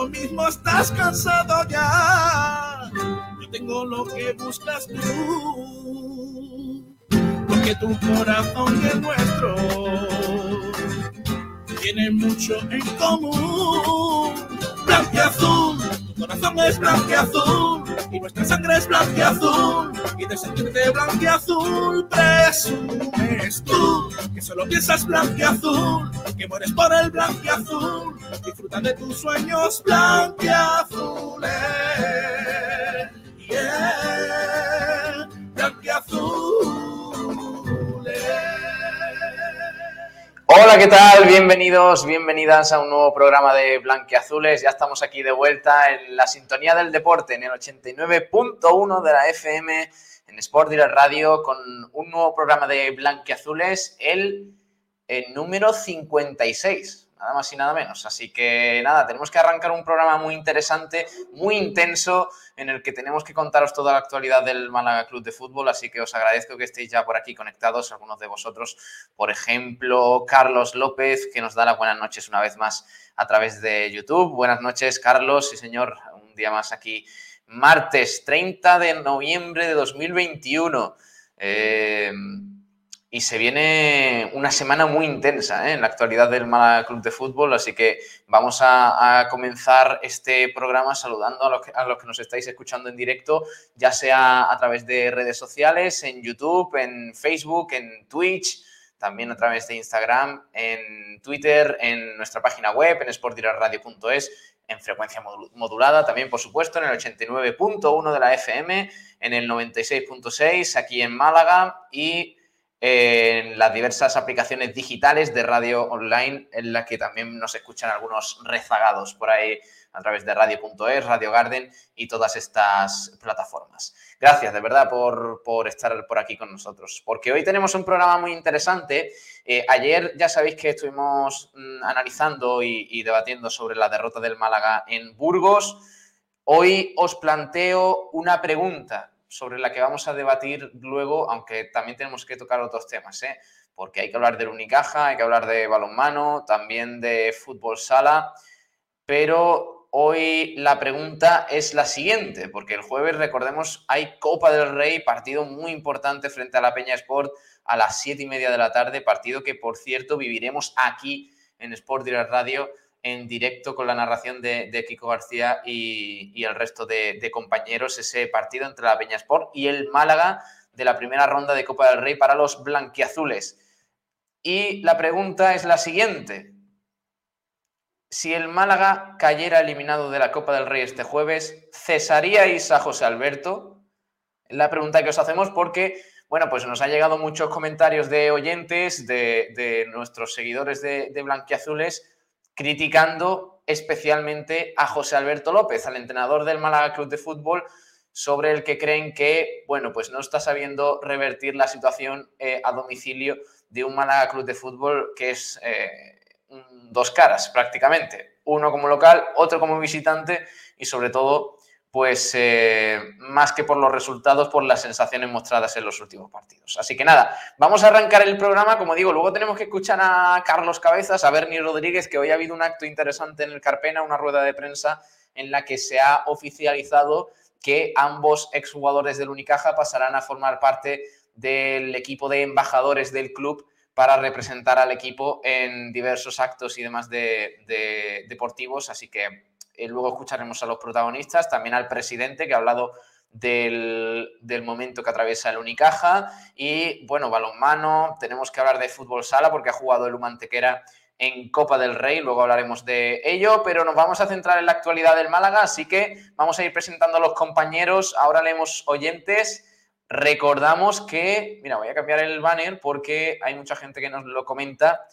lo mismo estás cansado ya. Yo tengo lo que buscas tú, porque tu corazón y el nuestro tienen mucho en común. Blanco y azul, tu corazón es blanco y azul, y nuestra sangre es blanco y azul, y de sentirte blanco y azul presumes tú, que solo piensas blanco y azul, que mueres por el blanco y azul, disfruta de tus sueños blanco y azules. Yeah, Hola, ¿qué tal? Bienvenidos, bienvenidas a un nuevo programa de Blanqueazules. Ya estamos aquí de vuelta en la sintonía del deporte, en el 89.1 de la FM, en Sport Direct Radio, con un nuevo programa de Blanqueazules, el, el número 56 nada más y nada menos. Así que nada, tenemos que arrancar un programa muy interesante, muy intenso, en el que tenemos que contaros toda la actualidad del Málaga Club de Fútbol, así que os agradezco que estéis ya por aquí conectados, algunos de vosotros, por ejemplo, Carlos López, que nos da las buenas noches una vez más a través de YouTube. Buenas noches, Carlos, y señor, un día más aquí, martes 30 de noviembre de 2021. Eh, y se viene una semana muy intensa ¿eh? en la actualidad del Málaga Club de Fútbol, así que vamos a, comenzar este programa saludando a los, que, nos estáis escuchando en directo, ya sea a través de redes sociales, en YouTube, en Facebook, en Twitch, también a través de Instagram, en Twitter, en nuestra página web, en sportdiraradio.es, en frecuencia modulada, también por supuesto en el 89.1 de la FM, en el 96.6 aquí en Málaga y en las diversas aplicaciones digitales de radio online en la que también nos escuchan algunos rezagados por ahí a través de radio.es, Radio Garden y todas estas plataformas. Gracias de verdad por, estar por aquí con nosotros, porque hoy tenemos un programa muy interesante. Eh, ayer ya sabéis que estuvimos mm, analizando y debatiendo sobre la derrota del Málaga en Burgos. Hoy os planteo una pregunta sobre la que vamos a debatir luego, aunque también tenemos que tocar otros temas, ¿eh? porque hay que hablar del Unicaja, hay que hablar de balonmano, también de fútbol sala, pero hoy la pregunta es la siguiente, porque el jueves, recordemos, hay Copa del Rey, partido muy importante frente a la Peña Sport a las siete y media de la tarde, partido que, por cierto, viviremos aquí en Sport Direct Radio en directo con la narración de, Kiko García y, el resto de, compañeros ese partido entre la Peña Sport y el Málaga de la primera ronda de Copa del Rey para los blanquiazules. Y la pregunta es la siguiente. Si el Málaga cayera eliminado de la Copa del Rey este jueves, ¿cesaríais a José Alberto? La pregunta que os hacemos porque, bueno, pues nos ha llegado muchos comentarios de oyentes, de, nuestros seguidores de, de Blanquiazules, criticando especialmente a José Alberto López, al entrenador del Málaga Club de Fútbol, sobre el que creen que, bueno, pues no está sabiendo revertir la situación eh, a domicilio de un Málaga Club de Fútbol que es eh, dos caras prácticamente, uno como local, otro como visitante y sobre todo pues eh, más que por los resultados, por las sensaciones mostradas en los últimos partidos. Así que nada, vamos a arrancar el programa. Como digo, luego tenemos que escuchar a Carlos Cabezas, a Bernie Rodríguez, que hoy ha habido un acto interesante en el Carpena, una rueda de prensa en la que se ha oficializado que ambos exjugadores del Unicaja pasarán a formar parte del equipo de embajadores del club para representar al equipo en diversos actos y demás de deportivos. Así que eh, luego escucharemos a los protagonistas, también al presidente que ha hablado del, momento que atraviesa el Unicaja. Y, bueno, balonmano, tenemos que hablar de fútbol sala porque ha jugado el Humantequera en Copa del Rey, luego hablaremos de ello, pero nos vamos a centrar en la actualidad del Málaga, así que vamos a ir presentando a los compañeros, ahora leemos oyentes, recordamos que, mira, voy a cambiar el banner porque hay mucha gente que nos lo comenta,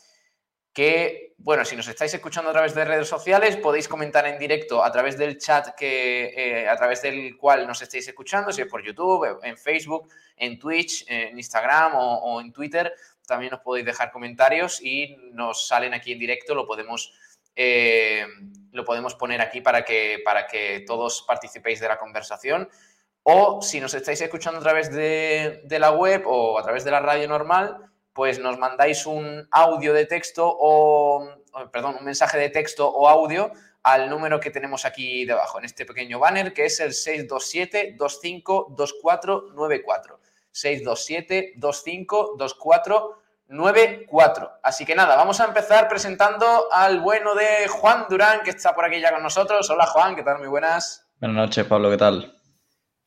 que, bueno, si nos estáis escuchando a través de redes sociales, podéis comentar en directo a través del chat que, eh, a través del cual nos estáis escuchando, si es por YouTube, en Facebook, en Twitch, en Instagram o, en Twitter. También nos podéis dejar comentarios y nos salen aquí en directo, lo podemos, eh, lo podemos poner aquí para que, para que todos participéis de la conversación. O si nos estáis escuchando a través de, la web o a través de la radio normal, pues nos mandáis un audio de texto o, perdón, un mensaje de texto o audio al número que tenemos aquí debajo, en este pequeño banner, que es el 627-252494. 627-252494. Así que nada, vamos a empezar presentando al bueno de Juan Durán, que está por aquí ya con nosotros. Hola Juan, ¿qué tal? Muy buenas. Buenas noches, Pablo, ¿qué tal?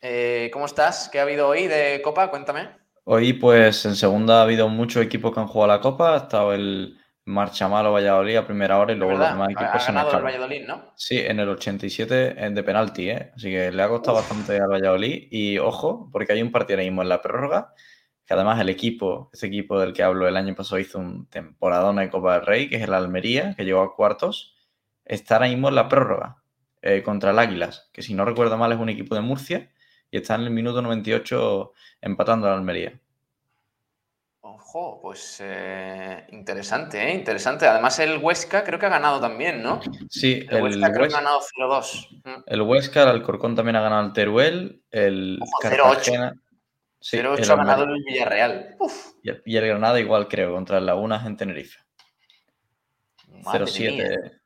Eh, ¿Cómo estás? ¿Qué ha habido hoy de Copa? Cuéntame. Hoy, pues en segunda ha habido muchos equipos que han jugado la Copa. Ha estado el Marchamalo Valladolid a primera hora y luego los demás equipos ha ganado el Valladolid, ¿no? Sí, en el 87 de penalti, ¿eh? Así que le ha costado bastante al Valladolid. Y ojo, porque hay un partido ahora mismo en la prórroga, que además el equipo, ese equipo del que hablo el año pasado hizo un temporadón de Copa del Rey, que es el Almería, que llegó a cuartos, está ahora mismo en la prórroga eh, contra el Águilas, que si no recuerdo mal es un equipo de Murcia y está en el minuto 98 empatando al Almería. Ojo, pues eh, interesante, ¿eh? Interesante. Además, el Huesca creo que ha ganado también, ¿no? Sí, el, Huesca creo que ha ganado 0-2. Mm. El Huesca, el Alcorcón también ha ganado el Teruel, el 0-8. 0-8 ha ganado el Villarreal. Y el Granada igual, creo, contra el Lagunas en Tenerife. 0-7.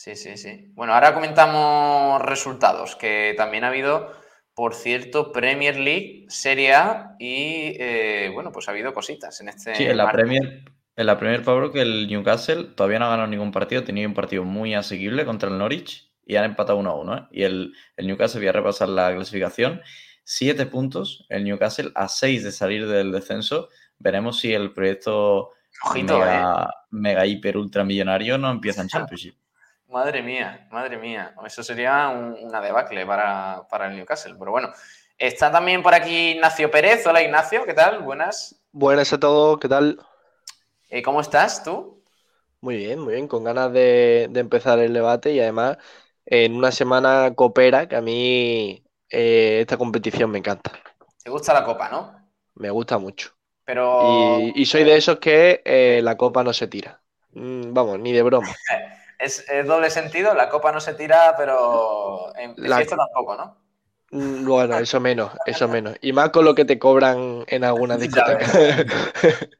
Sí, sí, sí. Bueno, ahora comentamos resultados, que también ha habido, por cierto, Premier League, Serie A y, eh, bueno, pues ha habido cositas en este... Sí, en la Premier, en la Premier Pablo, que el Newcastle todavía no ha ganado ningún partido, tenía un partido muy asequible contra el Norwich y han empatado 1 1. ¿eh? Y el, el, Newcastle, voy a repasar la clasificación, siete puntos, el Newcastle a 6 de salir del descenso. Veremos si el proyecto mega, eh. mega, hiper ultramillonario no empieza en Championship. Madre mía, madre mía. Eso sería una debacle para, el Newcastle. Pero bueno, está también por aquí Ignacio Pérez. Hola Ignacio, ¿qué tal? Buenas. Buenas a todos, ¿qué tal? Eh, ¿Cómo estás tú? Muy bien, muy bien, con ganas de, empezar el debate y además en una semana coopera que a mí eh, esta competición me encanta. ¿Te gusta la copa, no? Me gusta mucho. Pero... Y, soy de esos que eh, la copa no se tira. Mm, vamos, ni de broma. es, doble sentido, la copa no se tira, pero en, la... tampoco, ¿no? Bueno, eso menos, eso menos. Y más con lo que te cobran en alguna discoteca.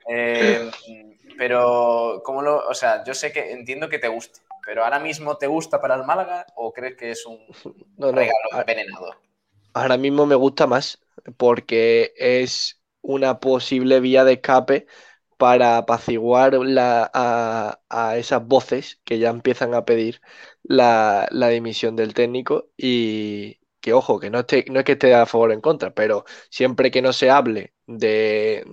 eh, pero, ¿cómo lo...? O sea, yo sé que entiendo que te guste, pero ¿ahora mismo te gusta para el Málaga o crees que es un regalo envenenado? Ahora mismo me gusta más porque es una posible vía de escape para apaciguar a, esas voces que ya empiezan a pedir la, dimisión del técnico y que ojo, que no, esté, no es que esté a favor o en contra, pero siempre que no se hable de,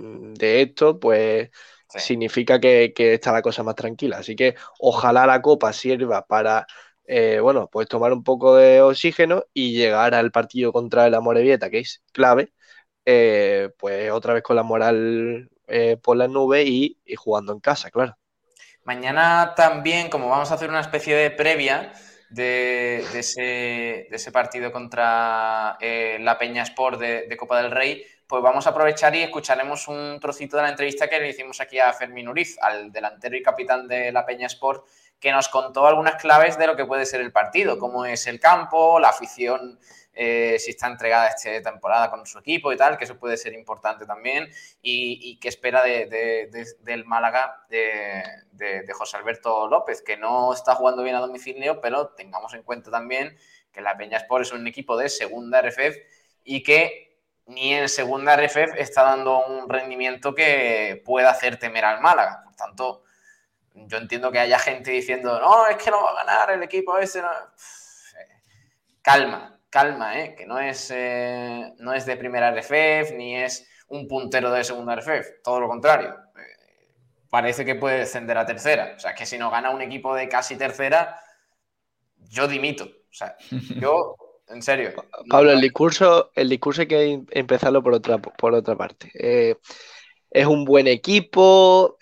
esto, pues significa que, está la cosa más tranquila. Así que ojalá la copa sirva para, eh, bueno, pues tomar un poco de oxígeno y llegar al partido contra el Amorebieta, que es clave, eh, pues otra vez con la moral eh, por la nube y, jugando en casa, claro. Mañana también, como vamos a hacer una especie de previa de, ese, partido contra eh, la Peña Sport de, Copa del Rey, pues vamos a aprovechar y escucharemos un trocito de la entrevista que le hicimos aquí a Fermín Uriz, al delantero y capitán de la Peña Sport, que nos contó algunas claves de lo que puede ser el partido, cómo es el campo, la afición eh, si está entregada esta temporada con su equipo y tal, que eso puede ser importante también, y, qué espera del Málaga de, José Alberto López, que no está jugando bien a domicilio, pero tengamos en cuenta también que la Peña Sport es un equipo de segunda RFF y que ni en segunda RFF está dando un rendimiento que pueda hacer temer al Málaga. Por tanto, yo entiendo que haya gente diciendo, no, es que no va a ganar el equipo ese. Calma, calma, ¿eh? que no es, eh, no es de primera RFF ni es un puntero de segunda RFF, todo lo contrario. Eh, parece que puede descender a tercera. O sea, que si no gana un equipo de casi tercera, yo dimito. O sea, yo, en serio. Pablo, el discurso, el discurso hay que empezarlo por otra, por otra parte. es un buen equipo,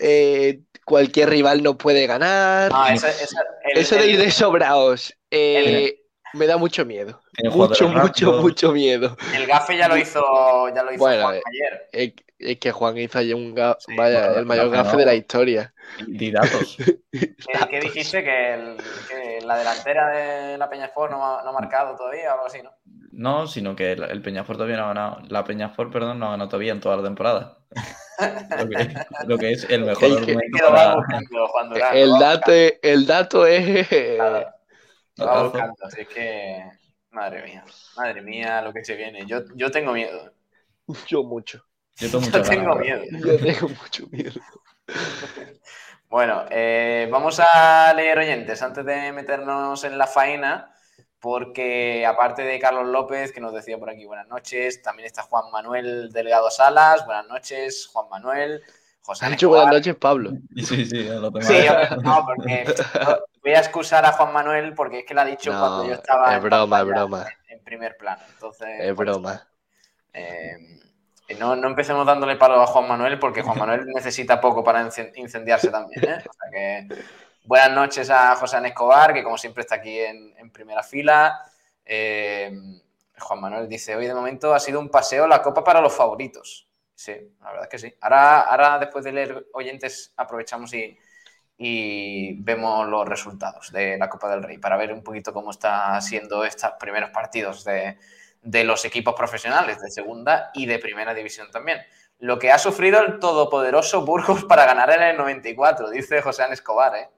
cualquier rival no puede ganar. eso, de ir de sobraos me da mucho miedo. Mucho, mucho, mucho miedo. El gafe ya lo hizo, ya lo hizo Juan eh, ayer. Es, que Juan hizo ayer un gafe, vaya, el mayor gafe de la historia. Y datos. ¿Qué, dijiste? ¿Que, la delantera de la Peñasport no ha, no ha marcado todavía o algo así, no? No, sino que el, Peñasport todavía no ha ganado. La Peñasport, perdón, no ha ganado todavía en toda la temporada. lo, que, es el mejor el, dato, el dato es... es que... Madre mía, madre mía, lo que se viene. Yo, yo tengo miedo. Yo mucho. Yo, tengo miedo. Yo tengo mucho miedo. Bueno, eh, vamos a leer oyentes antes de meternos en la faena, porque aparte de Carlos López, que nos decía por aquí buenas noches, también está Juan Manuel Delgado Salas, buenas noches, Juan Manuel. José dicho buenas noches, Pablo. Sí, sí, lo tengo. Sí, no, porque voy a excusar a Juan Manuel porque es que lo ha dicho cuando yo estaba es broma, es broma. En, primer plano. Entonces, es broma. Eh, no, empecemos dándole palo a Juan Manuel porque Juan Manuel necesita poco para incendiarse también. ¿eh? buenas noches a José Escobar, que como siempre está aquí en, primera fila. Eh, Juan Manuel dice, hoy de momento ha sido un paseo la copa para los favoritos. Sí, la verdad es que sí. Ahora, ahora después de leer oyentes, aprovechamos y, y vemos los resultados de la Copa del Rey para ver un poquito cómo está siendo estos primeros partidos de, de los equipos profesionales de segunda y de primera división también. Lo que ha sufrido el todopoderoso Burgos para ganar en el 94, dice José An Escobar. ¿eh?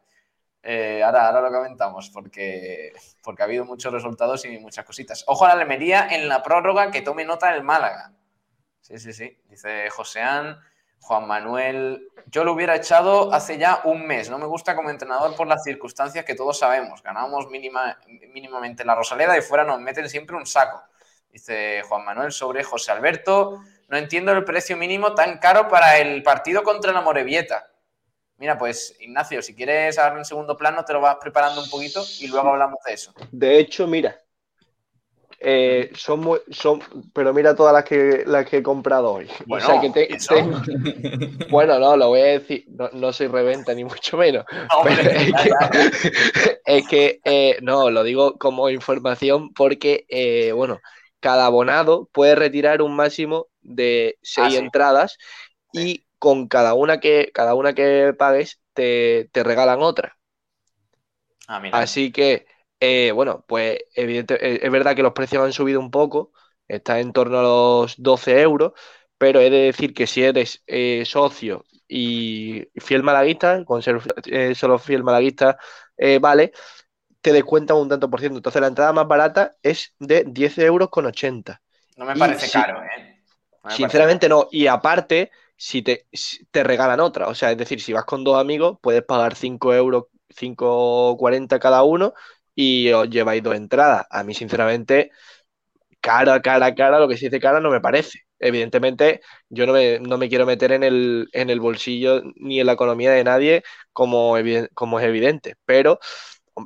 ¿eh? ahora, ahora lo comentamos porque, porque ha habido muchos resultados y muchas cositas. Ojo a la Almería en la prórroga que tome nota el Málaga. Sí, sí, sí. Dice Joséán, Juan Manuel. Yo lo hubiera echado hace ya un mes. No me gusta como entrenador por las circunstancias que todos sabemos. Ganamos mínima, mínimamente la Rosaleda y fuera nos meten siempre un saco. Dice Juan Manuel sobre José Alberto. No entiendo el precio mínimo tan caro para el partido contra la Morevieta. Mira, pues Ignacio, si quieres hablar en segundo plano, te lo vas preparando un poquito y luego hablamos de eso. De hecho, mira, eh, son muy, son, pero mira todas las que las que he comprado hoy. Bueno, bueno no, lo voy a decir, no, soy reventa ni mucho menos. es, que, eh, no, lo digo como información porque, eh, bueno, cada abonado puede retirar un máximo de seis ah, entradas y con cada una que, cada una que pagues te, regalan otra. Ah, Así que, eh, bueno, pues evidente, eh, es verdad que los precios han subido un poco, está en torno a los 12 euros, pero he de decir que si eres eh, socio y fiel malaguista, con ser solo fiel malaguista, vale, te descuentan un tanto por ciento. Entonces la entrada más barata es de 10 euros con 80. No me parece caro, ¿eh? sinceramente no. Y aparte, si te, te regalan otra. O sea, es decir, si vas con dos amigos, puedes pagar 5 euros, 5,40 cada uno y os lleváis dos entradas. A mí, sinceramente, cara, cara, cara, lo que se dice cara no me parece. Evidentemente, yo no me, no me quiero meter en el, en el bolsillo ni en la economía de nadie, como, como es evidente, pero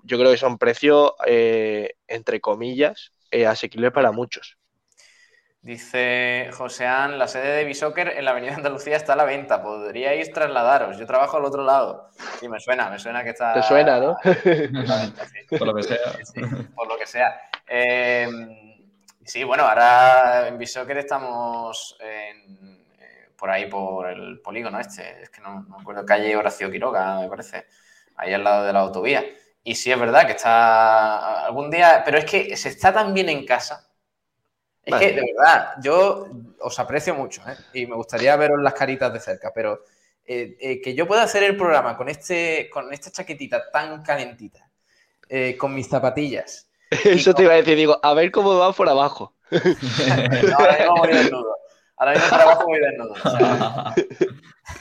yo creo que son precios, eh, entre comillas, eh, asequibles para muchos. Dice Joséán, la sede de Bisoccer en la Avenida Andalucía está a la venta. ¿Podríais trasladaros? Yo trabajo al otro lado. Sí, me suena, me suena que está. Te suena, ¿no? Por lo que sea. por lo que sea. sí, bueno, ahora en Bisoccer estamos eh, por ahí, por el polígono este. Es que no, no me acuerdo, calle Horacio Quiroga, me parece. Ahí al lado de la autovía. Y sí, es verdad que está algún día, pero es que se está tan bien en casa. Es que, de verdad, yo os aprecio mucho ¿eh? y me gustaría veros las caritas de cerca, pero eh, eh, que yo pueda hacer el programa con, este, con esta chaquetita tan calentita, con mis zapatillas. Eso te iba a decir, digo, a ver cómo va por abajo. ahora mismo voy desnudo. Ahora mismo por abajo voy desnudo.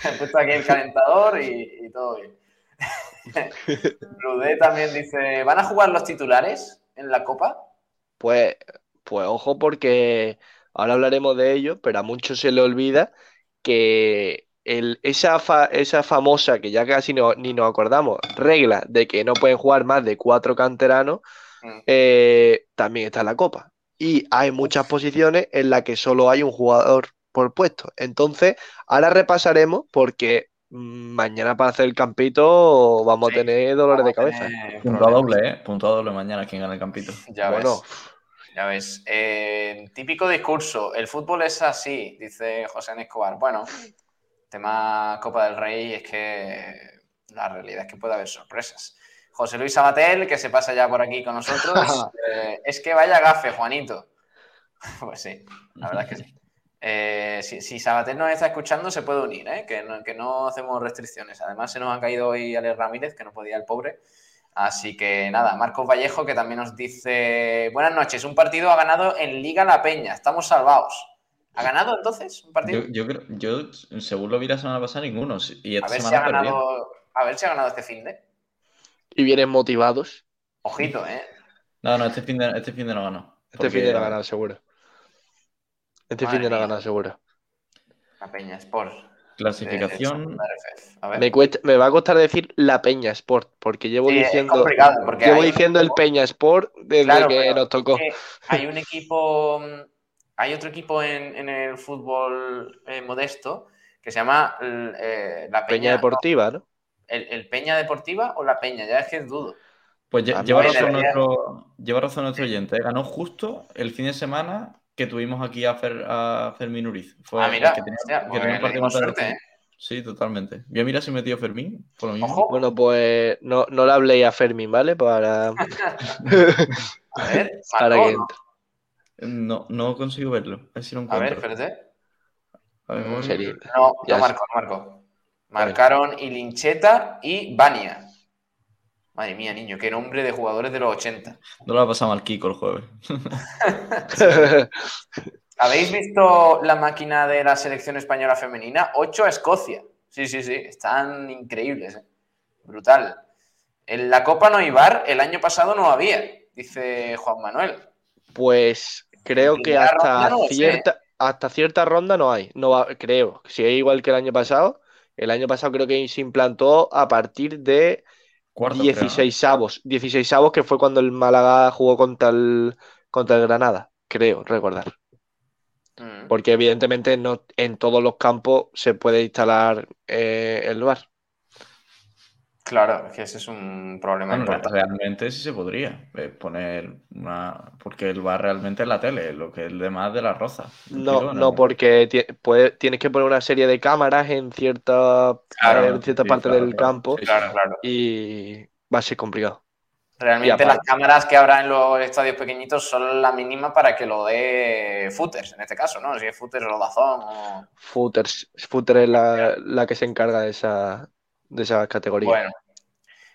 he puesto aquí el calentador y, y todo bien. Rudé también dice, ¿van a jugar los titulares en la Copa? Pues, pues ojo porque ahora hablaremos de ello, pero a muchos se le olvida que el, esa, esa famosa, que ya casi no, ni nos acordamos, regla de que no pueden jugar más de cuatro canteranos, mm. eh, también está en la Copa. Y hay muchas posiciones en las que solo hay un jugador por puesto. Entonces, ahora repasaremos porque mañana para hacer el campito vamos a tener dolores de cabeza. Punto a doble, ¿eh? Punto a doble mañana quien gana el campito. Ya bueno. ves. Ya ves. Eh, típico discurso. El fútbol es así, dice José Escobar. Bueno, tema Copa del Rey es que la realidad es que puede haber sorpresas. José Luis Abatel, que se pasa ya por aquí con nosotros. Eh, es que vaya gafe, Juanito. pues sí, la verdad es que sí. Eh, si, si Sabater nos está escuchando, se puede unir, ¿eh? que, no, que no hacemos restricciones. Además, se nos ha caído hoy Alex Ramírez, que no podía el pobre. Así que nada, Marcos Vallejo, que también nos dice: Buenas noches, un partido ha ganado en Liga La Peña, estamos salvados. ¿Ha ganado entonces un partido? Yo, yo, creo, yo según lo vi la semana pasada, ninguno. Y esta a, ver si semana ha perdió. ganado, a ver si ha ganado este fin de. Y vienen motivados. Ojito, ¿eh? No, no, este fin de, este fin de no ganó. Este fin de no ha ganado seguro. Este Madre fin de no ha ganado seguro. La Peña Sport. De Clasificación. A ver. Me, cuesta- me va a costar decir la Peña Sport, porque llevo Sí, es diciendo, complicado, porque llevo diciendo el Peña Sport desde Claro, que nos tocó. es que hay un equipo, hay otro equipo en, en el fútbol eh, modesto que se llama eh, la Peña, Peña Deportiva, ¿no? El, el Peña Deportiva o la Peña, ya es que dudo. Pues Ah, lleva, razón nuestro, lleva razón nuestro oyente. ¿eh? Ganó justo el fin de semana que tuvimos aquí a, Fer- a Fermín Uriz. Fue ah, mira, que tenía, hostia, que pues tenía partido dimos contra suerte, ¿eh? Sí, totalmente. Voy a mirar si metió Fermín, por lo mismo. Ojo, Bueno, pues no, no le hablé a Fermín, ¿vale? Para, a ver, para que ¿no? entre. No, no consigo verlo. A ver si lo A ver, encuentro. espérate. A ver, vamos a ver. No, Ya no sé. marcó, no marcó. Marcaron Ilincheta y Bania. Madre mía, niño, qué nombre de jugadores de los 80. No lo ha pasado al Kiko el jueves. ¿Habéis visto la máquina de la selección española femenina? 8 a Escocia. Sí, sí, sí, están increíbles. ¿eh? Brutal. En la Copa no hay bar, el año pasado no había, dice Juan Manuel. Pues creo que hasta no lo sé. cierta, hasta cierta ronda no hay. No va, creo. Si es igual que el año pasado, el año pasado creo que se implantó a partir de Cuarto, creo, ¿no? 16 avos. 16 avos que fue cuando el Málaga jugó contra el, contra el Granada, creo recordar. Mm. Porque evidentemente no en todos los campos se puede instalar eh, el VAR. Claro, es que ese es un problema Bueno, importante. realmente sí se podría eh, poner una. Porque el bar realmente es la tele, lo que es el demás de la roza. No, no, porque ti- puede- tienes que poner una serie de cámaras en cierta, Claro, en cierta sí, parte claro, del claro. campo Sí, Claro, claro. y va a ser complicado. Realmente las cámaras que habrá en los estadios pequeñitos son la mínima para que lo dé Footers, en este caso, ¿no? Si es Footers o Dazón o... Footers, Footer es la, la que se encarga de esa, de esa categoría. Bueno,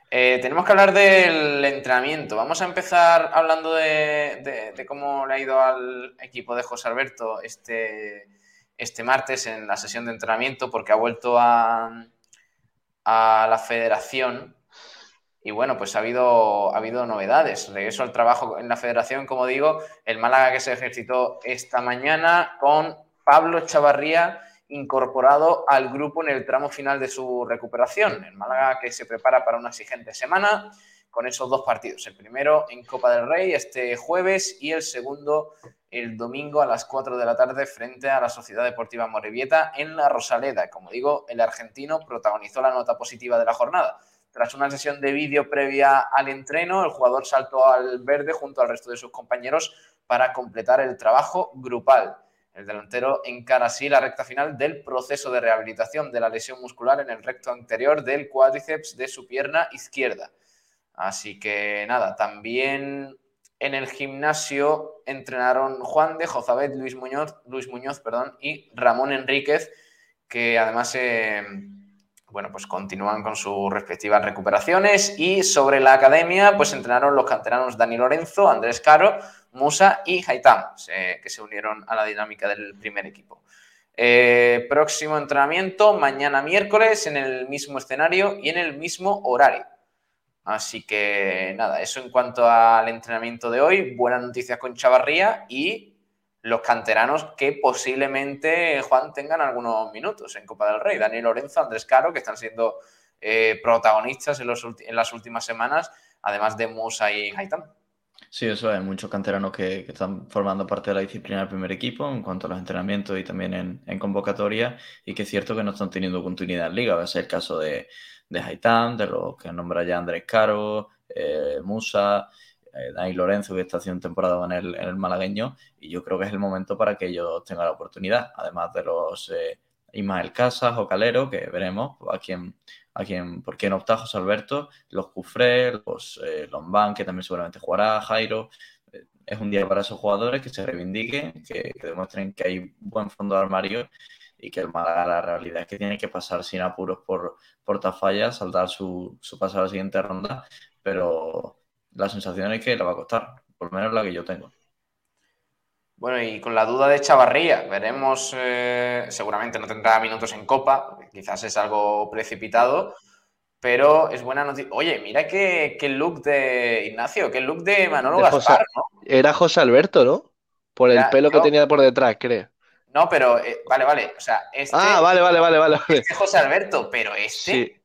eh, tenemos que hablar del entrenamiento. Vamos a empezar hablando de, de- cómo le ha ido al equipo de José Alberto este, este martes en la sesión de entrenamiento, porque ha vuelto a, a la federación. Y bueno, pues ha habido, ha habido novedades. Regreso al trabajo en la federación, como digo, el Málaga que se ejercitó esta mañana con Pablo Chavarría incorporado al grupo en el tramo final de su recuperación. El Málaga que se prepara para una exigente semana con esos dos partidos. El primero en Copa del Rey este jueves y el segundo el domingo a las 4 de la tarde frente a la Sociedad Deportiva Morevieta en la Rosaleda. Como digo, el argentino protagonizó la nota positiva de la jornada. Tras una sesión de vídeo previa al entreno, el jugador saltó al verde junto al resto de sus compañeros para completar el trabajo grupal. El delantero encara así la recta final del proceso de rehabilitación de la lesión muscular en el recto anterior del cuádriceps de su pierna izquierda. Así que nada, también en el gimnasio entrenaron Juan de Jozabet, Luis Muñoz, Luis Muñoz perdón, y Ramón Enríquez, que además eh, bueno, pues continúan con sus respectivas recuperaciones. Y sobre la academia, pues entrenaron los canteranos Dani Lorenzo, Andrés Caro, Musa y Haitam, se- que se unieron a la dinámica del primer equipo. Eh, próximo entrenamiento, mañana miércoles, en el mismo escenario y en el mismo horario. Así que nada, eso en cuanto al entrenamiento de hoy. Buenas noticias con Chavarría y los canteranos que posiblemente, Juan, tengan algunos minutos en Copa del Rey. Daniel Lorenzo, Andrés Caro, que están siendo eh, protagonistas en, en las últimas semanas, además de Musa y Haitam. Sí, eso hay muchos canteranos que, están formando parte de la disciplina del primer equipo en cuanto a los entrenamientos y también en, en convocatoria y que es cierto que no están teniendo continuidad en liga. Va a ser el caso de, de Haitán, de los que nombra ya Andrés Caro, eh, Musa, eh, Lorenzo que está haciendo temporada en el, en el malagueño y yo creo que es el momento para que ellos tengan la oportunidad, además de los eh, Ismael Casas o Calero, que veremos a quién, a quién, por quién opta José Alberto, los Cufré, los eh, que también seguramente jugará, Jairo. Eh, es un día para esos jugadores que se reivindiquen, que, demuestren que hay buen fondo de armario y que el Málaga la realidad es que tiene que pasar sin apuros por, por Tafalla, saltar su, su paso a la siguiente ronda, pero la sensación es que le va a costar, por lo menos la que yo tengo. Bueno, y con la duda de Chavarría, veremos, eh, seguramente no tendrá minutos en Copa, quizás es algo precipitado, pero es buena noticia. Oye, mira qué, look de Ignacio, qué look de Manolo Gaspar, ¿no? Era José Alberto, ¿no? Por el pelo que tenía por detrás, creo. No, pero, eh, vale, vale, o sea, este... Ah, vale, vale, vale, vale. Este es José Alberto, pero este... Sí.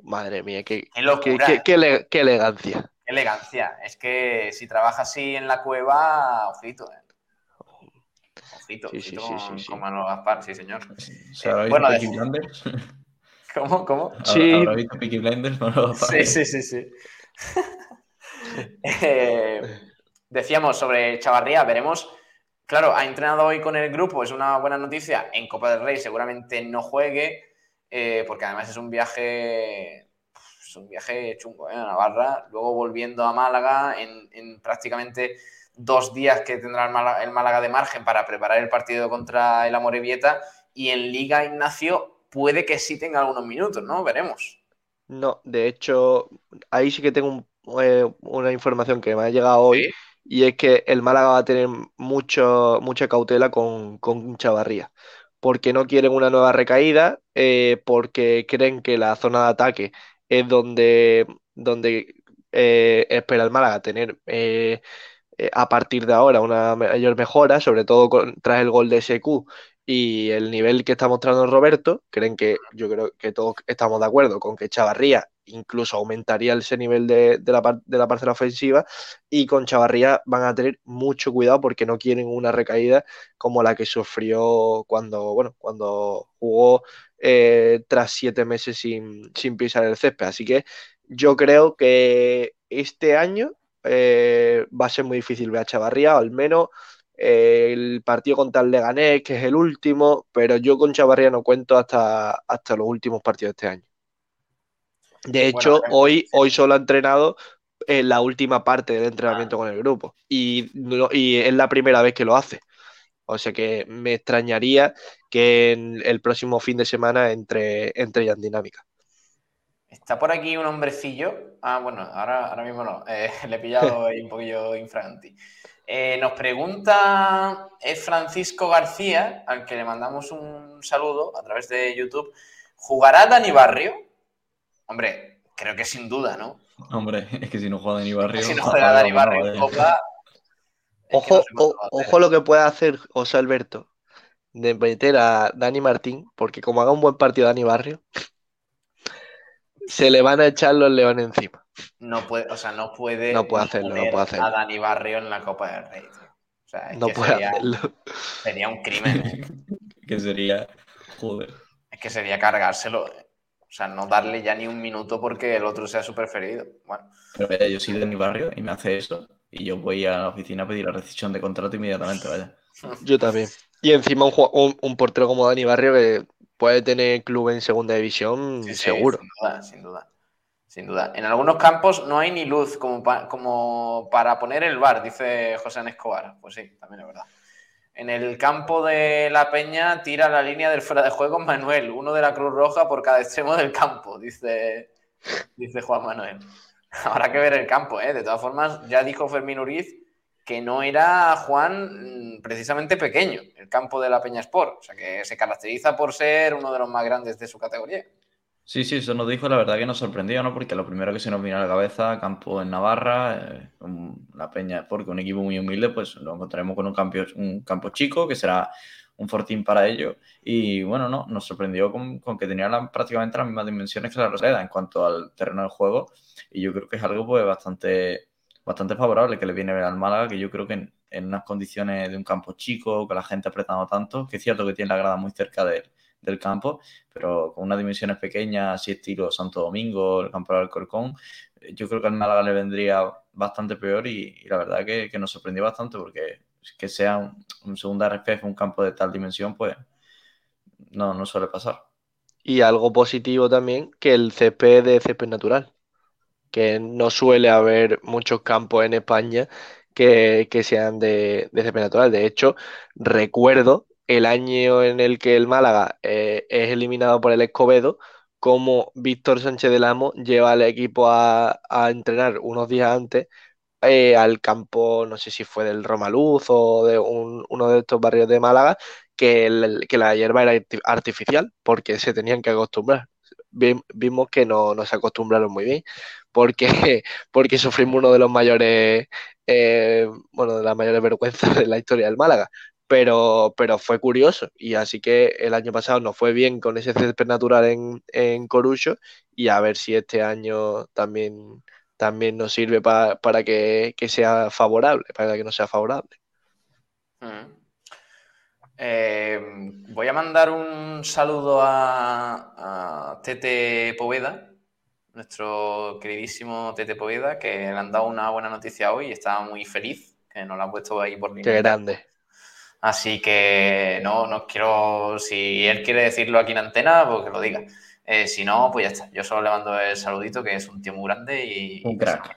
Madre mía, qué, qué, qué, elegancia. Qué elegancia. Es que si trabaja así en la cueva, ojito, ¿eh? Ojito, sí, sí, sí, sí, con Manolo Gaspar, sí, señor. Eh, bueno, Peaky Blinders? ¿Cómo? ¿Cómo? Sí. ¿Habrá visto Peaky Blinders? Manolo Gaspar? Sí, sí, sí, sí. eh, decíamos sobre Chavarría, veremos. Claro, ha entrenado hoy con el grupo, es una buena noticia. En Copa del Rey seguramente no juegue, eh, porque además es un viaje es un viaje chungo, ¿eh? A Navarra, luego volviendo a Málaga en, en prácticamente dos días que tendrá el Málaga, de margen para preparar el partido contra el Amorebieta y en Liga Ignacio puede que sí tenga algunos minutos, ¿no? Veremos. No, de hecho, ahí sí que tengo eh, una información que me ha llegado hoy y es que el Málaga va a tener mucho, mucha cautela con, con Chavarría porque no quieren una nueva recaída, eh, porque creen que la zona de ataque es donde, donde eh, espera el Málaga tener eh, a partir de ahora una mayor mejora, sobre todo tras el gol de SQ y el nivel que está mostrando Roberto, creen que yo creo que todos estamos de acuerdo con que Chavarría incluso aumentaría ese nivel de, la, de la parcela ofensiva y con Chavarría van a tener mucho cuidado porque no quieren una recaída como la que sufrió cuando, bueno, cuando jugó eh, tras siete meses sin, sin pisar el césped. Así que yo creo que este año eh, va a ser muy difícil ver a Chavarría, al menos eh, el partido contra el Leganés, que es el último, pero yo con Chavarría no cuento hasta, hasta los últimos partidos de este año. De hecho, hoy, hoy solo ha entrenado en la última parte del entrenamiento ah. con el grupo y, y es la primera vez que lo hace. O sea que me extrañaría que en el próximo fin de semana entre, entre ya en dinámica. Está por aquí un hombrecillo. Ah, bueno, ahora, ahora mismo no. Eh, le he pillado ahí un poquillo infraganti. Eh, nos pregunta es Francisco García, al que le mandamos un saludo a través de YouTube. ¿Jugará Dani Barrio? Hombre, creo que sin duda, ¿no? Hombre, es que si no juega Dani Barrio. Si no juega Dani Barrio en Copa. Ojo, ojo lo que puede hacer José Alberto de meter a Dani Martín, porque como haga un buen partido Dani Barrio, se le van a echar los leones encima. No puede, o sea, no puede, no puede hacerlo, no puede hacerlo. a Dani Barrio en la Copa del Rey. O sea, no puede sería, hacerlo. Sería un crimen. ¿eh? que sería, joder. Es que sería cargárselo. ¿eh? O sea, no darle ya ni un minuto porque el otro sea su preferido. Bueno. Pero vaya, yo soy de mi barrio y me hace eso. Y yo voy a la oficina a pedir la rescisión de contrato inmediatamente, vaya. Yo también. Y encima un, un portero como Dani Barrio que puede tener club en segunda división, seguro. sin duda, sin duda. Sin duda. En algunos campos no hay ni luz como, como para poner el bar, dice José Escobar. Pues sí, también es verdad. En el campo de la Peña tira la línea del fuera de juego Manuel, uno de la Cruz Roja por cada extremo del campo, dice, dice Juan Manuel. Habrá que ver el campo, ¿eh? De todas formas, ya dijo Fermín Uriz que no era Juan mm, precisamente pequeño, el campo de la Peña Sport, o sea que se caracteriza por ser uno de los más grandes de su categoría. Sí, sí, eso nos dijo, la verdad que nos sorprendió, ¿no? Porque lo primero que se nos vino a la cabeza, campo en Navarra, eh, la Peña Sport, un equipo muy humilde, pues lo encontraremos con un campo, un campo chico, que será un fortín para ello. Y bueno, no, nos sorprendió con, que tenía prácticamente las mismas dimensiones que la Roseda en cuanto al terreno del juego. Y yo creo que es algo pues bastante bastante favorable que le viene al Málaga, que yo creo que en, unas condiciones de un campo chico, con la gente apretando tanto, que es cierto que tiene la grada muy cerca del campo, pero con unas dimensiones pequeñas, así estilo Santo Domingo, el campo del Alcorcón, yo creo que al Málaga le vendría bastante peor y, la verdad que, nos sorprendió bastante porque que sea un, un segunda RFF, un campo de tal dimensión, pues no, no suele pasar. Y algo positivo también, que el CP de CP natural que no suele haber muchos campos en España que, que sean de, de natural. De hecho, recuerdo el año en el que el Málaga eh, es eliminado por el Escobedo, como Víctor Sánchez del Amo lleva al equipo a, a entrenar unos días antes eh, al campo, no sé si fue del Romaluz o de un- uno de estos barrios de Málaga, que, el- que la hierba era arti- artificial porque se tenían que acostumbrar. Vi- Vimos que no, no se acostumbraron muy bien porque, porque sufrimos uno de los mayores, eh, bueno, de las mayores vergüenzas de la historia del Málaga. Pero, pero fue curioso y así que el año pasado nos fue bien con ese césped natural en, en Corucho y a ver si este año también también nos sirve pa- para que, que sea favorable, para que no sea favorable. Mm. Eh, voy a mandar un saludo a, a Tete Poveda, nuestro queridísimo Tete Poveda, que le han dado una buena noticia hoy y estaba muy feliz, que nos la ha puesto ahí por Qué línea. grande. Así que no, no quiero, si él quiere decirlo aquí en antena, pues que lo diga. Eh, si no, pues ya está. Yo solo le mando el saludito, que es un tío muy grande y... Un crack.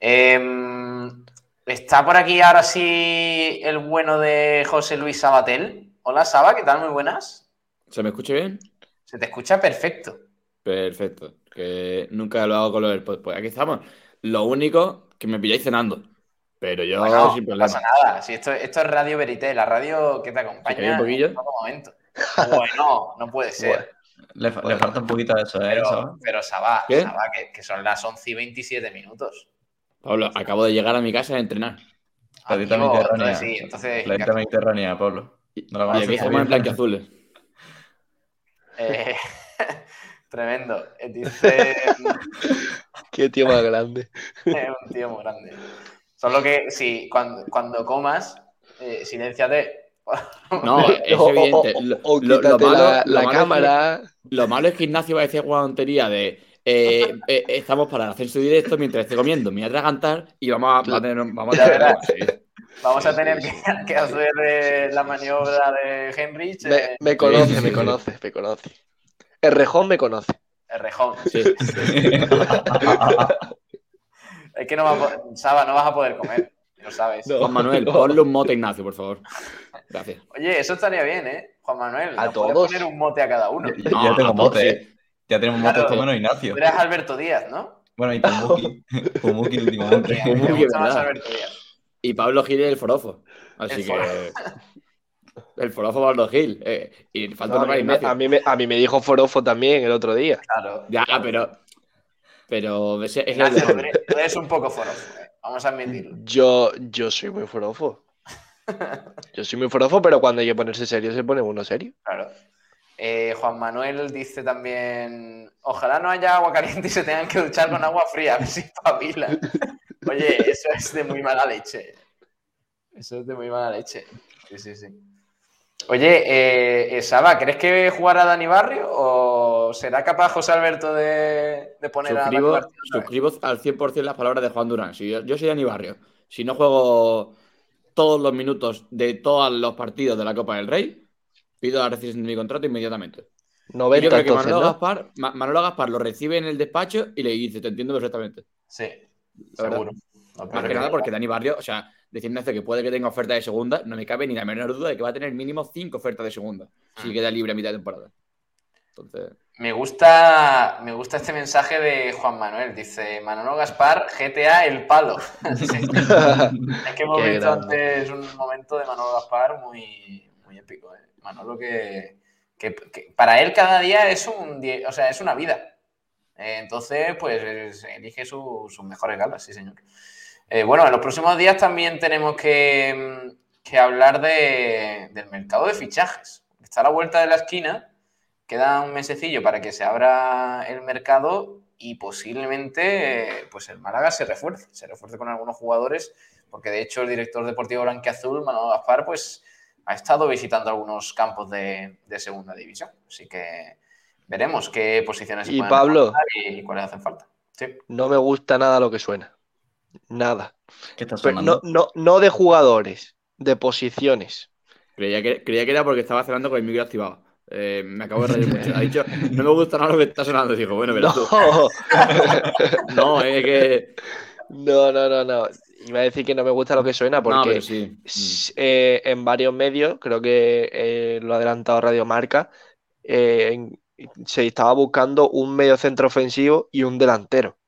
Em, está por aquí ahora sí el bueno de José Luis Sabatel. Hola Saba, ¿qué tal? Muy buenas. ¿Se me escucha bien? Se te escucha perfecto. Perfecto. Que nunca lo hago con lo del podcast. Pues aquí estamos. Lo único que me pilláis cenando. Pero yo Bueno, sin no problema. pasa nada. Si esto, esto es Radio Verité, la radio que te acompaña ¿Se cae un poquillo? en todo momento. Bueno, no puede ser. Le, fa- le falta un poquito de eso, ¿eh? Pero, Saba? pero Saba, ¿Qué? Saba, que, que son las 11 y 27 minutos. Pablo, acabo de llegar a mi casa a entrenar. Planeta Mediterránea. sí, entonces, Planeta Mediterránea, Pablo. No la Y aquí estamos en bien. blanquiazules. eh, tremendo. Eh, Dice Qué tío más grande. es un tío muy grande. Solo que sí, cuando, cuando comas, eh, silénciate. No, es O- o- evidente. o- Lo, o lo- lo quítate malo, la, lo malo es que- cámara. lo malo es que Ignacio va a decir guantería de eh, eh, estamos para hacer su directo mientras esté comiendo, me voy a atragantar y vamos a, tener- vamos a tener- sí. Vamos a tener que, que hacer eh, la maniobra de Henrich. Me, eh, me conoce, sí, me sí. conoce, me conoce. El rejón me conoce. el rejón. Sí. Es que no va a poder, Saba, no vas a poder comer. Lo sabes. No. Juan Manuel, No. ponle un mote a Ignacio, por favor. Gracias. Oye, eso estaría bien, ¿eh? Juan Manuel. A todos. poner un mote a cada uno. Ya, No, ya tengo todos, mote, sí. ¿eh? Ya tenemos Claro. menos Ignacio. Tú eres Alberto Díaz, ¿no? Bueno, y Pumuki. Pumuki últimamente. Pumuki. Alberto Díaz. Y Pablo Gil el forofo. Así El que. El forofo Pablo Gil. Eh, y falta No, a, mí me, a, mí me, a mí me dijo Forofo también el otro día. Claro. Ya, pero. Pero es Ignacio, de tú eres, tú eres un poco forofo, ¿eh? Vamos a admitirlo. Yo, yo soy muy forofo. Yo soy muy forofo, pero cuando hay que ponerse serio, se pone uno serio. Claro. Eh, Juan Manuel dice también: Ojalá no haya agua caliente y se tengan que duchar con agua fría, a ver si espabilan. Oye, eso es de muy mala leche. Eso es de muy mala leche. Sí, sí, sí. Oye, eh, eh, Saba, ¿crees que jugará Dani Barrio o será capaz José Alberto de, de poner a Dani Suscribo, suscribo al 100% las palabras de Juan Durán. Si yo, yo soy Dani Barrio. Si no juego todos los minutos de todos los partidos de la Copa del Rey, pido la rescisión de mi contrato inmediatamente. Y 90 yo creo que entonces, Manolo, ¿no? Gaspar, Ma- Manolo Gaspar lo recibe en el despacho y le dice, te entiendo perfectamente. Sí, La verdad. seguro. No, Más que que- nada porque Dani Barrio, o sea, diciendo esto que puede que tenga oferta de segunda, no me cabe ni la menor duda de que va a tener mínimo cinco ofertas de segunda si Mm. queda libre a mitad de temporada. Entonces, Me gusta, me gusta este mensaje de Juan Manuel. Dice Manolo Gaspar, GTA el palo. Sí. Es que hemos visto antes un momento de Manolo Gaspar muy, muy épico. ¿eh? Manolo que, que- que para él cada día es un o sea, es una vida. Eh, entonces, pues es- elige su- sus mejores galas, sí, señor. Eh, bueno, en los próximos días también tenemos que, mm, que hablar de- del mercado de fichajes. Está a la vuelta de la esquina, queda un mesecillo para que se abra el mercado y posiblemente eh, pues el Málaga se refuerce, se refuerce con algunos jugadores, porque de hecho el director deportivo blanquiazul, Manolo Gaspar, pues ha estado visitando algunos campos de, de segunda división. Así que veremos qué posiciones se Y pueden Pablo. y cuáles hacen falta. Sí. No me gusta nada lo que suena. Nada. ¿Qué está Pero sonando? no, no, no de jugadores, de posiciones. creía que, creía que era porque estaba cenando con el micro activado. Eh, me acabo de reír mucho. Ha dicho, no me gusta nada lo que está sonando. Digo, bueno, verás tú. No, No, es que No, no, no, no. Iba a decir que no me gusta lo que suena porque sí. Eh, en varios medios, creo que eh, lo ha adelantado Radio Marca, eh, se estaba buscando un medio centro ofensivo y un delantero.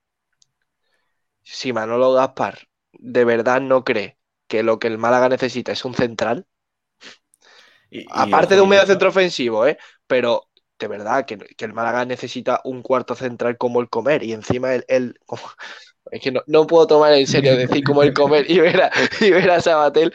Si Manolo Gaspar de verdad no cree que lo que el Málaga necesita es un central, Y- y aparte de un medio centro ofensivo, ¿eh? Pero de verdad que, que el Málaga necesita un cuarto central como el comer y encima el, el- como- es que no, no puedo tomar en serio decir como el comer y ver a, y ver a Sabatel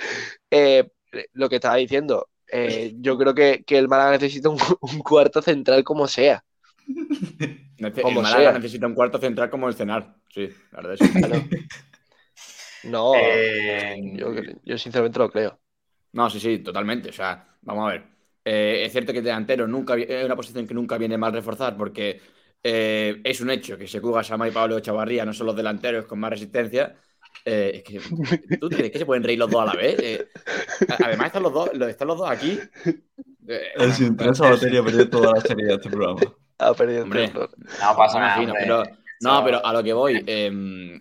eh, lo que estaba diciendo. eh, yo creo que, que el Málaga necesita un, un cuarto central como sea. Nece- como el Málaga necesita un cuarto central como el cenar. Sí, la verdad es que Claro. No, Eh, yo, yo sinceramente lo creo. No, sí, sí, totalmente. O sea, vamos a ver. Eh, es cierto que delantero nunca es una posición que nunca viene mal reforzar porque eh, es un hecho que Sekuga, Sama y Pablo Chavarría no son los delanteros con más resistencia. Eh, es que, ¿Tú crees que se pueden reír los dos a la vez? Eh, además, están los dos, están los dos aquí. Eh, tres a batería perdió toda la serie de este programa. Ha perdido el Hombre. no pasa me nada. imagino, hombre. pero, no, pero a lo que voy, eh,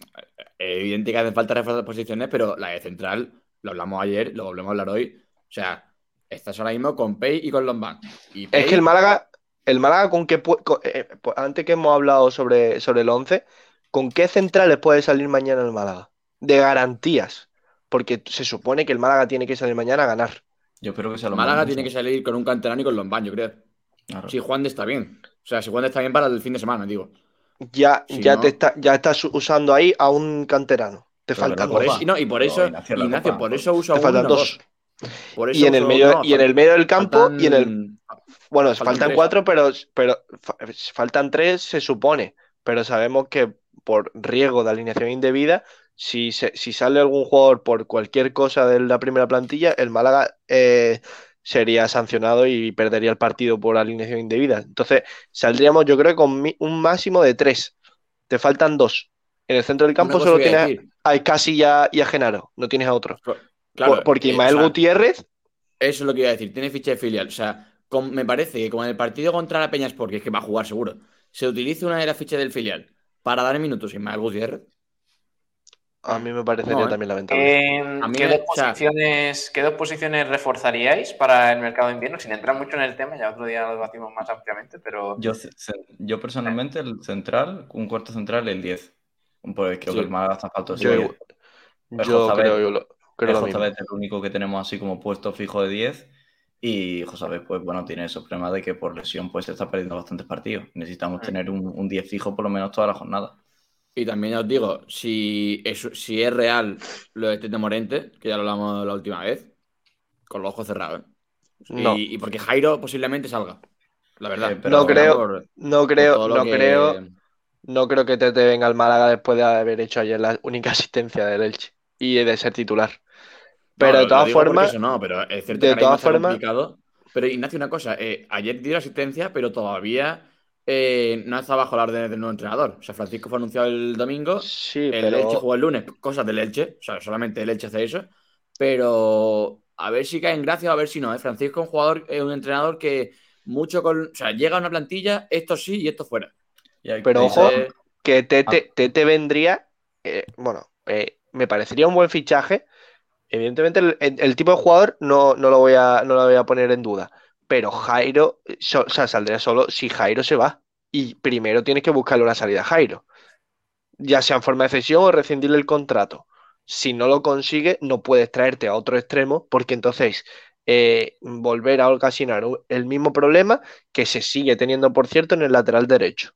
evidente que hacen falta reforzar posiciones, pero la de central, lo hablamos ayer, lo volvemos a hablar hoy. O sea, estás ahora mismo con Pei y con Lombán. Y Es que el Málaga, el Málaga con qué con- eh, pues antes que hemos hablado sobre, sobre el 11, ¿con qué centrales puede salir mañana el Málaga? De garantías. Porque se supone que el Málaga tiene que salir mañana a ganar. Yo espero que sea lo Málaga tiene que salir con un canterano y con Lombán, yo creo. Claro. Si Juan de está bien. O sea, si de está bien para el fin de semana, digo. Ya, Si ya no- te está, ya estás usando ahí a un canterano. Te Pero faltan Por dos. Eso, y, no, y por No, eso, Ignacio, la Ignacio, Copa. por eso usa Te uno, faltan no dos. Por eso Y en el uso- medio, no, y en el medio del campo y en el. Bueno, faltan cuatro, pero, pero fa- faltan tres, se supone. Pero sabemos que por riesgo de alineación indebida, si, se- si sale algún jugador por cualquier cosa de la primera plantilla, el Málaga eh, sería sancionado y perdería el partido por alineación indebida. Entonces, saldríamos, yo creo, con un máximo de tres. Te faltan dos. En el centro del campo solo a tienes decir. a Icasi y a, y a Genaro, no tienes a otro. Claro, Por- porque eh, Ismael o sea, Gutiérrez, Eso es lo que iba a decir. Tiene ficha de filial. O sea, con- me parece que como en el partido contra la Peña Sport, que es que va a jugar seguro, se utiliza una de las fichas del filial para dar minutos sin Ismael Gutiérrez. A mí me parecería No, también lamentable. Eh, ¿qué, dos posiciones, ¿Qué dos posiciones reforzaríais para el mercado de invierno? Sin entrar mucho en el tema, ya otro día lo debatimos más ampliamente, pero Yo, yo personalmente, el central, un cuarto central, el 10. Pues creo Sí. que el Málaga está falto Yo, ese igual- 10. yo creo, yo lo, creo lo Es mismo. Josabet el único que tenemos así como puesto fijo de 10. Y Josabet, pues bueno, tiene esos problemas de que por lesión pues se está perdiendo bastantes partidos. Necesitamos Mm. tener un, un 10 fijo por lo menos toda la jornada. Y también ya os digo, si es, si es real lo de Tete Morente, que ya lo hablamos la última vez, con los ojos cerrados. ¿eh? Y, No. y porque Jairo posiblemente salga. La verdad. Eh, pero- No creo- Por- No creo, no que- creo, no creo que Tete venga al Málaga después de haber hecho ayer la única asistencia del Elche y de ser titular. Pero No, de todas formas, eso no, pero es cierto de que todas formas- complicado. Pero Ignacio, una cosa, eh, ayer dio la asistencia, pero todavía eh, no está bajo la orden del nuevo entrenador. O sea, Francisco fue anunciado el domingo, sí, el Elche pero jugó el lunes, cosas del Elche, o sea, solamente el Elche hace eso. Pero a ver si cae en gracia o a ver si no. ¿eh? Francisco es un jugador, es un entrenador que mucho con. O sea, llega a una plantilla, esto sí y esto fuera. Y Pero ojo, Eh, que Ah. Tete, Tete vendría, eh, bueno, eh, me parecería un buen fichaje. Evidentemente el, el- el tipo de jugador no, no lo voy a, no lo voy a poner en duda. Pero Jairo, so- o sea, saldría solo si Jairo se va. Y primero tienes que buscarle una salida a Jairo. Ya sea en forma de cesión o rescindirle el contrato. Si no lo consigue, no puedes traerte a otro extremo, porque entonces eh, volver a ocasionar el mismo problema que se sigue teniendo, por cierto, en el lateral derecho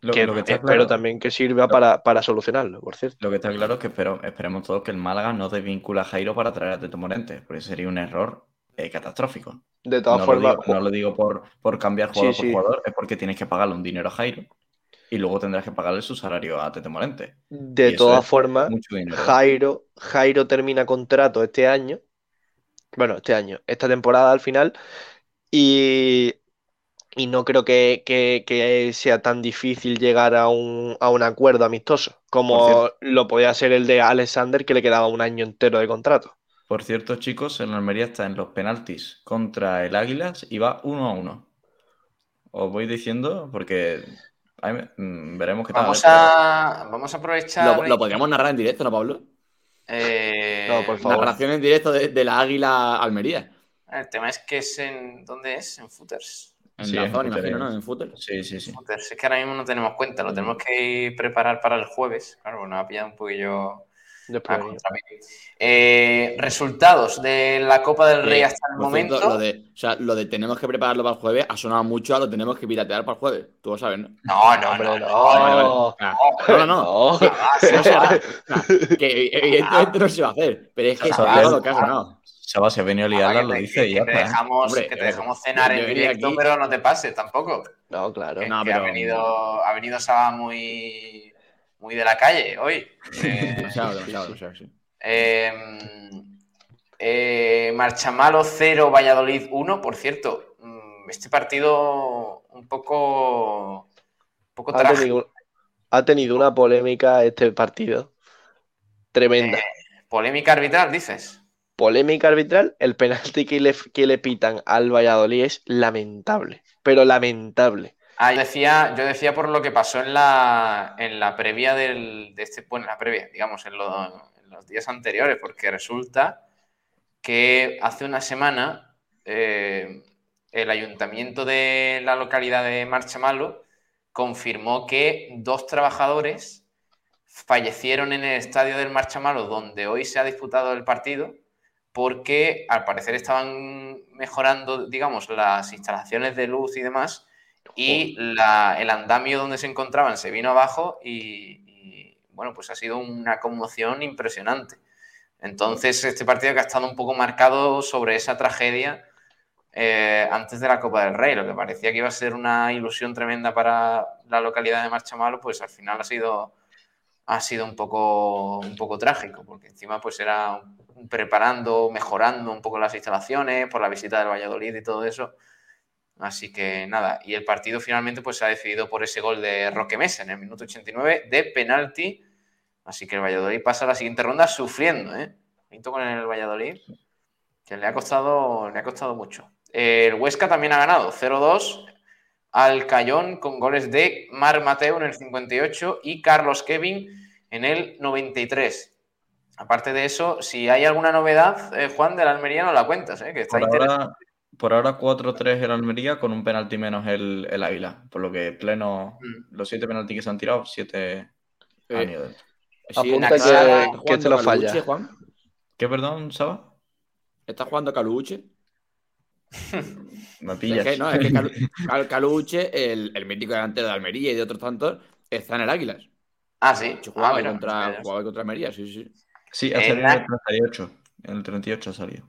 lo, que lo que está espero claro, también que sirva para, para solucionarlo, por cierto. lo que está claro es que espero- esperemos todos que el Málaga no desvincula a Jairo para traer a Teto Morente, porque sería un error eh, catastrófico. De todas no, formas, lo digo, no lo digo por, por cambiar jugador Sí, por sí. jugador, es porque tienes que pagarle un dinero a Jairo y luego tendrás que pagarle su salario a Tete Morente. de todas formas. Jairo, Jairo termina contrato este año, bueno, este año, esta temporada al final, y, y no creo que, que- que sea tan difícil llegar a un, a un acuerdo amistoso como lo podía ser el de Alexander, que le quedaba un año entero de contrato. Por cierto, chicos, el Almería está en los penaltis contra el Águilas y va uno a uno. Os voy diciendo porque mm, veremos qué tal. Vamos a, vamos a aprovechar. Lo, lo podríamos narrar en directo, ¿no, Pablo? eh, No, por favor. Narración en directo de, de la Águila Almería. El tema es que es en. ¿Dónde es? En Footers. En Sí, la zona, imagino. ¿no? En fútbol. Sí, sí, sí. Footers. Es que ahora mismo no tenemos cuenta, lo tenemos que preparar para el jueves. Claro, nos ha pillado un poquillo a Desprevenido. contrapié. Eh, resultados de la Copa del Rey Eh, hasta el momento. cierto, lo, de, o sea, lo de tenemos que prepararlo para el jueves ha sonado mucho a lo tenemos que piratear para el jueves. Tú lo sabes, ¿no? No, no, Hombre, no, no. no. Vale, vale. Ah, No, no, no. No. No se va. Ah, que evidentemente no se va a hacer. Pero es que es. ha. Seba, si ha venido a Ah, liarla, que lo dice que- que ya te está. dejamos, Hombre, que te eh, dejamos cenar en directo, aquí- pero no te pases tampoco. No, claro. Que, No, que pero- ha venido, ha venido Saba muy, muy de la calle hoy. Eh, Demasiado, demasiado, demasiado, sí. eh, eh, Marchamalo 0, Valladolid 1. Por cierto, mm, este partido un poco, un poco Ha trágico. tenido, ha tenido una polémica este partido. Tremenda. Eh, Polémica arbitral, dices. Polémica arbitral, el penalti que le, que le pitan al Valladolid es lamentable, pero lamentable. Ah, yo decía, yo decía por lo que pasó en la, en la previa del, de este, bueno, en la previa, digamos, en, lo- en los días anteriores, porque resulta que hace una semana eh, el ayuntamiento de la localidad de Marchamalo confirmó que dos trabajadores fallecieron en el estadio del Marchamalo, donde hoy se ha disputado el partido, porque al parecer estaban mejorando, digamos, las instalaciones de luz y demás, y la- el andamio donde se encontraban se vino abajo y, y, bueno, pues ha sido una conmoción impresionante. Entonces, este partido que ha estado un poco marcado sobre esa tragedia eh, antes de la Copa del Rey, lo que parecía que iba a ser una ilusión tremenda para la localidad de Marchamalo, pues al final ha sido, ha sido un, poco, un poco trágico, porque encima pues era preparando, mejorando un poco las instalaciones por la visita del Valladolid y todo eso. Así que nada, y el partido finalmente pues se ha decidido por ese gol de Roque Mesa en el minuto 89 de penalti. Así que el Valladolid pasa a la siguiente ronda sufriendo, ¿eh? Pinto con el Valladolid, que le ha costado, le ha costado mucho. El Huesca también ha ganado 0-2 al Cayón con goles de Mar Mateo en el 58 y Carlos Kevin en el 93. Aparte de eso, si hay alguna novedad, eh, Juan, de la Almería no la cuentas, ¿eh? que está Por ahora, por ahora 4-3 el Almería con un penalti menos el, el Águila. Por lo que pleno, Mm. los siete penaltis que se han tirado, siete han Eh, ido dentro. Sí, Apunta ¿está que- que te lo Caluche, falla. Juan? ¿Qué, perdón, Saba? ¿Está jugando Caluche? Me Es pillas. que, no, es que Calu- Cal- Caluche, el, el mítico delantero de Almería y de otros tantos, está en el Águilas. Ah, sí. Ah, jugaba, mira, contra, no sabía. jugaba contra Almería, sí, sí. Sí, ha salido en el Nac- 38. En el 38 ha salido.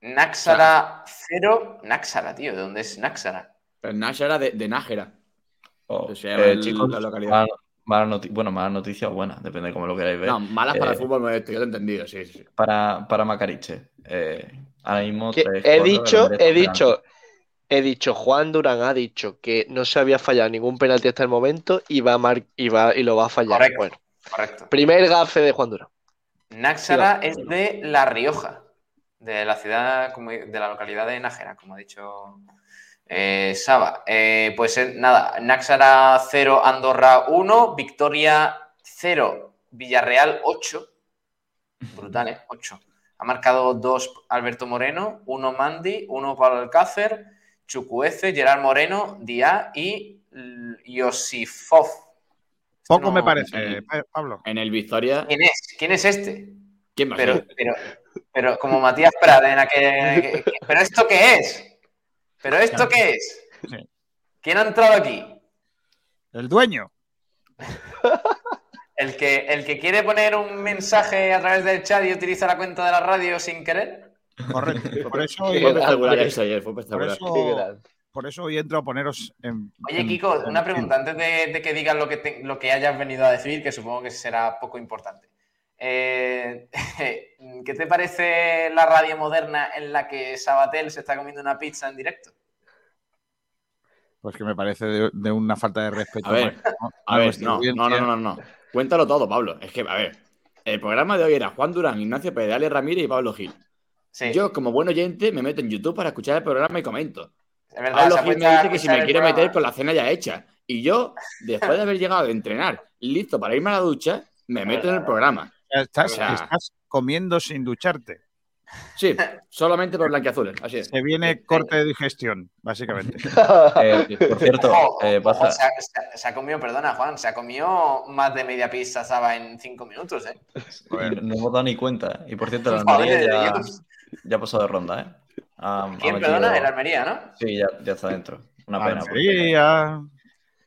Náxara 0. Náxara, tío, ¿de dónde es Náxara? El Nájera de, de Nájera. Oh, Se llama eh, el- chicos, la localidad. mala, mala noti- bueno, mala noticia o buena, depende de cómo lo queráis ver. No, malas para Eh, el fútbol modesto, yo lo he entendido, sí, sí. Para, para Macariche. Eh, ahora mismo tres, he cuatro, dicho, he dicho, he dicho, Juan Durán ha dicho que no se había fallado ningún penalti hasta el momento y va a mar- y va y lo va a fallar. Correcto. Bueno, Correcto. primer gafe de Juan Durán. Náxara es de La Rioja, de la ciudad, como- de la localidad de Nájera, como ha dicho eh, Saba. Eh, pues eh, nada, Náxara 0, Andorra 1, Victoria 0, Villarreal 8. Brutal, ¿eh? 8. Ha marcado dos Alberto Moreno, uno Mandy, uno Pablo Alcácer, Chucuece, Gerard Moreno, Díaz y Yosifov. Poco me no- parece, sí. Pa- Pablo. En el Victoria, ¿Quién es? ¿Quién es este? ¿quién va a Pero, ser? pero, pero como Matías Pradena, que, que- que- ¿pero esto qué es? ¿Pero esto qué es? Sí. ¿Quién ha entrado aquí? El dueño. ¿El que, ¿El que quiere poner un mensaje a través del chat y utiliza la cuenta de la radio sin querer? Correcto. Por eso hoy, por eso, entro a poneros en. Oye, en- Kiko, en- una pregunta antes de, de que digas lo que, te- lo que hayas venido a decir, que supongo que será poco importante. Eh, ¿Qué te parece la radio moderna en la que Sabatel se está comiendo una pizza en directo? Pues que me parece de, de una falta de respeto. A ver, ¿no? A ver, nuestra no, no, no, no. Cuéntalo todo, Pablo. Es que, a ver, el programa de hoy era Juan Durán, Ignacio Pedale Ramírez y Pablo Gil. Sí, Yo, como buen oyente, me meto en YouTube para escuchar el programa y comento. es verdad. Pablo Gil me a dice que si me programa. meter con la cena ya hecha. Y yo, después de haber llegado a entrenar, listo para irme a la ducha, me meto en el programa. Estás, O sea- estás comiendo sin ducharte. Sí, solamente por blanquiazules, así es. Se viene corte de digestión, básicamente. Eh, por cierto, Ojo, eh, pasa- se, ha, se ha- ha comido, perdona, Juan, se ha comido más de media pizza Saba en cinco minutos, ¿eh? no hemos dado ni cuenta. Y por cierto, la Almería ya, ya ha pasado de ronda, ¿eh? Ha- ha ¿Quién, metido- perdona? El Almería, ¿no? Sí, ya, ya está dentro. Una pena. Almería.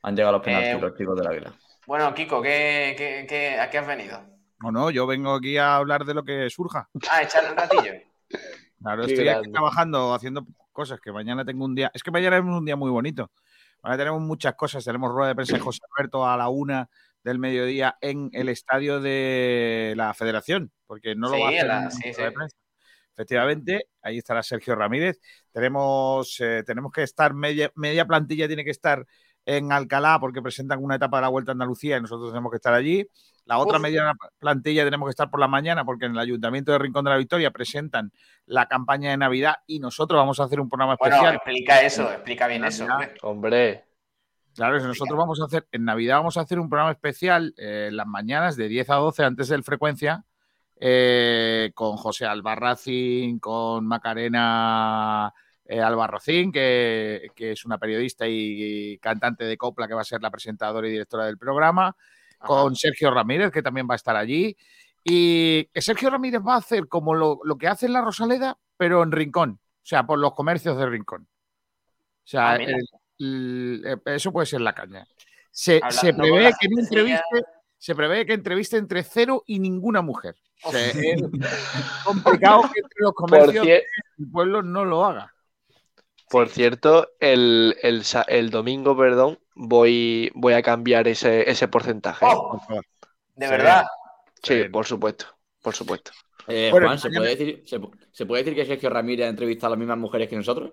Han llegado los penaltis Eh, los chicos del Águila. Bueno, Kiko, ¿qué, qué, qué- a qué has venido? No, no, yo vengo aquí a hablar de lo que surja. Ah, echarle un ratillo. Claro, Qué estoy aquí trabajando, haciendo cosas que mañana tengo un día. Es que mañana es un día muy bonito. Ahora tenemos muchas cosas. Tenemos rueda de prensa de José Alberto a la una del mediodía en el estadio de la Federación, porque no lo Sí, va a hacer la- en sí, rueda de sí. prensa. Efectivamente, ahí estará Sergio Ramírez. Tenemos, eh, tenemos que estar, media, media plantilla tiene que estar en Alcalá porque presentan una etapa de la Vuelta a Andalucía y nosotros tenemos que estar allí. La otra Uf. media plantilla tenemos que estar por la mañana porque en el Ayuntamiento de Rincón de la Victoria presentan la campaña de Navidad y nosotros vamos a hacer un programa Bueno, especial. explica eso, explica bien eso. hombre. Hombre, Claro, nosotros vamos a hacer, en Navidad vamos a hacer un programa especial eh, en las mañanas de 10 a 12 antes del frecuencia, eh, con José Albarracín, con Macarena eh, Albarracín, que, que es una periodista y, cantante de copla que va a ser la presentadora y directora del programa, con Sergio Ramírez, que también va a estar allí. Y Sergio Ramírez va a hacer como lo, lo que hace en la Rosaleda, pero en Rincón, o sea, por los comercios de Rincón. O sea, Ah, el- el- eh, eso puede ser la caña. Se, se prevé que no entreviste, se prevé que entreviste entre cero y ninguna mujer. O sea, es complicado que entre los por, comercios cier- del pueblo no lo haga. por cierto, el, el el domingo, perdón, voy, voy a cambiar ese, ese porcentaje. Oh, de Sí. verdad. sí, sí. por supuesto, por supuesto. Eh, Bueno, Juan, ¿se puede, decir, se, pu- se puede decir que Sergio Ramírez ha entrevistado a las mismas mujeres que nosotros?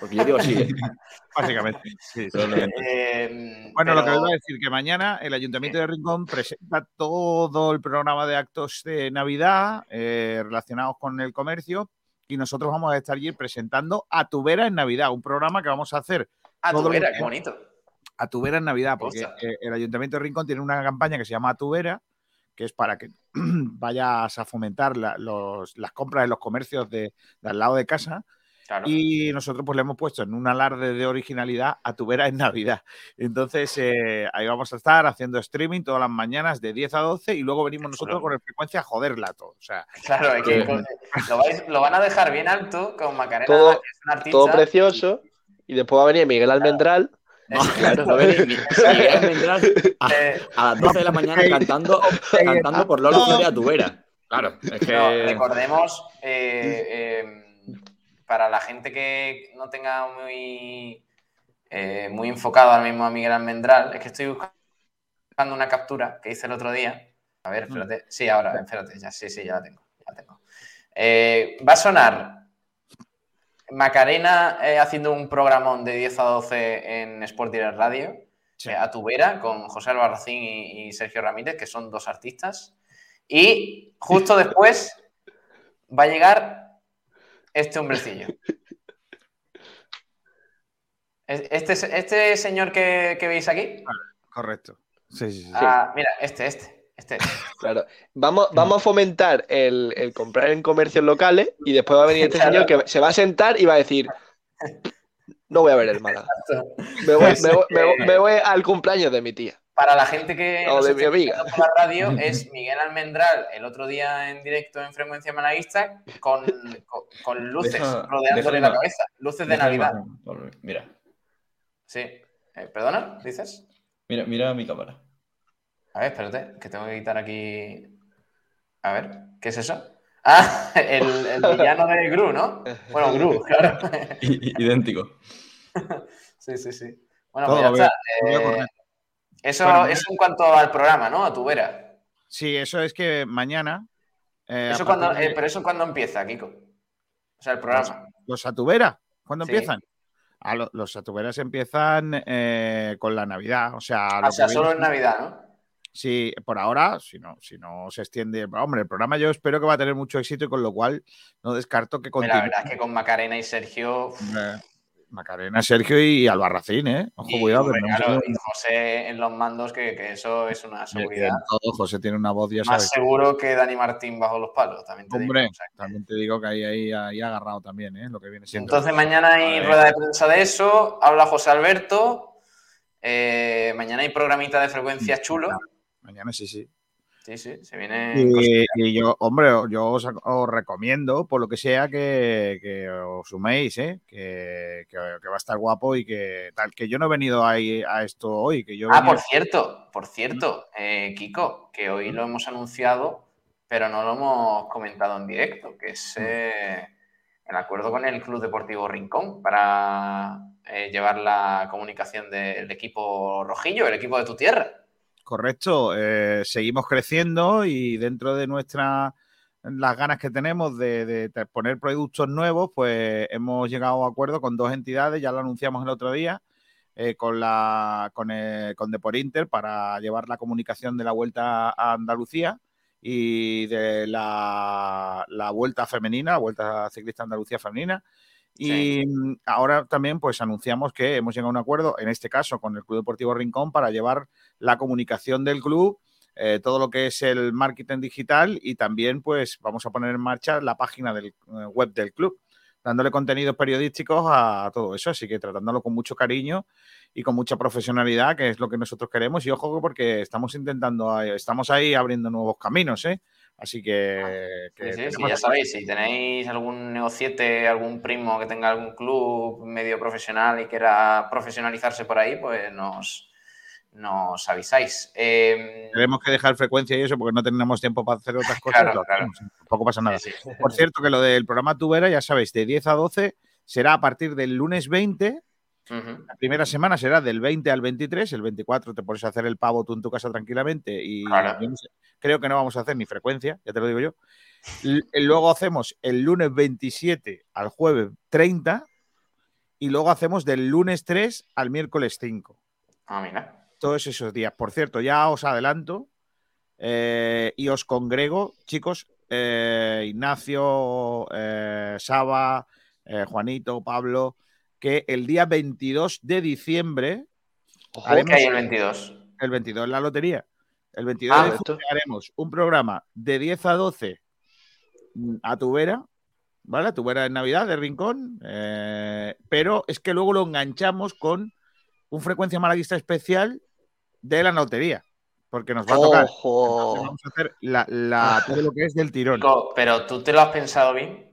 Porque yo digo sí. ¿eh? Básicamente. sí. Eh, Bueno, lo que iba a decir que mañana el Ayuntamiento de Rincón presenta todo el programa de actos de Navidad eh, relacionados con el comercio y nosotros vamos a estar allí presentando A tu vera en Navidad, un programa que vamos a hacer todo tu vera, qué bonito. A tu vera en Navidad, porque eh, el Ayuntamiento de Rincón tiene una campaña que se llama A tu vera, que es para que vayas a fomentar la- los- las compras en los comercios de, de al lado de casa. Claro. Y nosotros pues le hemos puesto en un alarde de originalidad a tu vera en Navidad. Entonces eh, ahí vamos a estar haciendo streaming todas las mañanas de 10 a 12 y luego venimos nosotros con el frecuencia a joderla todo. O sea, Claro, es que lo, vais- lo van a dejar bien alto con Macarena, Todo- que es una artista. Todo precioso. Y después va a venir Miguel Almendral. Claro, A las 12 de la mañana cantando, cantando por Lolo Flores a tu vera. Claro, es que. no, recordemos, eh, eh, para la gente que no tenga muy, eh, muy enfocado ahora mismo a Miguel Almendral, es que estoy buscando una captura que hice el otro día. A ver, espérate. Sí, ahora, espérate. Ya, sí, sí, ya la tengo. ya la tengo. Eh, va a sonar Macarena eh, haciendo un programón de 10 a 12 en Sport Direct Radio, Sí. eh, a tu vera, con José Albarracín y, y Sergio Ramírez, que son dos artistas. Y justo después va a llegar este hombrecillo. Es- Este, este señor que, que veis aquí. correcto. Sí, sí, sí. Ah, mira, este, este. Este. Claro. Vamos, vamos a fomentar el, el comprar en comercios locales y después va a venir este Claro. señor que se va a sentar y va a decir: No voy a ver el Málaga. Me voy, me voy- me voy- me voy al cumpleaños de mi tía. Para la gente que O de mi amiga. por la radio, es Miguel Almendral el otro día en directo en Frecuencia Malaguista con, con, con luces Deja- rodeándole deja la una- cabeza. Luces de Deja Navidad. Mira, Sí. Eh, ¿Perdona? ¿Dices? mira, mira mi cámara. A ver, espérate, que tengo que quitar aquí. A ver, ¿qué es eso? Ah, el, el villano de Gru, ¿no? Bueno, Gru, claro. Idéntico. Sí, sí, sí. Bueno, Todo pues ya está. Eh, eso, Bueno, eso en cuanto al programa, ¿no? A tu vera. Sí, eso es que mañana. eh, Eso a cuando, de- eh, pero eso cuando empieza, Kiko. O sea, el programa. ¿Los Satubera? ¿Cuándo Sí. empiezan? A lo- los Satuberas empiezan eh, con la Navidad. O sea, Ah, lo o sea, que solo viene- en Navidad, ¿no? Sí, por ahora, si no, si no se extiende. Hombre, el programa yo espero que va a tener mucho éxito y con lo cual no descarto que Hombre, La continúe. verdad es que con Macarena y Sergio. Eh, Macarena, Sergio y Albarracín, ¿eh? Ojo, Y, cuidado. hombre, claro, y José en los mandos, que, que eso es una seguridad. todo, José tiene una voz, ya Más sabes. seguro que Dani Martín bajo los palos, también te digo. Hombre, O sea, que- también te digo que ahí, ahí, ahí agarrado también, ¿eh? Lo que viene siendo. Entonces mañana hay rueda de prensa de eso, habla José Alberto, eh, mañana hay programita de frecuencias chulo. Mañana sí, sí. Sí, sí, se viene... Y, y yo, hombre, yo os, os recomiendo, por lo que sea, que, que os suméis, ¿eh? Que, que- que va a estar guapo y que tal. Que yo no he venido ahí a esto hoy, que yo. Ah, por cierto, por cierto, eh, Kiko, que hoy lo hemos anunciado, pero no lo hemos comentado en directo, que es eh, el acuerdo con el Club Deportivo Rincón para eh, llevar la comunicación del equipo rojillo, el equipo de tu tierra. Correcto, eh, seguimos creciendo y dentro de nuestras las ganas que tenemos de, de poner productos nuevos, pues hemos llegado a acuerdo con dos entidades, ya lo anunciamos el otro día, eh, con la con, eh, con Deporinter para llevar la comunicación de la vuelta a Andalucía y de la, la vuelta femenina, la vuelta ciclista Andalucía femenina. Y mm, ahora también pues anunciamos que hemos llegado a un acuerdo, en este caso con el Club Deportivo Rincón, para llevar la comunicación del club, eh, todo lo que es el marketing digital y también pues vamos a poner en marcha la página del eh, web del club, dándole contenidos periodísticos a todo eso, así que tratándolo con mucho cariño y con mucha profesionalidad, que es lo que nosotros queremos y ojo porque estamos intentando, eh, estamos ahí abriendo nuevos caminos, ¿eh? Así que, que Sí, sí, ya sabéis, si tenéis algún negociete, algún primo que tenga algún club medio profesional y quiera profesionalizarse por ahí, pues nos, nos avisáis. Eh, tenemos que dejar frecuencia y eso porque no tenemos tiempo para hacer otras cosas. Claro, claro. Tampoco pasa nada. Por cierto, que lo del programa Tubera, ya sabéis, de 10 a 12 será a partir del lunes 20. La primera semana será del 20 al 23. El 24 te pones a hacer el pavo tú en tu casa tranquilamente. Y Claro. yo no sé, creo que no vamos a hacer ni frecuencia, ya te lo digo yo. L- Luego hacemos el lunes 27 al jueves 30. Y luego hacemos del lunes 3 al miércoles 5 Ah, mira. todos esos días. Por cierto, ya os adelanto eh, y os congrego, chicos, eh, Ignacio, eh, Saba, eh, Juanito, Pablo, que el día 22 de diciembre, Ojo, Haremos- ¿Qué hay el 22? el 22 en la lotería, el 22 Ah, de diciembre haremos un programa de 10 a 12 mm, a Tubera, ¿vale? A Tubera en Navidad, de Rincón, eh, pero es que luego lo enganchamos con un frecuencia malaguista especial de la lotería, porque nos va a tocar. Ojo. Vamos a hacer la, la- todo lo que es del tirón. Pero tú te lo has pensado bien.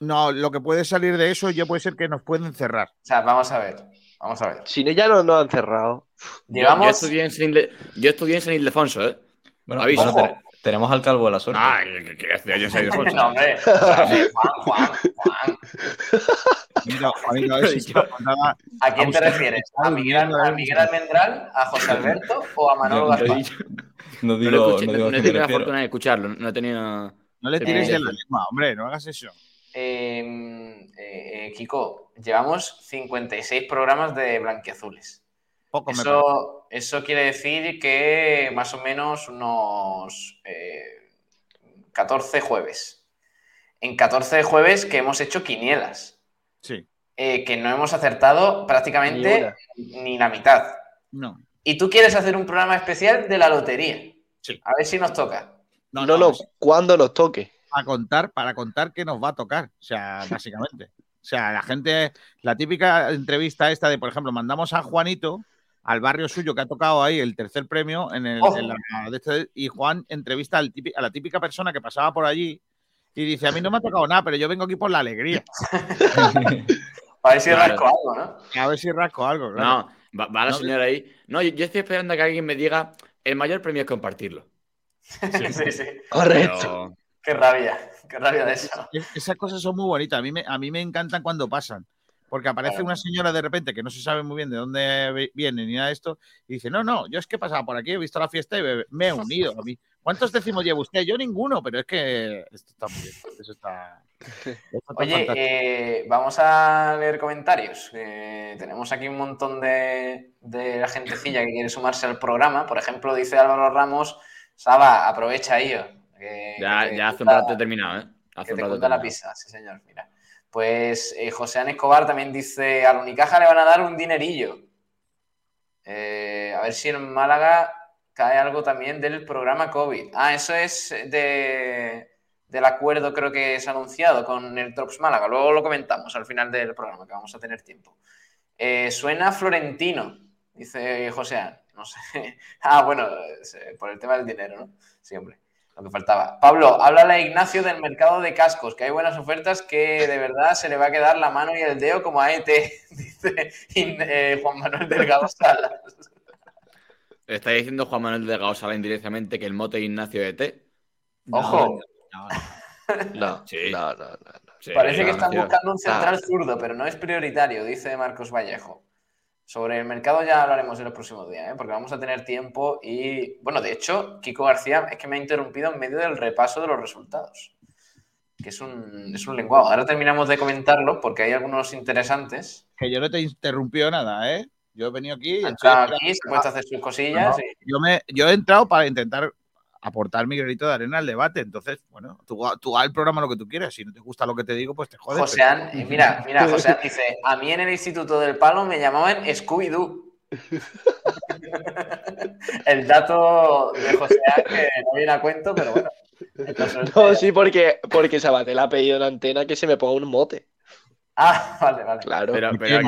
No, lo que puede salir de eso ya puede ser que nos pueden cerrar. O sea, vamos a ver. Vamos a ver. Si no, ya no nos han cerrado. Yo, Llevamos. yo estudié en San Ilde- yo estudié en San Ildefonso, ¿eh? Bueno, Aviso. Ojo. tenemos al calvo de la suerte. Ah, que, que estudié yo San Ildefonso. No, hombre. Juan, Juan, Juan. Mira, a si Yo- contaba- ¿A quién te refieres? ¿A Miguel, a Miguel Almendral? ¿A José Alberto o a Manolo Gaspar? no No, digo, escuché, no no, no he tenido la fortuna de escucharlo, no he tenido... No le tires de la lengua, hombre, no hagas eso. Eh, eh, Kiko, llevamos 56 programas de blanquiazules. Poco me parece. Eso, quiere decir que más o menos unos eh, 14 jueves. En 14 jueves que hemos hecho quinielas, Sí, eh, que no hemos acertado prácticamente ni la mitad. no. Y tú quieres hacer un programa especial de la lotería. Sí. A ver si nos toca. No, No, no, no, cuando nos toque. Para contar, para contar que nos va a tocar. O sea, básicamente. O sea, la gente, la típica entrevista esta de, por ejemplo, mandamos a Juanito al barrio suyo que ha tocado ahí el tercer premio en el, Ojo. en la- de este- y Juan entrevista al típi- a la típica persona que pasaba por allí y dice, a mí no me ha tocado nada, pero yo vengo aquí por la alegría. A ver si Claro. rasco algo, ¿no? A ver si rasco algo. claro. No, va, va la No, señora ahí. No, yo, yo estoy esperando a que alguien me diga el mayor premio es compartirlo. Sí, sí. Correcto. Pero- Qué rabia, qué rabia de eso. Es- Esas cosas son muy bonitas. A mí me, a mí me encantan cuando pasan. Porque aparece Claro. una señora de repente que no se sabe muy bien de dónde viene ni nada de esto y dice, no, no, yo es que pasaba por aquí, he visto la fiesta y me, he unido a mí. ¿Cuántos décimos lleva usted? Yo ninguno, pero es que esto está muy bien. Eso está, eso está Oye, eh, vamos a leer comentarios. Eh, tenemos aquí un montón de, de la gentecilla que quiere sumarse al programa. Por ejemplo, dice Álvaro Ramos, Saba, aprovecha ello. Que- ya, que ya hace un rato he terminado, ¿eh? Hace Que un te rato la pizza, sí señor, mira. Pues eh, José An Escobar también dice, al Unicaja le van a dar un dinerillo. Eh, a ver si en Málaga cae algo también del programa COVID. Ah, eso es de, del acuerdo creo que es anunciado con el Trops Málaga. Luego lo comentamos al final del programa, que vamos a tener tiempo. Eh, suena Florentino, dice José An. No sé. Ah, bueno, por el tema del dinero, ¿no? Siempre lo que faltaba. Pablo, háblale a Ignacio del mercado de cascos, que hay buenas ofertas que de verdad se le va a quedar la mano y el dedo como a ET, dice eh, Juan Manuel Delgado Salas. ¿Está diciendo Juan Manuel Delgado Salas indirectamente que el mote Ignacio ET? Ojo. No, no, Sí. no, no, no. Sí, Parece que están buscando un central zurdo, pero no es prioritario, dice Marcos Vallejo. Sobre el mercado ya hablaremos en los próximos días, ¿eh? porque vamos a tener tiempo y, bueno, de hecho, Kiko García es que me ha interrumpido en medio del repaso de los resultados, que es un, es un lenguado. Ahora terminamos de comentarlo porque hay algunos interesantes. Que yo no te he interrumpido nada, ¿eh? Yo he venido aquí. Aquí, se ha puesto a hacer sus cosillas. y- yo, me, yo he entrado para intentar aportar mi granito de arena al debate. Entonces, bueno, tú, tú haz el programa lo que tú quieras. Si no te gusta lo que te digo, pues te jodes. José pero- An, eh, mira, mira, José An dice, a mí en el Instituto del Palo me llamaban Scooby-Doo. el dato de José An que no viene a cuento, pero bueno. No, que- sí, porque, porque Sabatel ha pedido en antena que se me ponga un mote. Ah, vale, vale. Claro. Pero, ¿Y pero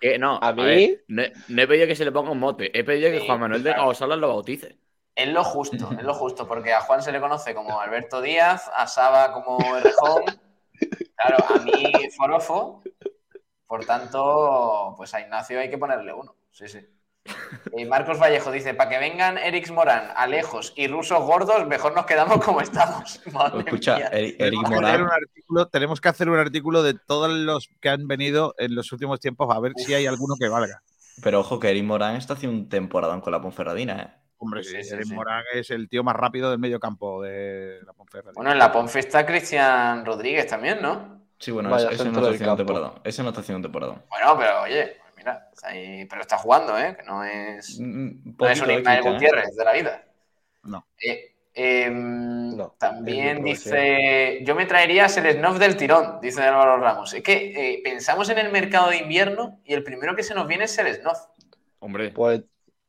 que, no, ¿A a mí? ver, no, he- no he pedido que se le ponga un mote, he pedido que Sí, Juan Manuel claro. Delgado Salas lo bautice. Es lo justo, es lo justo, porque a Juan se le conoce como Alberto Díaz, a Saba como Errejón, claro, a mí Forofo, por tanto, pues a Ignacio hay que ponerle uno, sí, sí. Y Marcos Vallejo dice, para que vengan Erix Morán, Alejos y rusos gordos, mejor nos quedamos como estamos. Madre Escucha. Eric, Eric Tenemos que, hacer Morán. un artículo, tenemos que hacer un artículo de todos los que han venido en los últimos tiempos a ver si hay alguno que valga. Pero ojo que Eric Morán está haciendo un temporadón con la Ponferradina, ¿eh? Hombre, Sí, sí, sí, Eric sí. Morán es el tío más rápido del medio campo de la Ponferradina. Bueno, en la Ponfe está Cristian Rodríguez también, ¿no? Sí, bueno, Vaya ese, no está haciendo un temporadón. Ese no está haciendo un temporadón. Bueno, pero oye, pues mira, está ahí- pero está jugando, ¿eh? Que no es... Mm, No es un eh, Ismael ¿eh? Gutiérrez de la vida. No. Eh, em, No, también dice, yo me traería Selesnov del tirón, dice Álvaro Ramos. Es que eh, pensamos en el mercado de invierno y el primero que se nos viene es Selesnov. Hombre, Pues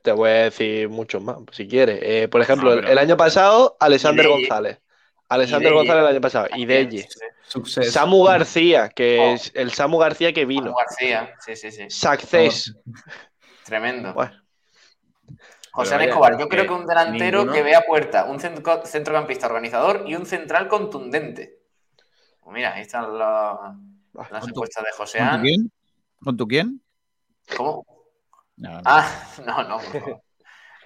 te voy a decir muchos más, si quieres. Eh, por ejemplo, No, el- pero- el año pasado, Alexander. González. Alexander. González el año pasado. Y Deye. Samu García, que Oh. es el Samu García que vino. García, sí, sí, sí. Success. Tremendo. Bueno, José Pero vaya, Escobar, yo creo que un delantero ninguno- que vea puerta, un centro- centrocampista organizador y un central contundente. Pues mira, ahí están la- las ¿Con tu- encuestas de José ¿Con tu quién? ¿Con tu quién? ¿Cómo? No, no. Ah, no, no, por favor.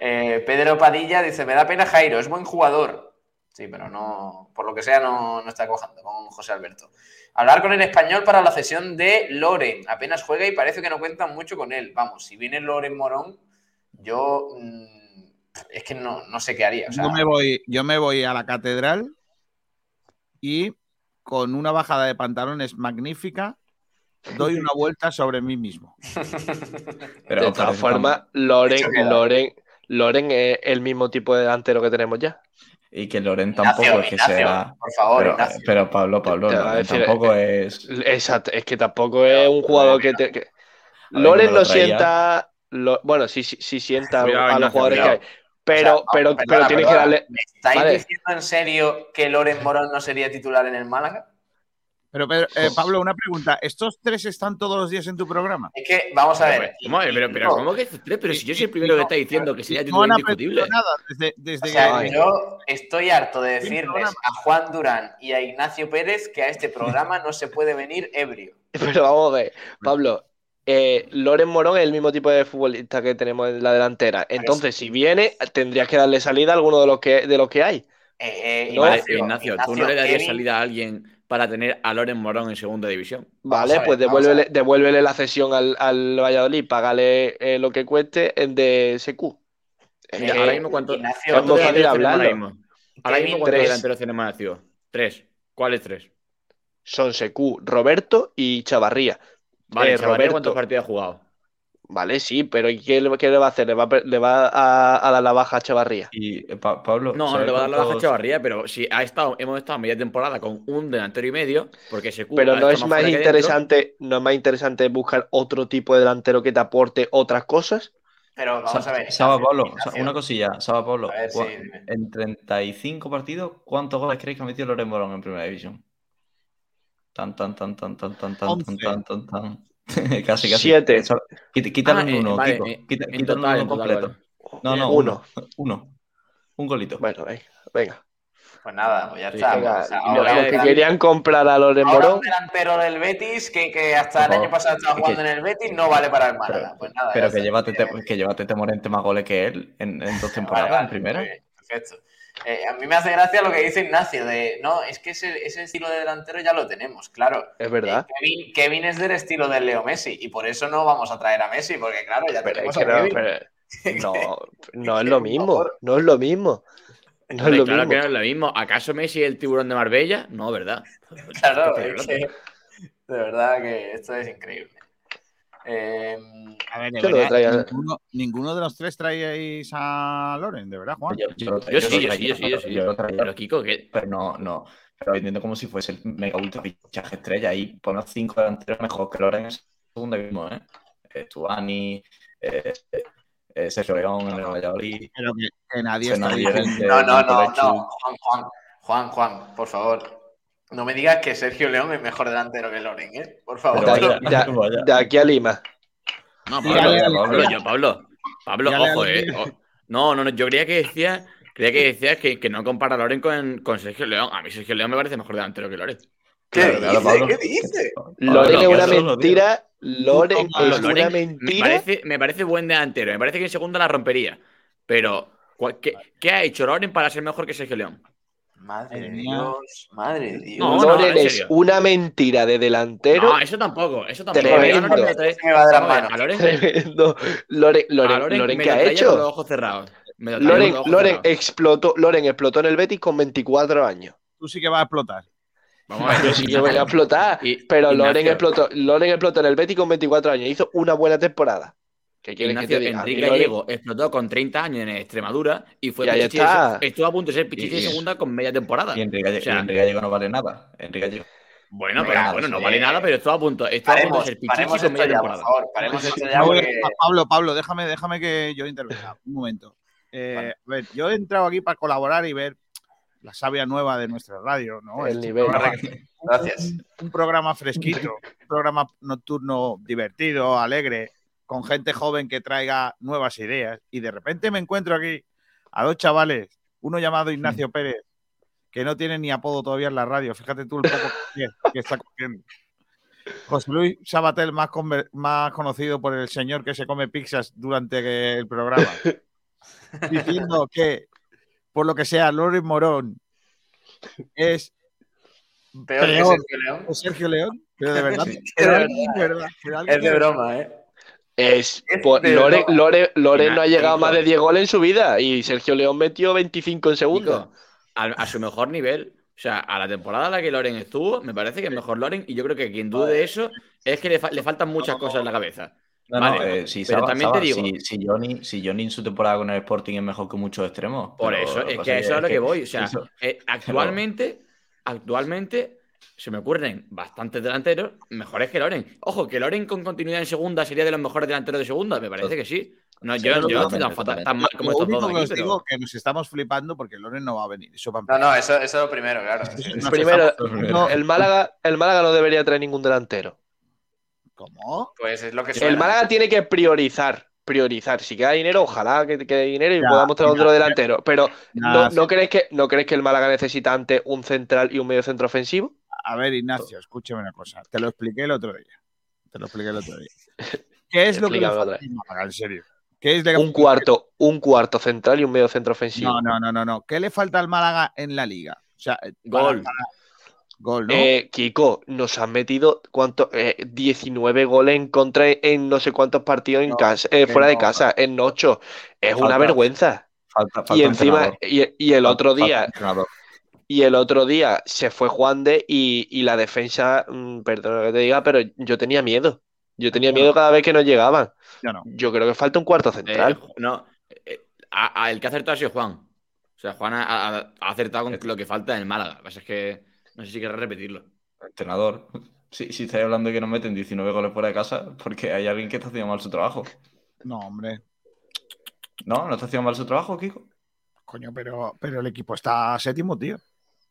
Eh, Pedro Padilla dice, me da pena Jairo, es buen jugador. Sí, pero no, por lo que sea, no, no está cojando con José Alberto. Hablar con el español para la cesión de Loren. Apenas juega y parece que no cuentan mucho con él. Vamos, si viene Loren Morón, yo mm, es que no, no sé qué haría. o sea, yo, me voy, yo me voy a la catedral y con una bajada de pantalones magnífica doy una vuelta sobre mí mismo. Pero de todas formas, Loren. Loren, Loren es el mismo tipo de delantero que tenemos ya. Y que Loren Ignacio, tampoco es que Ignacio, sea. Por favor, Pero, Ignacio. pero Pablo, Pablo, Loren decir, tampoco eh, es. Exacto, es que tampoco es un jugador que te. que- Loren lo sienta. lo- bueno, sí, sí, sí sienta Cuidado, a los jugadores cuidado. que hay. Pero, O sea, pero, no, pero perdona, tienes que darle. ¿Me estáis Vale. diciendo en serio que Loren Morón no sería titular en el Málaga? Pero, Pedro- eh, Pablo, una pregunta. ¿Estos tres están todos los días en tu programa? Es que, vamos a ver. ¿cómo, pero, pero, ¿cómo que estos tres? Pero si yo soy el primero que está diciendo que sería No titular han indiscutible. nada desde, desde O sea, que... yo estoy harto de decirles a Juan Durán y a Ignacio Pérez que a este programa no se puede venir ebrio. Pero vamos a ver, Pablo. Eh, Loren Morón es el mismo tipo de futbolista que tenemos en la delantera. Entonces, si viene, tendrías que darle salida a alguno de los que, de los que hay. Eh, eh, No, Ignacio, Ignacio, tú no le darías Kevin, salida a alguien para tener a Loren Morón en segunda división. Vale, ver, pues devuélvele, devuélvele la cesión al, al Valladolid, págale eh, lo que cueste el de SQ. Mira, Eh, ahora mismo cuánto, Ignacio, ¿cuántos es muy fácil delanteros tenemos ahora mismo? Ahora mismo cuántos tres. delanteros tenemos ciudad? Tres. ¿Cuáles tres? Son SQ, Roberto y Chavarría. Vale, Eh, Chavarría, Roberto. ¿cuántos partidos ha jugado? Vale, sí, pero ¿y qué, le- qué le va a hacer? ¿Le va le va a, a dar la baja a Chavarría? Y eh, Pa- Pablo. No, no ¿sabes le va a dar la baja a Chavarría, pero si ha estado, hemos estado media temporada con un delantero y medio, porque se Pero no es más interesante, no es más interesante buscar otro tipo de delantero que te aporte otras cosas. Pero vamos a ver. Saba Pablo, una cosilla, Saba Pablo. A ver, sí. En 35 partidos, ¿cuántos goles creéis que ha metido Loren Morón en primera división? Tan, tan, tan, tan, tan, tan, tan, Once. tan, tan, tan. casi, casi. Siete. Quítale Ah, un eh, uno, vale, Kiko. eh, Quita- en quítale un total, uno en total, completo. No, no, Uno. uno. Uno. Un golito. Bueno, venga, venga. Pues nada, pues ya Sí, está. Venga, O sea, ahora los que querían comprar a Loren ahora Morón, un delantero del Betis que, que hasta el año pasado estaba Es jugando que- en el Betis no vale para el Málaga. Pero, pues nada. pero que Eh, que lleva Tete Morente más goles que él en, en dos Vale, temporadas, vale, en primera. perfecto. Eh, a mí me hace gracia lo que dice Ignacio de, no, es que ese, ese estilo de delantero ya lo tenemos, claro. es verdad. Eh, Kevin, Kevin es del estilo del Leo Messi y por eso no vamos a traer a Messi, porque claro, ya Pero tenemos es que a no, Kevin. pero- no, no es lo mismo. No es lo mismo. No es Hombre, lo claro mismo. que no es lo mismo. ¿Acaso Messi es el tiburón de Marbella? No, ¿verdad? Claro, ¿Qué es estoy que, de verdad que esto es increíble. Eh, A ver, de Yo lo verdad, traía- ninguno, ninguno de los tres traíais a Loren, de verdad, Juan. Yo, yo Yo yo sí, yo traía, sí, yo sí, yo sí. yo lo traía, Pero Kiko, ¿qué? pero no, no. Pero entiendo como si fuese el mega ultra fichaje estrella y poner cinco delanteros mejor que Loren en segunda mismo, ¿eh? Eh, Tuani, eh, eh, Sergio León en el Valladolid. Pero que, que nadie está diciendo. Llorente, no, no, no, no, Juan, Juan, Juan, Juan, por favor. No me digas que Sergio León es mejor delantero que Loren, ¿eh? Por favor. De vaya, aquí, de- vaya. de aquí a Lima. No, Pablo, Pablo, yo, Pablo, Pablo, Dígale ojo, eh. o- No, no, no, yo creía que decía, creía que decías que, que no compara a Loren con, con Sergio León. A mí Sergio León me parece mejor delantero que Loren. ¿Qué Claro, dice? claro, Pablo. ¿Qué dice? Loren es una yo mentira. Loren es una Me mentira. parece, me parece buen delantero. Me parece que en segunda la rompería. Pero, ¿cuál- ¿qué, qué ha hecho Loren para ser mejor que Sergio León? Madre de mía. Dios, madre de Dios. No, es una mentira de delantero. No, eso tampoco, eso tampoco. Tremendo. Loren, Tremendo. Loren, a Loren, Loren Loren me ¿qué ha traía con los hecho? ojos cerrados. Loren, los ojos Loren cerrados. explotó, Loren explotó en el Betis con 24 años. Tú sí que vas a explotar. Vamos a ver. Yo sí que voy a explotar. Y- Pero Loren explotó, Loren explotó en el Betis con 24 años. Hizo una buena temporada. ¿Qué quieres que Ignacio, te diga? A mí Enrique Gallego explotó con 30 años en Extremadura y fue Y está. estuvo a punto de ser Pichichi Y- de segunda con media temporada. Y Enrique Gallego, O sea, y Enrique Gallego no vale nada. Enrique Gallego. Bueno, no pero bueno, no sí. vale nada, pero estuvo a punto, estuvo a punto de ser Pichichi con media ya, por temporada. favor. Paremos esto ya Pablo, porque... Pablo, Pablo, déjame, déjame que yo intervenga. Un momento. Eh, Vale. A ver, yo he entrado aquí para colaborar y ver la savia nueva de nuestra radio, ¿no? El Este nivel. programa- Gracias. un, un programa fresquito, un programa nocturno divertido, alegre, con gente joven que traiga nuevas ideas. Y de repente me encuentro aquí a dos chavales, uno llamado Ignacio Pérez, que no tiene ni apodo todavía en la radio. Fíjate tú el poco que, que está cogiendo. José Luis Sabatel, más, más conocido por el señor que se come pizzas durante el programa, diciendo que, por lo que sea, Loren Morón es Peor que Peor. Sergio León. ¿Es Sergio León? Pero de verdad, pero de verdad, Es de broma, ¿eh? Es, Es pues, de Loren, broma. Loren- Loren no ha llegado más de 10 goles en su vida y Sergio León metió 25 en segunda. Chico, a, a su mejor nivel, o sea, a la temporada en la que Loren estuvo, me parece que es mejor Loren y yo creo que quien dude de eso es que le, fa- le faltan muchas cosas en la cabeza. No, Vale, no, eh, si, pero Saba- también Saba, te digo- si, si Johnny, si Johnny en su temporada con el Sporting es mejor que muchos extremos. Por eso, es que a eso es a lo que voy. O sea, eso- eh, actualmente, actualmente se me ocurren bastantes delanteros mejores que Loren. Ojo, que Loren con continuidad en segunda sería de los mejores delanteros de segunda, me parece que sí. No, Sí, yo, yo no estoy tan, fatal- tan mal como Lo estos único dos que aquí, os pero- digo que nos estamos flipando porque Loren no va a venir. Eso No, no, eso, eso es lo primero, claro. Nos Primero, estamos- no, el Málaga, el Málaga no debería traer ningún delantero. ¿Cómo? Pues es lo que suena. El Málaga tiene que priorizar. Priorizar. Si queda dinero, ojalá que quede dinero y Ya, podamos traer otro delantero. Pero Ya, ¿no, sí. ¿no, crees que, ¿no crees que el Málaga necesita antes un central y un medio centro ofensivo? A ver, Ignacio, escúchame una cosa. Te lo expliqué el otro día. Te lo expliqué el otro día. ¿Qué es lo que le falta Málaga, en serio? ¿Qué es Un cuarto, un cuarto central y un medio centro ofensivo. No, no, no, no, no. ¿Qué le falta al Málaga en la liga? O sea, Gol. para- para- Gol, ¿no? Eh, Kiko, nos han metido ¿cuánto? Eh, 19 goles en contra en no sé cuántos partidos en No, casa, eh, fuera de no. casa, en 8. Es una Falta- vergüenza. Falta, falta Y encima, y, y el otro día. Y el otro día se fue Juan de y, y la defensa, mm, perdón que te diga, pero yo tenía miedo. Yo tenía miedo cada vez que no llegaban. Yo no. Yo creo que falta un cuarto Eh, central. no, eh, a- a- el que ha acertado ha sido Juan. O sea, Juan ha, ha- ha acertado con lo que falta en el Málaga. Lo que pasa es que no sé si querrás repetirlo. Entrenador. Si, si estáis hablando de que nos meten 19 goles fuera de casa, porque hay alguien que está haciendo mal su trabajo. No, hombre. ¿No? ¿No está haciendo mal su trabajo, Kiko? Coño, pero, pero el equipo está séptimo, tío.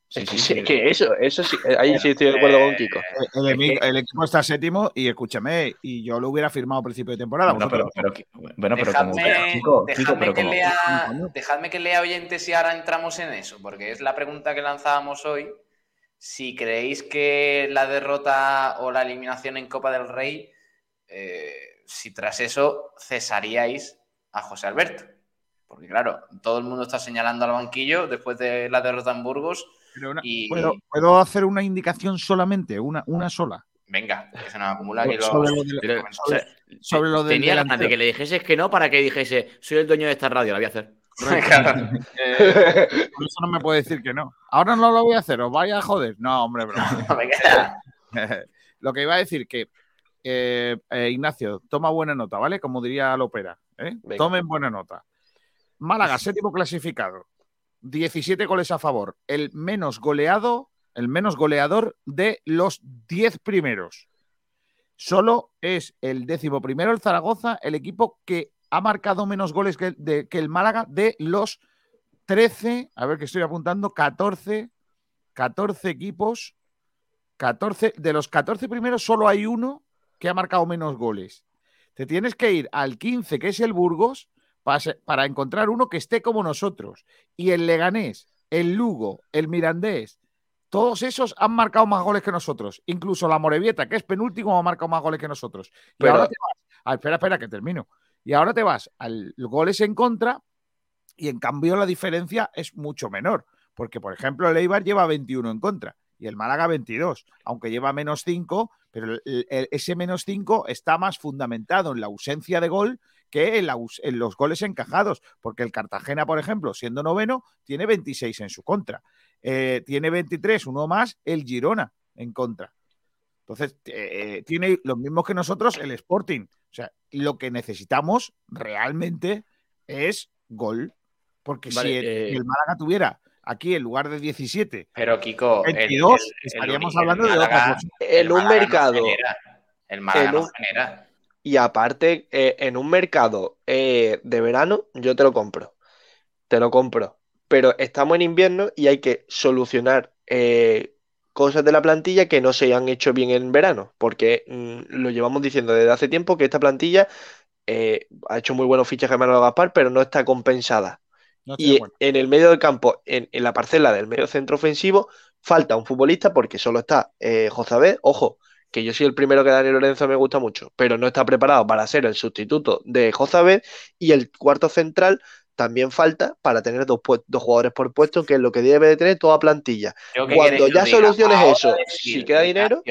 Sí, Es que, sí. sí, que eso, eso sí, eh, ahí sí estoy de acuerdo con Kiko. El, emi- el equipo está séptimo y escúchame, y yo lo hubiera firmado a principio de temporada. Bueno, pero, pero, bueno, pero como. Dejadme, Kiko, Kiko, dejadme pero que como. lea, dejadme que lea oyentes y ahora entramos en eso, porque es la pregunta que lanzábamos hoy. Si creéis que la derrota o la eliminación en Copa del Rey, eh, si tras eso cesaríais a José Alberto. Porque claro, todo el mundo está señalando al banquillo después de la derrota en Burgos una- y ¿puedo, puedo hacer una indicación solamente? Una, una sola. venga, que se nos acumula los... Sobre lo de- Pero, o sea, sobre lo tenía ganas de delantero. que le dijeses que no para que dijese, soy el dueño de esta radio, la voy a hacer. Claro. Eh, por eso no me puede decir que no. Ahora no lo voy a hacer, os vaya a joder. No, hombre. Venga. lo que iba a decir que eh, eh, Ignacio, toma buena nota, ¿vale? Como diría Lopera. ¿eh? Tomen buena nota. Málaga, séptimo clasificado. 17 goles a favor. El menos goleado, el menos goleador de los 10 primeros. Solo es el décimo primero el Zaragoza, el equipo que ha marcado menos goles que, el Málaga de los 13, a ver que estoy apuntando, 14, 14 equipos 14, de los 14 primeros solo hay uno que ha marcado menos goles. Te tienes que ir al 15, que es el Burgos, para, encontrar uno que esté como nosotros. Y el Leganés, el Lugo, el Mirandés, todos esos han marcado más goles que nosotros. Incluso la Morevieta, que es penúltimo, ha marcado más goles que nosotros. Y Pero- ahora te vas. ah, espera, espera, que termino. Y ahora te vas al goles en contra y en cambio la diferencia es mucho menor. Porque, por ejemplo, el Eibar lleva 21 en contra y el Málaga 22, aunque lleva menos 5, pero el- el- ese menos 5 está más fundamentado en la ausencia de gol que en, la aus- en los goles encajados, porque el Cartagena, por ejemplo, siendo noveno, tiene 26 en su contra. Eh, tiene 23, uno más, el Girona en contra. Entonces, eh, tiene los mismos que nosotros el Sporting. O sea, lo que necesitamos realmente es gol. Porque Vale, si el, eh, el Málaga tuviera aquí en lugar de 17 Pero Kiko, el- 22, el- el estaríamos hablando de Málaga- otra cosa. En un no mercado. genera. el Málaga en no un- genera. Y aparte, eh, en un mercado eh, de verano, yo te lo compro. Te lo compro. Pero estamos en invierno y hay que solucionar eh, cosas de la plantilla que no se han hecho bien en verano. Porque mm, lo llevamos diciendo desde hace tiempo que esta plantilla ha hecho muy buenos fichajes Manuel Gaspar, pero no está compensada. No Y en el medio del campo, en, en la parcela del medio centro ofensivo, falta un futbolista porque solo está eh. Ojo, que yo soy el primero que Dani Lorenzo me gusta mucho, pero no está preparado para ser el sustituto de Jozabed. Y el cuarto central también falta para tener dos, dos jugadores por puesto, que es lo que debe de tener toda plantilla. Yo, ¿qué Cuando ya soluciones eso, decir, si queda dinero-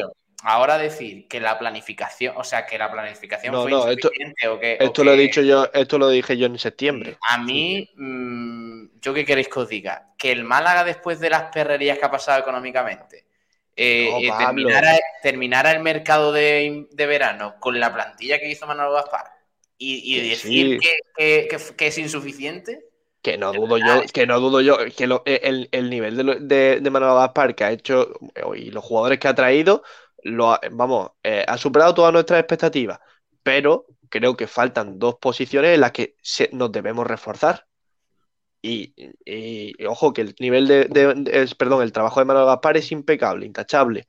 Ahora decir que la planificación, o sea, que la planificación No, fue no, esto- insuficiente o que. o Esto lo he dicho yo, esto lo dije yo en septiembre. A mí, mm, ¿yo qué queréis que os diga? Que el Málaga, después de las perrerías que ha pasado económicamente, eh, No, eh, terminara, terminara el mercado de, de verano con la plantilla que hizo Manuel Gaspar y, y Que decir sí. que, que- es insuficiente. Que no dudo verdad, yo, que no dudo yo, que lo- el, el nivel de, de, de Manuel Gaspar que ha hecho y los jugadores que ha traído, lo ha- vamos, eh, ha superado todas nuestras expectativas. Pero creo que faltan dos posiciones en las que se- nos debemos reforzar. Y, y- y ojo, que el nivel de, de- de- es- perdón, el trabajo de Manuel Gaspar es impecable, intachable.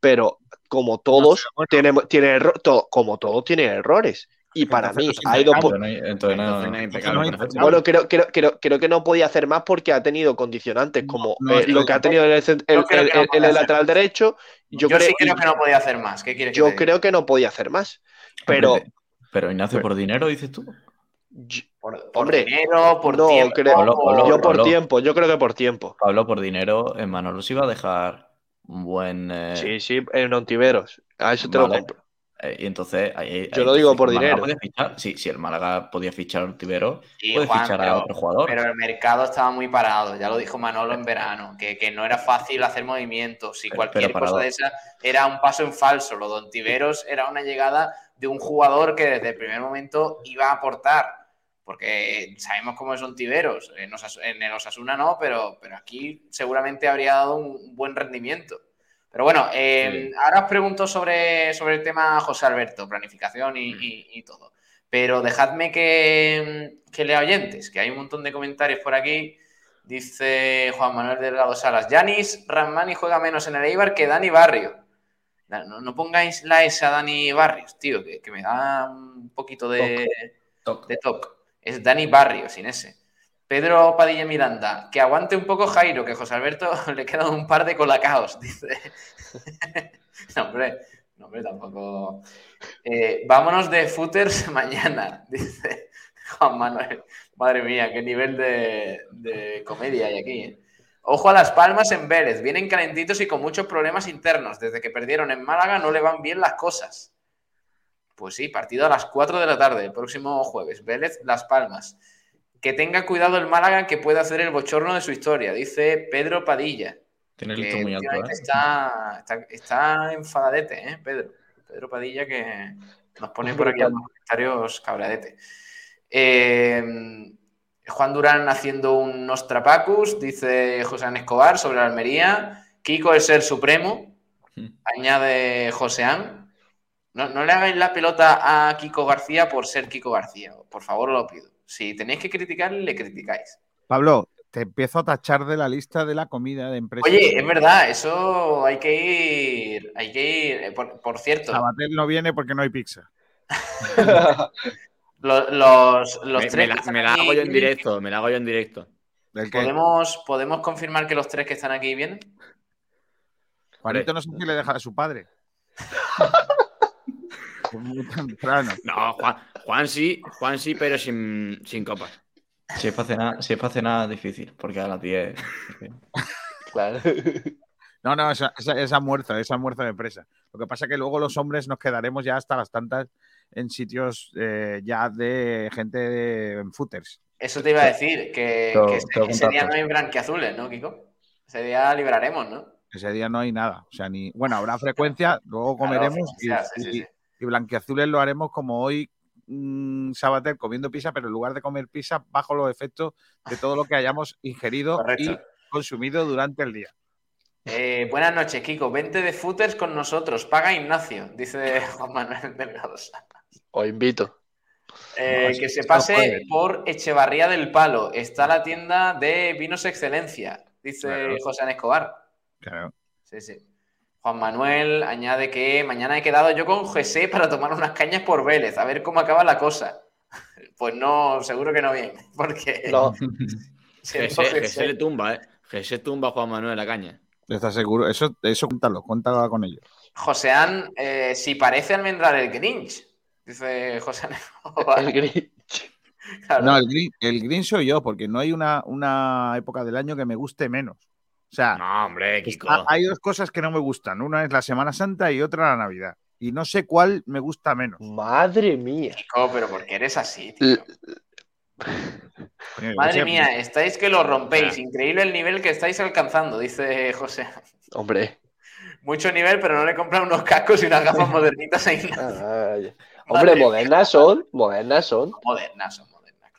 Pero como todos, tenemos, tiene erro- to- como todos tienen errores. Y para mí, no es hay dos, po- Entonces no hay- entonces no- Entonces no hay impecable, no hay perfecto. impecable. bueno, creo, creo, creo, creo que no podía hacer más porque ha tenido condicionantes como no, eh, sí, lo que ha tenido en el, el- el- que no el- lateral derecho. Yo, Yo, creo, sí creo que no podía hacer más. ¿Qué quieres que yo diga? creo que no podía hacer más. Pero Pero Ignacio, por dinero, dices tú. Por, por Hombre, dinero, por no, tiempo. creo- Pablo, por- Pablo, yo por Pablo. tiempo, yo creo que por tiempo. Pablo, por dinero, en Manolo se iba a dejar un buen. eh, Sí, sí, en Ontiveros. A eso te lo compro. eh, y entonces. ahí- Yo ahí- lo digo si por dinero. sí, si el Málaga podía fichar a Ortivero, Sí, puede Juan, fichar pero- a otro jugador. Pero el mercado estaba muy parado, ya lo dijo Manolo en verano, que, que no era fácil hacer movimientos y Pero- cualquier cosa de esa era un paso en falso. Lo de Ontiveros era una llegada de un jugador que desde el primer momento iba a aportar. Porque sabemos cómo son Tiberos. En, Osas- en el Osasuna no, pero, pero aquí seguramente habría dado un buen rendimiento. Pero bueno, eh, ahora os pregunto sobre, sobre el tema José Alberto, planificación y, y- y todo. Pero dejadme que, que lea oyentes, que hay un montón de comentarios por aquí. Dice Juan Manuel Delgado Salas, Yanis Ramani juega menos en el Eibar que Dani Barrio. No, no pongáis la S a Dani Barrios, tío, que, que me da un poquito de Toc. de toc. Es Dani Barrio, sin ese. Pedro Padilla Miranda, que aguante un poco Jairo, que José Alberto le quedan un par de colacaos, dice. no, hombre, no, tampoco. Eh, vámonos de footers mañana, dice Juan Manuel. Madre mía, qué nivel de, de comedia hay aquí. ¿eh? Ojo a las palmas en Vélez, vienen calentitos y con muchos problemas internos. Desde que perdieron en Málaga no le van bien las cosas. Pues sí, partido a las 4 de la tarde, el próximo jueves. Vélez, Las Palmas. Que tenga cuidado el Málaga que puede hacer el bochorno de su historia, dice Pedro Padilla. Tiene el que muy alto, ¿eh? está, está, está enfadadete, ¿eh, Pedro? Pedro Padilla que nos pone por aquí algunos comentarios cabradete. Eh, Juan Durán haciendo un Nostrapacus, dice José Escobar sobre la Almería. Kiko es el supremo, añade Joseán. No, no le hagáis la pelota a Kiko García por ser Kiko García. Por favor, os lo pido. Si tenéis que criticar, le criticáis. Pablo, te empiezo a tachar de la lista de la comida de empresa. Oye, es verdad, eso hay que ir. Hay que ir. eh, Por, por cierto, Sabatel no viene porque no hay pizza. lo- los, los Me, me tres. la, que están me la hago yo en directo, me la hago yo en directo. ¿Podemos, ¿Podemos confirmar que los tres que están aquí vienen? Juanito no sé si le deja a su padre. Muy temprano. No, Juan, Juan sí, Juan sí, pero sin, sin copas. Si es para cenar, si es para cenar, difícil, porque a las 10. Claro. No, no, esa, esa, esa muerta, esa muerta de presa. Lo que pasa es que luego los hombres nos quedaremos ya hasta las tantas en sitios eh, ya de gente de, en footers. Eso te iba a decir, que, Tengo- que ese, ese día no hay branquiazules, ¿no, Kiko? Ese día libraremos, ¿no? Ese día no hay nada. O sea, ni. Bueno, habrá frecuencia, luego Claro, comeremos y, sí, sí, sí. Y blanquiazules lo haremos como hoy, mm, Sabater, comiendo pizza, pero en lugar de comer pizza, bajo los efectos de todo lo que hayamos ingerido Correcto. y consumido durante el día. Eh, buenas noches, Kiko. Vente de footers con nosotros. Paga Ignacio, dice Juan Manuel Delgado. Os invito. Eh, No, que se pase por Echevarría del Palo. Está la tienda de Vinos Excelencia, dice Claro. José Ana Escobar. Claro. Sí, sí. Juan Manuel añade que mañana he quedado yo con José para tomar unas cañas por Vélez, a ver cómo acaba la cosa. Pues no, seguro que no bien, porque No, José- le tumba, ¿eh? Jesse tumba a Juan Manuel la caña. ¿Estás seguro? Eso, eso cuéntalo, cuéntalo con ellos. Joseán, eh, si parece almendrar el Grinch, dice José Escobar. el Grinch. Claro. No, el green, el green soy yo, porque no hay una, una época del año que me guste menos. O sea, No, hombre, Kiko. ha- hay dos cosas que no me gustan. Una es la Semana Santa y otra la Navidad. Y no sé cuál me gusta menos. Madre mía. Kiko, pero ¿por qué eres así, tío? Madre mía, estáis que lo rompéis. Increíble el nivel que estáis alcanzando, dice José. Hombre. Mucho nivel, pero no le compran unos cascos y unas gafas modernitas a Ignacio. Hombre, modernas son. Modernas son. Modernas, son modernas.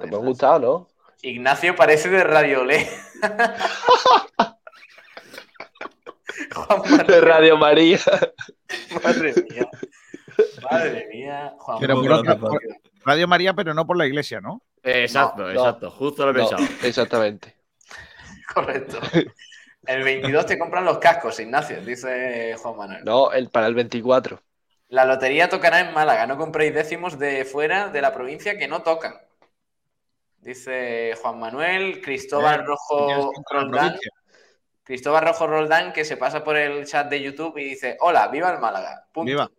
Te me han gustado, ¿no? Ignacio parece de Radiolé. Juan De Radio María. madre mía. Madre mía. Juan Pero Manuel, por otra- por- Radio María, pero no por la iglesia, ¿no? Eh, exacto, No, no. exacto. Justo lo he No, pensado. exactamente. Correcto. El 22 te compran los cascos, Ignacio, dice Juan Manuel. No, el, para el 24. La lotería tocará en Málaga. No compréis décimos de fuera de la provincia que no tocan. Dice Juan Manuel, Cristóbal Eh, Rojo ¿Quieres contra la Roldán. Cristóbal Rojo Roldán que se pasa por el chat de YouTube y dice: Hola, viva el Málaga. Punto. Viva.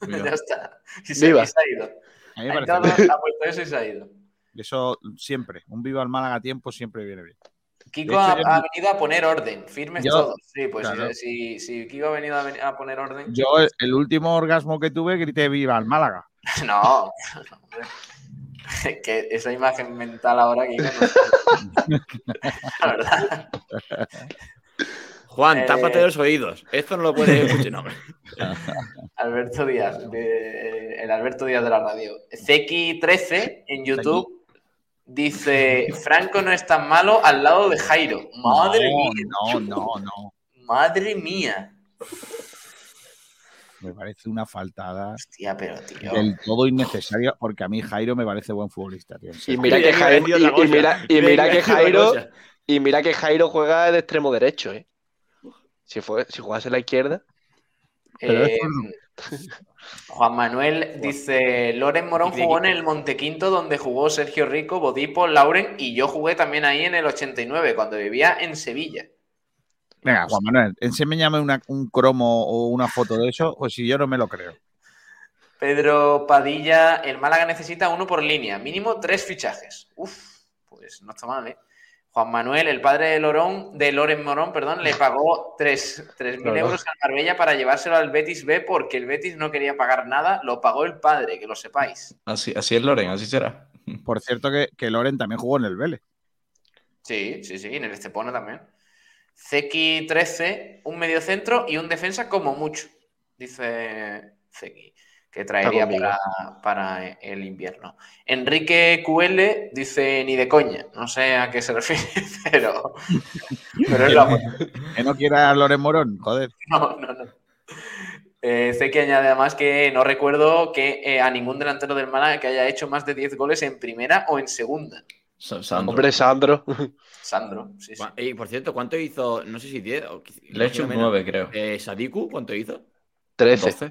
ya está. Y se, Viva. y se ha ido. A mí me Ha, puesto eso y se ha ido. Eso siempre. Un viva al Málaga a tiempo siempre viene bien. Kiko hecho, ha, yo- ha venido a poner orden, firmes Yo- todos. Sí, pues claro. si, si, si Kiko ha venido a, ven- a poner orden. Yo, el, el último orgasmo que tuve, grité viva al Málaga. No, que esa imagen mental ahora, no- La verdad. Juan, Eh, tápate los oídos. Esto no lo puedes escuchar. No. Alberto Díaz, de- el Alberto Díaz de la radio. Zeki13 en YouTube dice: Franco no es tan malo al lado de Jairo. Madre no, mía. No, no, no. Madre mía. Me parece una faltada Hostia, pero tío. del todo innecesaria porque a mí Jairo me parece buen futbolista, tío. Y mira que Jairo, y, mira, y mira que Jairo, y mira que Jairo juega de extremo derecho, ¿eh? Si fue, si jugase a la izquierda, Eh, Juan Manuel dice: Loren Morón jugó en el Montequinto, donde jugó Sergio Rico, Bodipo, Lauren, y yo jugué también ahí en el 89, cuando vivía en Sevilla. Venga, Juan Manuel, enséñame una- un cromo o una foto de eso, o si yo no me lo creo. Pedro Padilla, el Málaga necesita uno por línea, mínimo tres fichajes. Uf, pues no está mal, ¿eh? Juan Manuel, el padre de Lorón, de Loren Morón, perdón, le pagó 3.000 Claro. euros al Marbella para llevárselo al Betis B porque el Betis no quería pagar nada, lo pagó el padre, que lo sepáis. Así, así es Loren, así será. Por cierto, que, que Loren también jugó en el Vélez. Sí, sí, sí, en el Estepona también. Zeki 13, un mediocentro y un defensa como mucho, dice Zeki, que traería para, para el invierno. Enrique QL dice ni de coña, no sé a qué se refiere, pero, pero es la. Que no quiera a Loren Morón, joder. No, no, no. Eh, Zeki añade además que no recuerdo que eh, a ningún delantero del Málaga que haya hecho más de 10 goles en primera o en segunda. Sandro. hombre, Sandro. Sandro, sí, sí. Y por cierto, ¿cuánto hizo? No sé si 10 o Le he hecho un menos. 9, creo. Eh, Sadiku, ¿cuánto hizo? 13. 12.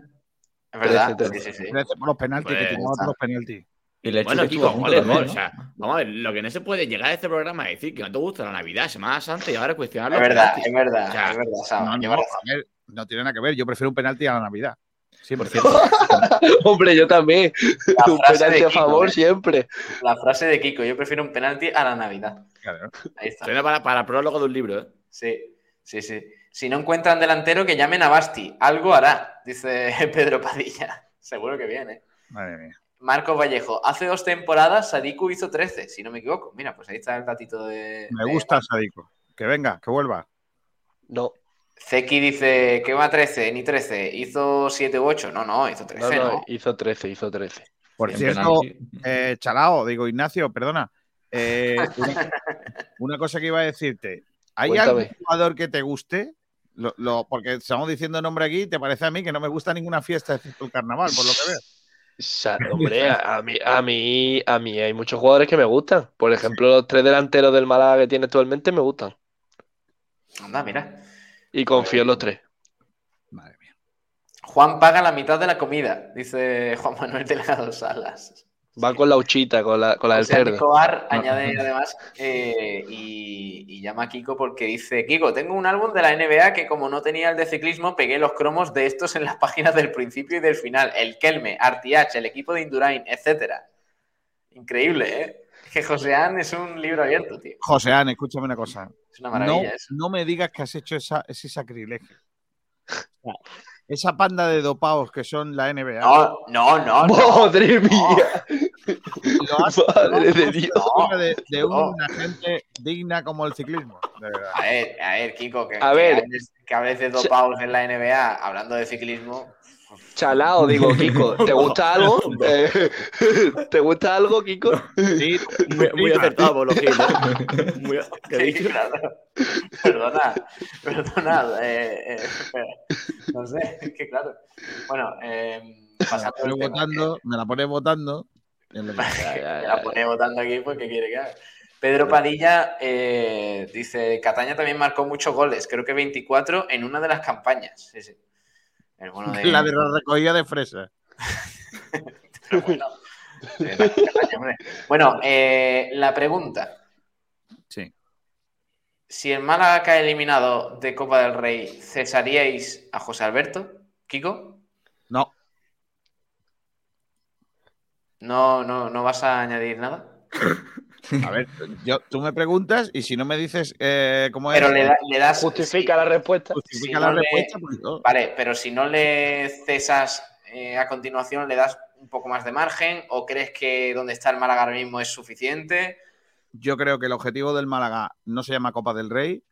Es verdad, Trece, sí, sí, sí. Gracias por los penaltis, Pues, los penaltis. Y le he Bueno, Kiko, ¿cuál es gol? O sea, vamos a ver, lo que no se puede llegar a este programa es decir que no te gusta la Navidad, Semana Santa y ahora cuestionar Es los verdad, penaltis. es verdad, O sea, es verdad, Sam, No, no, ver, no tiene nada que ver. Yo prefiero un penalti a la Navidad. Siempre. Por cierto, Hombre, yo también. La Un frase penalti de a Kiko, favor ¿eh? siempre. La frase de Kiko, yo prefiero un penalti a la Navidad. Claro. Ahí está. Suena para, para prólogo de un libro, ¿eh? Sí, sí, sí. Si no encuentran delantero, que llamen a Basti. Algo hará, dice Pedro Padilla. Seguro que viene. Madre mía. Marcos Vallejo, hace dos temporadas Sadiku hizo 13, si no me equivoco. Mira, pues ahí está el datito de. Me de- gusta Sadico. Que venga, que vuelva. No, Zeki dice que va 13, ni 13. ¿Hizo 7 u 8? No, no, hizo 13, no, ¿no? no, hizo 13, hizo 13. Por en cierto, eh, Chalao, digo Ignacio, perdona. Eh, una, una cosa que iba a decirte. ¿Hay Cuéntame. algún jugador que te guste? Lo, lo- porque estamos diciendo nombre aquí, te parece a mí que no me gusta ninguna fiesta excepto el carnaval, por lo que veo. Sa- Hombre, a, a mí, a mí, a mí hay muchos jugadores que me gustan. Por ejemplo, los tres delanteros del Málaga que tiene actualmente me gustan. Anda, mira. Y confío en los tres. Madre mía. Juan paga la mitad de la comida, dice Juan Manuel Delgado Salas. Va con la uchita, con la, con la del cerdo. Escobar añade además eh, y, y llama a Kiko porque dice: Kiko, tengo un álbum de la NBA que, como no tenía el de ciclismo, pegué los cromos de estos en las páginas del principio y del final. El Kelme, Artiach, el equipo de Indurain, etcétera. Increíble, ¿eh? Que Joseán es un libro abierto, tío. Joseán, escúchame una cosa. Es una No, maravilla eso. no me digas que has hecho esa, ese sacrilegio. Esa panda de dopados que son la NBA. No, no, no. no. ¡Madre mía! Lo has- Madre de Dios. No. una gente digna como el ciclismo. De verdad. A ver, a ver, Kiko, que, A que ver. hables- que hables de dopados en la NBA hablando de ciclismo. Chalao, digo, Kiko. ¿Te gusta algo? Eh, ¿Te gusta algo, Kiko? Sí, Muy, muy acertado por los Gil, ¿eh? Muy- ¿qué he Sí, dicho? claro. Perdona, perdona. eh, eh, no sé, es que claro. Bueno, eh, me la pasando pones el tema, votando, me la pones votando. lo que- que- que ya, la pone votando aquí, pues ¿qué quiere que haga? Pedro Padilla eh, dice, Cataña también marcó muchos goles, creo que 24 en una de las campañas. Sí, sí. El bueno de... La de la recogida de fresas. Pero bueno, la Cataña, hombre. Bueno, eh, la pregunta. Sí. Si el Málaga cae eliminado de Copa del Rey, ¿cesaríais a José Alberto? ¿Kiko? No, ¿No, no, no vas a añadir nada? a ver, yo, tú me preguntas y si no me dices eh, cómo es, Pero le, da- le das... Justifica la respuesta. justifica si la no le- respuesta. pues yo- Vale, pero si no le cesas eh, a continuación, ¿le das un poco más de margen? ¿O crees que donde está el Málaga ahora mismo es suficiente? Yo creo que el objetivo del Málaga no se llama Copa del Rey.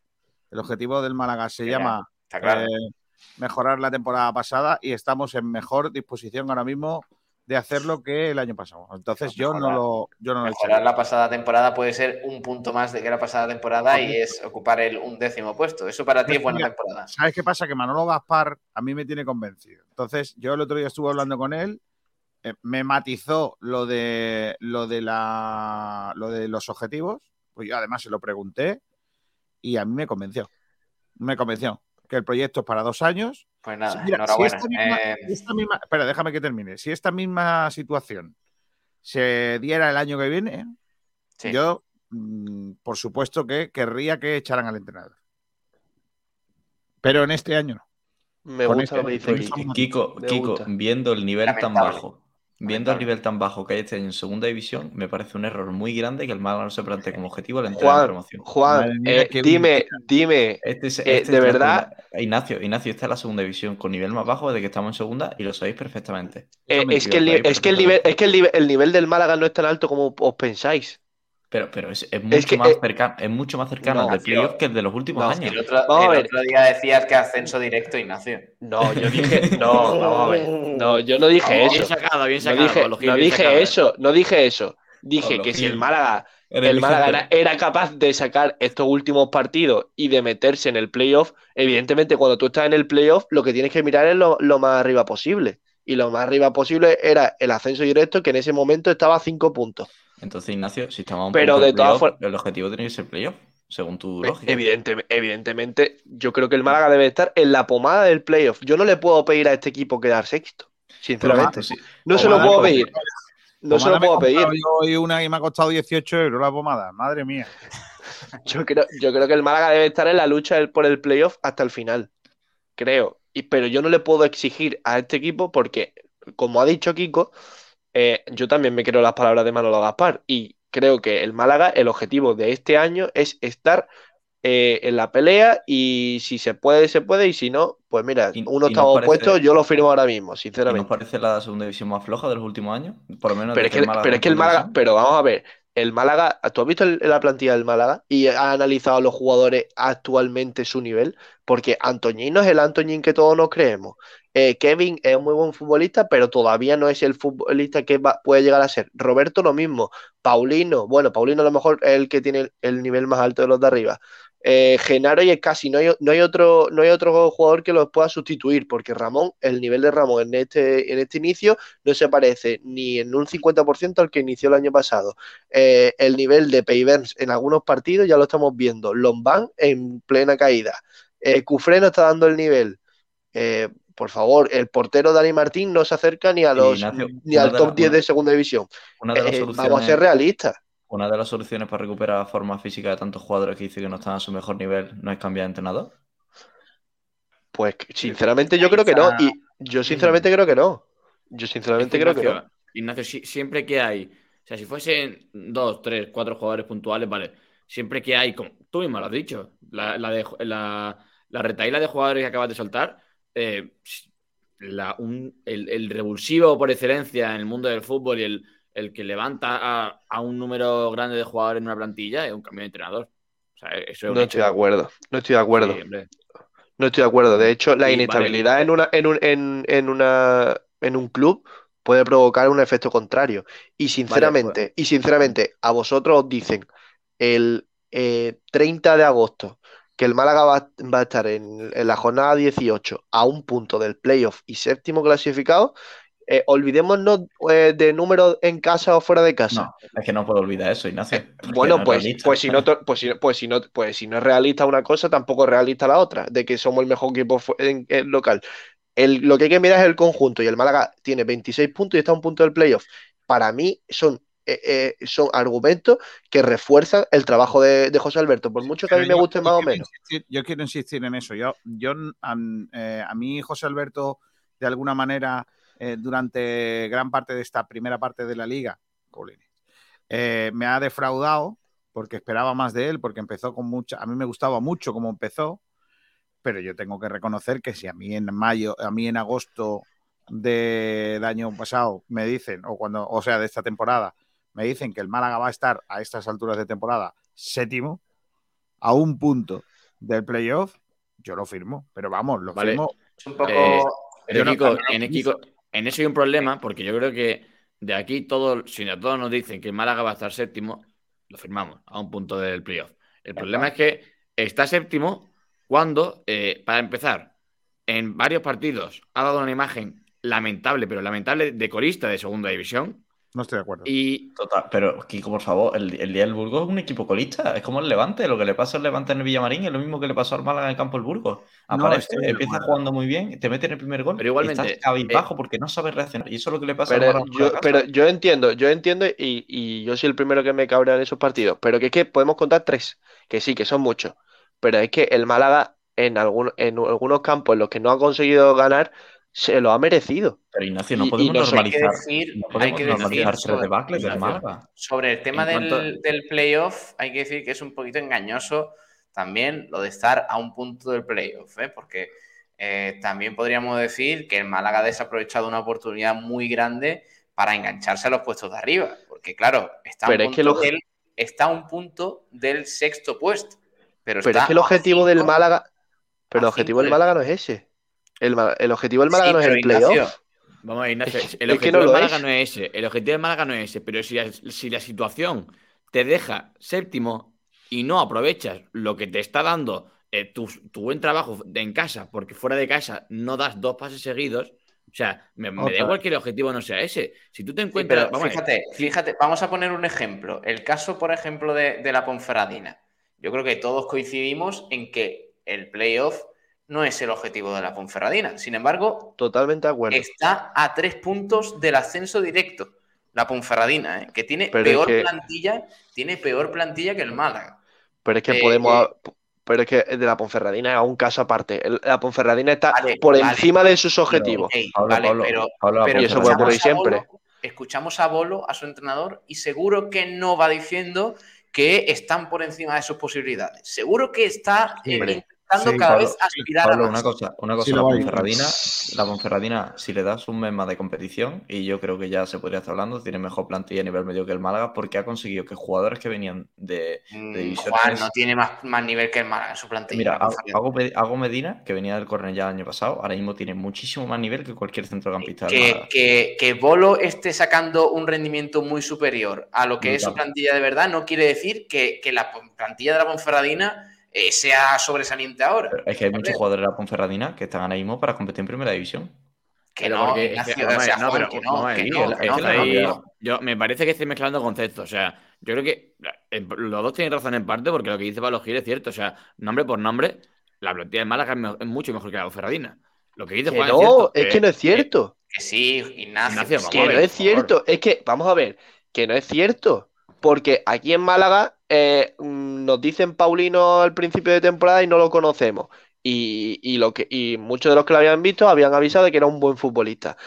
El objetivo del Málaga se Ya, llama Está claro. eh, mejorar la temporada pasada y estamos en mejor disposición ahora mismo de hacerlo que el año pasado. Entonces yo no lo, yo no lo he la pasada temporada puede ser un punto más de que la pasada temporada y es ocupar el un décimo puesto. Eso para ti es buena temporada. ¿Sabes qué pasa? Que Manolo Gaspar a mí me tiene convencido. Entonces, yo el otro día estuve hablando con él, eh, me matizó lo de lo de la lo de los objetivos, pues yo además se lo pregunté y a mí me convenció. Me convenció que el proyecto es para dos años. Pues nada, mira, si enhorabuena. esta misma- Eh, esta misma- espera, déjame que termine. Si esta misma situación se diera el año que viene, sí. yo, mm, por supuesto que querría que echaran al entrenador. Pero en este año no. Me Con gusta este- lo que dice Kiko, Kiko, viendo el nivel tan bajo, viendo el nivel tan bajo que hay este año en segunda división, me parece un error muy grande que el Málaga no se plantee como objetivo el entrar en Juan, promoción. Juan, mía, eh, dime, dime, Este es, Eh, este de es la verdad- Ignacio, Ignacio, esta es la segunda división con nivel más bajo desde que estamos en segunda y lo sabéis perfectamente. eh, es que, el, es que, el, nivel, es que el, nivel, el nivel del Málaga no es tan alto como os pensáis. Pero, pero es, es mucho que, más cercano, es mucho más cercano no, al playoff que el de los últimos No, años. El otro, Vamos a el ver. otro día decías que ascenso directo, Ignacio. No, yo dije, no, vamos a ver. No, yo no dije Bien eso. sacado, bien No sacado. dije, Pablo Gil, no bien dije sacado, ¿eh? eso, no dije eso. Dije Pablo que si el. Málaga, Eres el Málaga era, vigente. era capaz de sacar estos últimos partidos y de meterse en el playoff, evidentemente cuando tú estás en el playoff lo que tienes que mirar es lo, lo más arriba posible. Y lo más arriba posible era el ascenso directo que en ese momento estaba a cinco puntos. Entonces, Ignacio, si estamos a un Pero punto de todas playoff, for- el objetivo tiene que ser playoff, según tu lógica. Evidente- evidentemente, yo creo que el Málaga debe estar en la pomada del playoff. Yo no le puedo pedir a este equipo quedar sexto, sinceramente. Pero, sí, No se lo puedo pedir. No se lo puedo pedir. hoy una y me ha costado 18 euros la pomada. Madre mía. Yo creo, yo creo que el Málaga debe estar en la lucha por el playoff hasta el final. Creo. Y, pero yo no le puedo exigir a este equipo porque, como ha dicho Kiko, eh, yo también me creo las palabras de Manolo Gaspar. Y creo que el Málaga, el objetivo de este año es estar eh, en la pelea y si se puede, se puede. Y si no, pues mira, Y- uno está opuesto, yo lo firmo ahora mismo, ¿Y nos sinceramente. parece la segunda división más floja de los últimos años? Por lo menos Pero es que, pero es que el Málaga, pero vamos a ver, el Málaga, ¿tú has visto la plantilla del Málaga y has analizado a los jugadores actualmente su nivel? Porque Antoñín no es el Antoñín que todos nos creemos. Eh, Kevin es un muy buen futbolista, pero todavía no es el futbolista que va- puede llegar a ser. Roberto lo mismo. Paulino, bueno, Paulino a lo mejor es el que tiene el nivel más alto de los de arriba. Eh, Genaro y es casi, no hay, no hay otro, no hay otro jugador que los pueda sustituir, porque Ramón, el nivel de Ramón en este, en este inicio no se parece ni en un 50% al que inició el año pasado. Eh, el nivel de Peivens en algunos partidos ya lo estamos viendo. Lombán en plena caída. Eh, Cufré no está dando el nivel. Eh, por favor, el portero Dani Martín no se acerca ni, a los, Ignacio, ni al top la- 10 una- de segunda división. Vamos a ser realistas. Una de las soluciones para recuperar la forma física de tantos jugadores que dice que no están a su mejor nivel no es cambiar de entrenador. Pues sinceramente yo creo que no. Y yo sinceramente creo que no. Yo sinceramente creo que no. Ignacio, Ignacio, si- siempre que hay, o sea, si fuesen dos, tres, cuatro jugadores puntuales, vale. Siempre que hay, como tú mismo lo has dicho, la, la, de, la, la retaíla de jugadores que acabas de soltar, eh, la- un- el, el revulsivo por excelencia en el mundo del fútbol y el, el que levanta a, a un número grande de jugadores en una plantilla es un cambio de entrenador. O sea, eso es un No hecho. estoy de acuerdo. No estoy de acuerdo. Sí. No estoy de acuerdo. De hecho, la Sí, inestabilidad en una, en un, en, en una, en un club puede provocar un efecto contrario. Y sinceramente, y sinceramente, a vosotros os dicen el eh, 30 de agosto que el Málaga va, va a estar en, en la jornada 18 a un punto del playoff y séptimo clasificado. Eh, olvidémonos eh, de números en casa o fuera de casa. No, es que no puedo olvidar eso, Ignacio. no Bueno, es pues, pues, si no, pues, si, pues, si no, pues si no es realista una cosa, tampoco es realista la otra, de que somos el mejor equipo en, en local. El- lo que hay que mirar es el conjunto y el Málaga tiene 26 puntos y está a un punto del playoff. Para mí son, eh, eh, son argumentos que refuerzan el trabajo de, de José Alberto, por mucho que a mí me guste más o menos. insistir- yo quiero insistir en eso. Yo, yo eh, a mí, José Alberto, de alguna manera, eh, durante gran parte de esta primera parte de la liga, eh, me ha defraudado porque esperaba más de él, porque empezó con mucha. A mí me gustaba mucho cómo empezó, pero yo tengo que reconocer que si a mí en mayo, a mí en agosto de- del año pasado me dicen, o cuando, o sea, de esta temporada, me dicen que el Málaga va a estar a estas alturas de temporada séptimo, a un punto del playoff, yo lo firmo. Pero vamos, lo Vale. firmo. Es un poco. Eh, Pero Yo no- Kiko, también en, Kiko, en eso hay un problema, porque yo creo que de aquí todo, si a todos nos dicen que el Málaga va a estar séptimo, lo firmamos a un punto del playoff. El problema es que está séptimo cuando, eh, para empezar, en varios partidos ha dado una imagen lamentable, pero lamentable de corista de segunda división. No estoy de acuerdo. Y Total, pero Kiko, por favor, el, el día del Burgos es un equipo colista, es como el Levante, lo que le pasa al Levante en el Villamarín es lo mismo que le pasó al Málaga en el campo del Burgos. No, Aparece, de empieza jugando muy bien, te mete en el primer gol, Pero igualmente, estás cabizbajo porque no sabes reaccionar. Y eso es lo que le pasa al Pero Málaga. yo, pero yo entiendo, yo entiendo y, y yo soy el primero que me cabrea en esos partidos. Pero que es que podemos contar tres, que sí, que son muchos. Pero es que el Málaga en, algún, en algunos campos en los que no ha conseguido ganar, se lo ha merecido. Pero Ignacio, no y- y podemos no hay que decir, no hay podemos que normalizar decir debacles del. Málaga. Sobre el tema del, cuanto- del playoff, hay que decir que es un poquito engañoso también lo de estar a un punto del playoff, ¿eh? porque eh, también podríamos decir que el Málaga ha desaprovechado una oportunidad muy grande para engancharse a los puestos de arriba, porque claro, está, a un es punto que lo- del, está a un punto del sexto puesto. Pero, Pero está es que el objetivo del Málaga, pero el objetivo del- Málaga no es ese. El, el objetivo del Málaga Sí, no es el playoff. Vamos a ver, Ignacio. El es objetivo que no del Málaga es. no es ese. El objetivo del Málaga no es ese. Pero si, la- si la situación te deja séptimo y no aprovechas lo que te está dando eh, tu, tu buen trabajo en casa, porque fuera de casa no das dos pases seguidos, o sea, me, me da igual que el objetivo no sea ese. Si tú te Sí, encuentras. pero vamos a ver, fíjate, fíjate, vamos a poner un ejemplo. El caso, por ejemplo, de, de la Ponferradina. Yo creo que todos coincidimos en que el playoff no es el objetivo de la Ponferradina. Sin embargo, Totalmente de acuerdo. está a tres puntos del ascenso directo. La Ponferradina, ¿eh? que tiene Pero es peor que- plantilla, tiene peor plantilla que el Málaga. Pero es que Eh, podemos. eh. Pero es que de la Ponferradina es un caso aparte. La Ponferradina está Vale, por vale. encima de sus objetivos. Ey, Pablo, vale, Pablo, pero, Pablo, pero Y eso puede escuchamos ocurrir a siempre. Bolo- escuchamos a Bolo, a su entrenador, y seguro que no va diciendo que están por encima de sus posibilidades. Seguro que está eh, Hombre, intentando sí, cada Pablo, vez aspirar Pablo, a una cosa, una cosa, Sí, la. Ponferradina, la Ponferradina, si le das un mes más de competición, y yo creo que ya se podría estar hablando, tiene mejor plantilla a nivel medio que el Málaga, porque ha conseguido que jugadores que venían de, Mm, de divisiones. Juan no tiene más, más nivel que el Málaga en su plantilla. Mira. Hago, Hago Medina, que venía del Cornellá el año pasado, ahora mismo tiene muchísimo más nivel que cualquier centrocampista que, que, que Bolo esté sacando un rendimiento muy superior a lo que es su plantilla de verdad no quiere decir que, que la plantilla de la Ponferradina eh, sea sobresaliente ahora. Pero es que hay muchos jugadores de la Ponferradina que están ahora mismo para competir en primera división. Que Pero no, Ignacio, es es ahí- yo, me parece que estoy mezclando conceptos. O sea, yo creo que eh, los dos tienen razón en parte porque lo que dice Pablo Gil es cierto. O sea, nombre por nombre, la plantilla de Málaga es, es mucho mejor que la de Ferradina. Lo que dice Que Juan no, cierto, es que no es cierto. Que sí, Ignacio. Ignacio, que no es por favor. cierto. Es que, vamos a ver, que no es cierto. Porque aquí en Málaga eh, mm, nos dicen Paulino al principio de temporada y no lo conocemos. Y, lo que, muchos de los que lo habían visto habían avisado de que era un buen futbolista.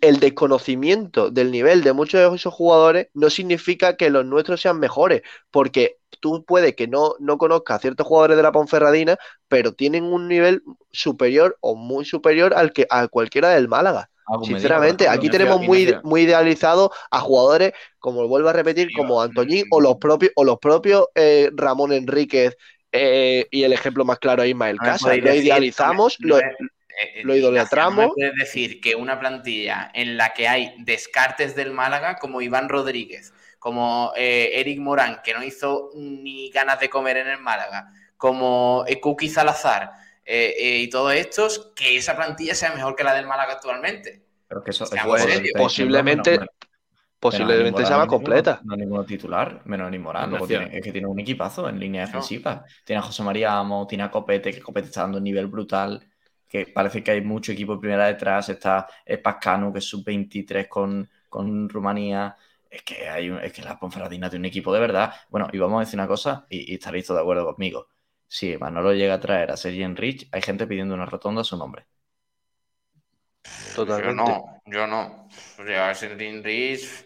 El desconocimiento del nivel de muchos de esos jugadores no significa que los nuestros sean mejores, porque tú puede que no, no conozcas a ciertos jugadores de la Ponferradina, pero tienen un nivel superior o muy superior al que a cualquiera del Málaga. Hago Medina, Sinceramente, aquí tenemos muy, muy idealizado a jugadores, como vuelvo a repetir, como Antoñín o los propios, o los propios eh, Ramón Enríquez eh, y el ejemplo más claro es Ismael podéis Lo idealizamos, lo- me- eh, lo idolatramos. Puedes decir que una plantilla en la que hay descartes del Málaga, como Iván Rodríguez, como eh, Eric Morán, que no hizo ni ganas de comer en el Málaga, como Kuki Salazar eh, eh, y todos estos, que esa plantilla sea mejor que la del Málaga actualmente. Pero que eso, es Posiblemente- posiblemente más ninguno- completa. No ninguno titular, menos ni Morán. Tiene- es que tiene un equipazo en línea No. defensiva. Tiene a José María Amo, tiene a Copete, que Copete está dando un nivel brutal. Que parece que hay mucho equipo en primera detrás. Está Pascanu, que es sub-23 con, con Rumanía. Es que, hay un- es que la Ponferradina tiene un equipo de verdad. Bueno, y vamos a decir una cosa, y, y estaréis todos de acuerdo conmigo. Si Manolo llega a traer a Sergi Enrich, hay gente pidiendo una rotonda a su nombre. Totalmente. Yo no, yo no. Llevar Sergin Rich.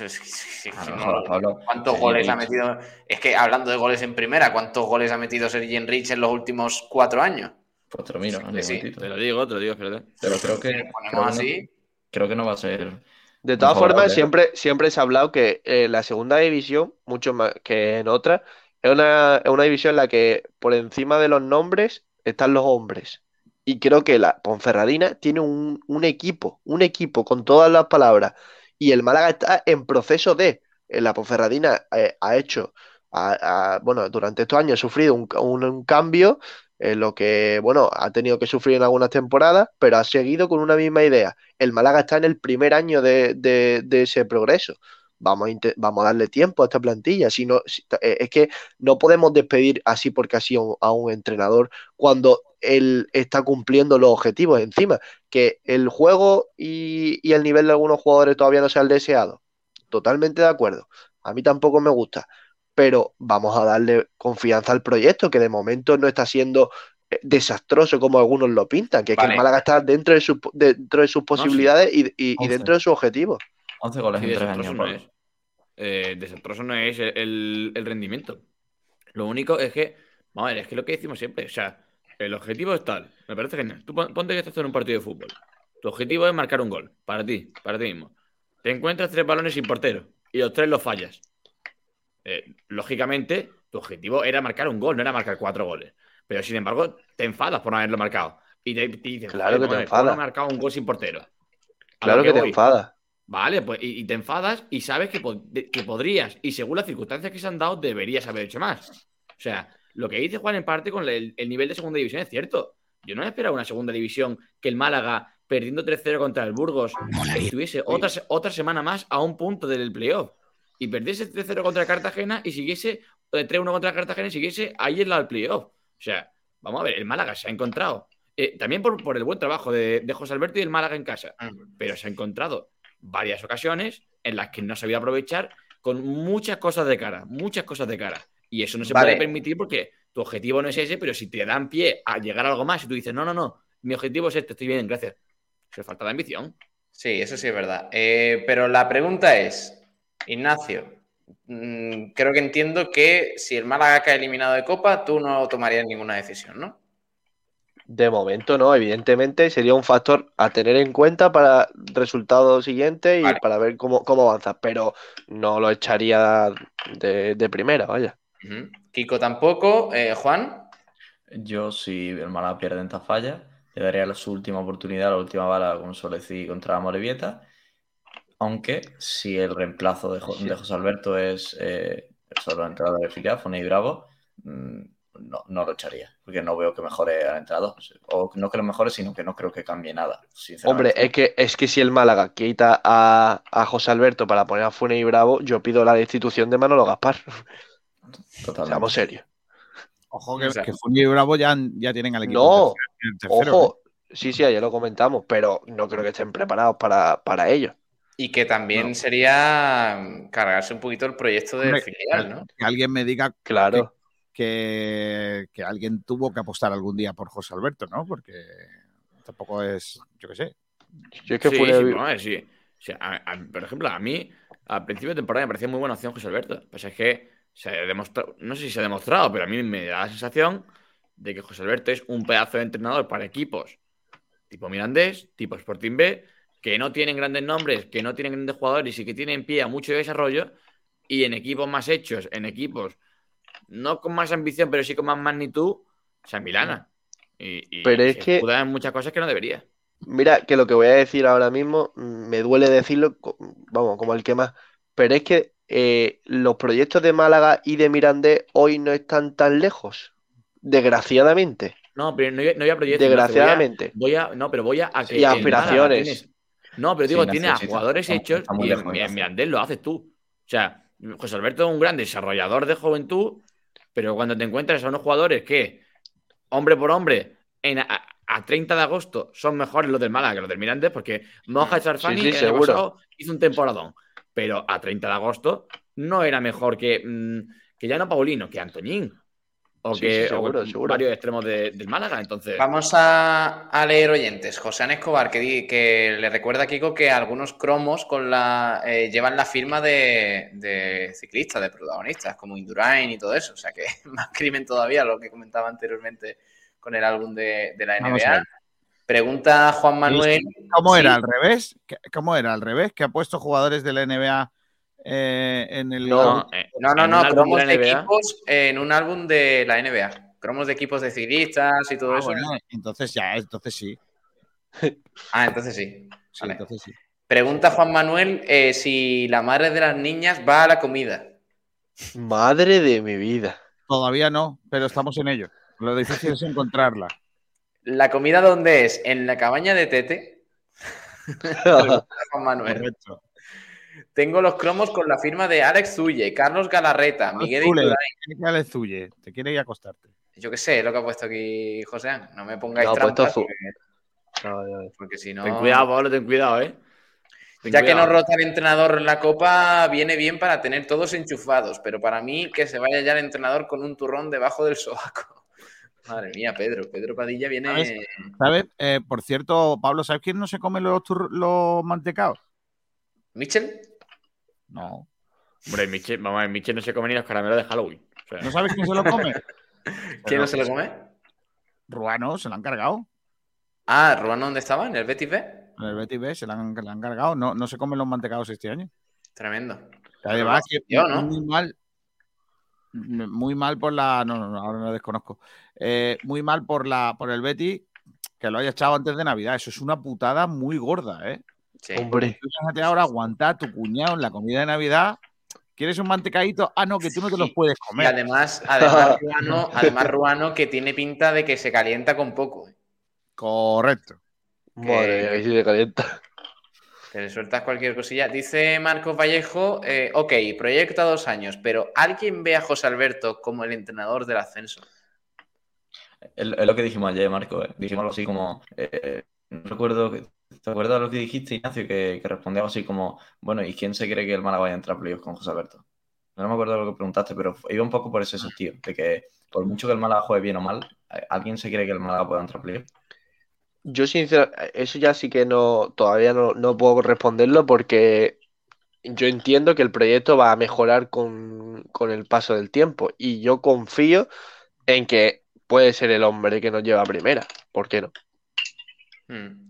Es que- es que no no- jodas, Pablo. ¿Cuántos Sergi goles ha Rich. metido? Es que hablando de goles en primera, ¿cuántos goles ha metido Sergi Rich en los últimos cuatro años? Pues te lo miro, sí. Te lo digo, te lo digo, espérate. Pero creo que, creo ponemos que no- así, creo que no va a ser De todas formas, siempre, siempre se ha hablado que eh, la segunda división, mucho más que en otra, es una, es una división en la que por encima de los nombres están los hombres. Y creo que la Ponferradina tiene un, un equipo, un equipo con todas las palabras. Y el Málaga está en proceso de. eh, La Ponferradina eh, ha hecho, ha- bueno, durante estos años ha sufrido un, un- un cambio, en lo que, bueno, ha tenido que sufrir en algunas temporadas, pero ha seguido con una misma idea. El Málaga está en el primer año de, de- de ese progreso. Vamos a, vamos a darle tiempo a esta plantilla. Si no, si- eh, es que no podemos despedir así porque así a un, a un entrenador cuando él está cumpliendo los objetivos encima. Que el juego y, y el nivel de algunos jugadores todavía no sea el deseado. Totalmente de acuerdo. A mí tampoco me gusta. Pero vamos a darle confianza al proyecto, que de momento no está siendo eh, desastroso como algunos lo pintan, que es que el Málaga está dentro de, sus- dentro de sus posibilidades y, y- dentro de sus objetivos. 11 goles Sí, en tres desastroso años. no Pablo. es. Eh, desastroso no es el, el- el rendimiento. Lo único es que, vamos a ver, es que lo que decimos siempre, o sea, el objetivo es tal, me parece genial. Tú pon- ponte que estás en un partido de fútbol. Tu objetivo es marcar un gol, para ti, para ti mismo. Te encuentras tres balones sin portero y los tres los fallas. Eh, lógicamente, tu objetivo era marcar un gol, no era marcar cuatro goles. Pero sin embargo, te enfadas por no haberlo marcado. Y te, te dices, Claro "Joder, que te vamos a ver, ¿cómo no enfadas. marcado un gol sin portero. A Claro que te voy. enfada. Vale, pues y, y te enfadas y sabes que, que podrías, y según las circunstancias que se han dado, deberías haber hecho más. O sea, lo que dice Juan en parte con el, el nivel de segunda división es cierto. Yo no esperaba una segunda división que el Málaga, perdiendo 3-0 contra el Burgos, estuviese otra, otra semana más a un punto del playoff. Y perdiese 3-0 contra Cartagena y siguiese eh, 3-1 contra Cartagena y siguiese ahí en la del playoff. O sea, vamos a ver, el Málaga se ha encontrado. eh, también por, por el buen trabajo de, de José Alberto y el Málaga en casa pero se ha encontrado varias ocasiones en las que no sabía aprovechar con muchas cosas de cara, muchas cosas de cara. Y eso no se Vale. puede permitir porque tu objetivo no es ese, pero si te dan pie a llegar a algo más y tú dices, no, no, no, mi objetivo es este, estoy bien, gracias. Se falta de ambición. Sí, eso sí es verdad. Eh, pero la pregunta es, Ignacio, mm, creo que entiendo que si el Málaga cae eliminado de Copa, tú no tomarías ninguna decisión, ¿no? De momento no, evidentemente sería un factor a tener en cuenta para resultados siguientes y Vale. para ver cómo, cómo avanza, pero no lo echaría de, de primera, vaya. Kiko tampoco. Eh, Juan, Yo, si el Málaga pierde en esta falla, le daría la- su última oportunidad, la última bala, como suele decir, contra Morevieta. Aunque si el reemplazo de, Jo- de José Alberto es eh, solo la entrada de filial, Fone y Bravo, mm, no, no lo echaría, porque no veo que mejore al entrenador. O no que lo mejore, sino que no creo que cambie nada, Hombre, es que, es que si el Málaga quita a, a José Alberto para poner a Funes y Bravo, yo pido la destitución de Manolo Gaspar. Totalmente. Seamos serios. Ojo que, O sea- que Funes y Bravo ya, ya tienen al equipo. No, tercero, tercero, Ojo, sí, sí, ya lo comentamos, pero no creo que estén preparados para, para ello. y que también No. sería cargarse un poquito el proyecto del Hombre, filial, ¿no? Que alguien me diga Claro. Que, que alguien tuvo que apostar algún día por José Alberto, ¿no? Porque tampoco es, yo qué sé. Yo es que sí, sí, ver, sí. O sea, a- a- por ejemplo, a mí, al principio de temporada me parecía muy buena opción José Alberto. Pues es que se ha demostrado, no sé si se ha demostrado, pero a mí me da la sensación de que José Alberto es un pedazo de entrenador para equipos tipo Mirandés, tipo Sporting B, que no tienen grandes nombres, que no tienen grandes jugadores y que tienen pie a mucho desarrollo, y en equipos más hechos, en equipos no con más ambición, pero sí con más magnitud, se amilana. Y, y Pero es que- en muchas cosas que no debería. Mira, que lo que voy a decir ahora mismo, mm, me duele decirlo, vamos, como el que más, pero es que eh, los proyectos de Málaga y de Mirandés hoy no están tan lejos, desgraciadamente, No, pero no, no había proyectos. desgraciadamente. Voy a, no, pero voy a, a que. Y aspiraciones. Tienes- no, pero digo, Sí, tiene a jugadores Está- hechos y en, en. Mirandés lo haces tú. O sea, José Alberto es un gran desarrollador de juventud, pero cuando te encuentras a unos jugadores que, hombre por hombre, en, a, a 30 de agosto son mejores los del Málaga que los del Mirandés, porque Moja Charfani Sí, sí, el pasado hizo un temporadón, pero a 30 de agosto no era mejor que, mm, que ya no Paulino, que Antoñín. O Sí, que sí, seguro, o seguro. varios extremos de- del Málaga. Entonces, Vamos a, a leer oyentes. José Ana Escobar, que, di- que le recuerda a Kiko que algunos cromos con la, eh, llevan la firma de, de ciclistas, de protagonistas, como Indurain y todo eso. O sea que más crimen todavía lo que comentaba anteriormente con el álbum de, de la NBA. Pregunta Juan Manuel. ¿Cómo Sí. era al revés? ¿Qué- ¿Cómo era al revés? Que ha puesto jugadores de la NBA eh, en el. No, no, eh, No, no, cromos de equipos en un álbum de la NBA. cromos de equipos de ciclistas y todo Ah, eso. bueno, entonces ya, entonces sí. Ah, entonces sí. Sí, Vale. entonces sí. Pregunta Juan Manuel eh, si la madre de las niñas va a la comida. Madre de mi vida. Todavía no, pero estamos en ello. Lo difícil es encontrarla. ¿La comida dónde es? ¿En la cabaña de Tete? Juan Manuel. Correcto. Tengo los cromos con la firma de Alex Zulle, Carlos Galarreta, Miguel Zule, darle Zulle, Te quiere ir a acostarte. Yo qué sé, lo que ha puesto aquí José. No me pongáis No, puesto porque, No, no, no. porque si no... Ten cuidado, Pablo, ten cuidado, ¿eh? Ten Ya que no rota el entrenador en la copa, viene bien para tener todos enchufados, pero para mí que se vaya ya el entrenador con un turrón debajo del sobaco. Madre mía, Pedro. Pedro Padilla viene... ¿Sabes? ¿Sabes? Eh, por cierto, Pablo, ¿sabes quién no se come los, tur- los mantecaos? ¿Michel? No. Hombre, ver, Michel no se come ni los caramelos de Halloween. O sea, ¿No sabes quién se lo come? ¿Quién no se lo come? Ruano, se lo han cargado. Ah, ¿Ruano dónde estaba? ¿En el Betis B? En el Betis B se lo han, han cargado. No, no se comen los mantecaos este año. Tremendo. Además, que yo, ¿no? muy mal. Muy mal por la. No, no, no, ahora no desconozco. Eh, muy mal por la por el Betis que lo haya echado antes de Navidad. Eso es una putada muy gorda, ¿eh? Sí. Hombre, Tú fíjate ahora aguantar a tu cuñado en la comida de Navidad. ¿Quieres un mantecadito? Ah, no, que tú no te los puedes Y comer. además, además, Ruano, además, Ruano que tiene pinta de que se calienta con poco. ¿eh? Correcto. madre mía, que si se calienta. Te le sueltas cualquier cosilla. Dice Marcos Vallejo, eh, ok, proyecto a dos años, pero ¿alguien ve a José Alberto como el entrenador del ascenso? Es es lo que dijimos ayer, Marco. eh. Dijimos algo así como. eh, no recuerdo. ¿Te acuerdas lo que dijiste, Ignacio? Que, que respondía algo así como. Bueno, ¿y quién se cree que el Málaga vaya a entrar a playoffs con José Alberto? No me acuerdo de lo que preguntaste, pero iba un poco por ese sentido. De que por mucho que el Málaga juegue bien o mal, ¿alguien se cree que el Málaga pueda entrar a playoffs? Yo sinceramente, eso ya sí que no, todavía no, no puedo responderlo porque yo entiendo que el proyecto va a mejorar con, con el paso del tiempo y yo confío en que puede ser el hombre que nos lleva a primera. ¿Por qué no? Hmm.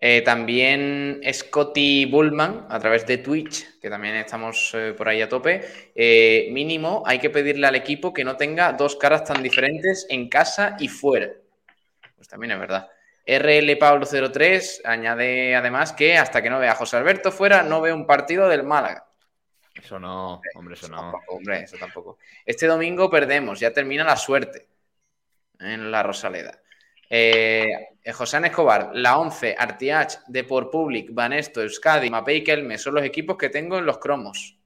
Eh, también Scotty Bullman, a través de Twitch, que también estamos eh, por ahí a tope, eh, mínimo hay que pedirle al equipo que no tenga dos caras tan diferentes en casa y fuera. Pues también es verdad. RL Pablo 03 añade además que hasta que no vea a José Alberto fuera, no ve un partido del Málaga. Eso no, hombre, eso no. Tampoco, hombre, eso tampoco. Este domingo perdemos, ya termina la suerte en la Rosaleda. Eh, José Escobar, la 11, Artiach, Deport Public, Banesto, Euskadi, Mapei, Kelme son los equipos que tengo en los cromos.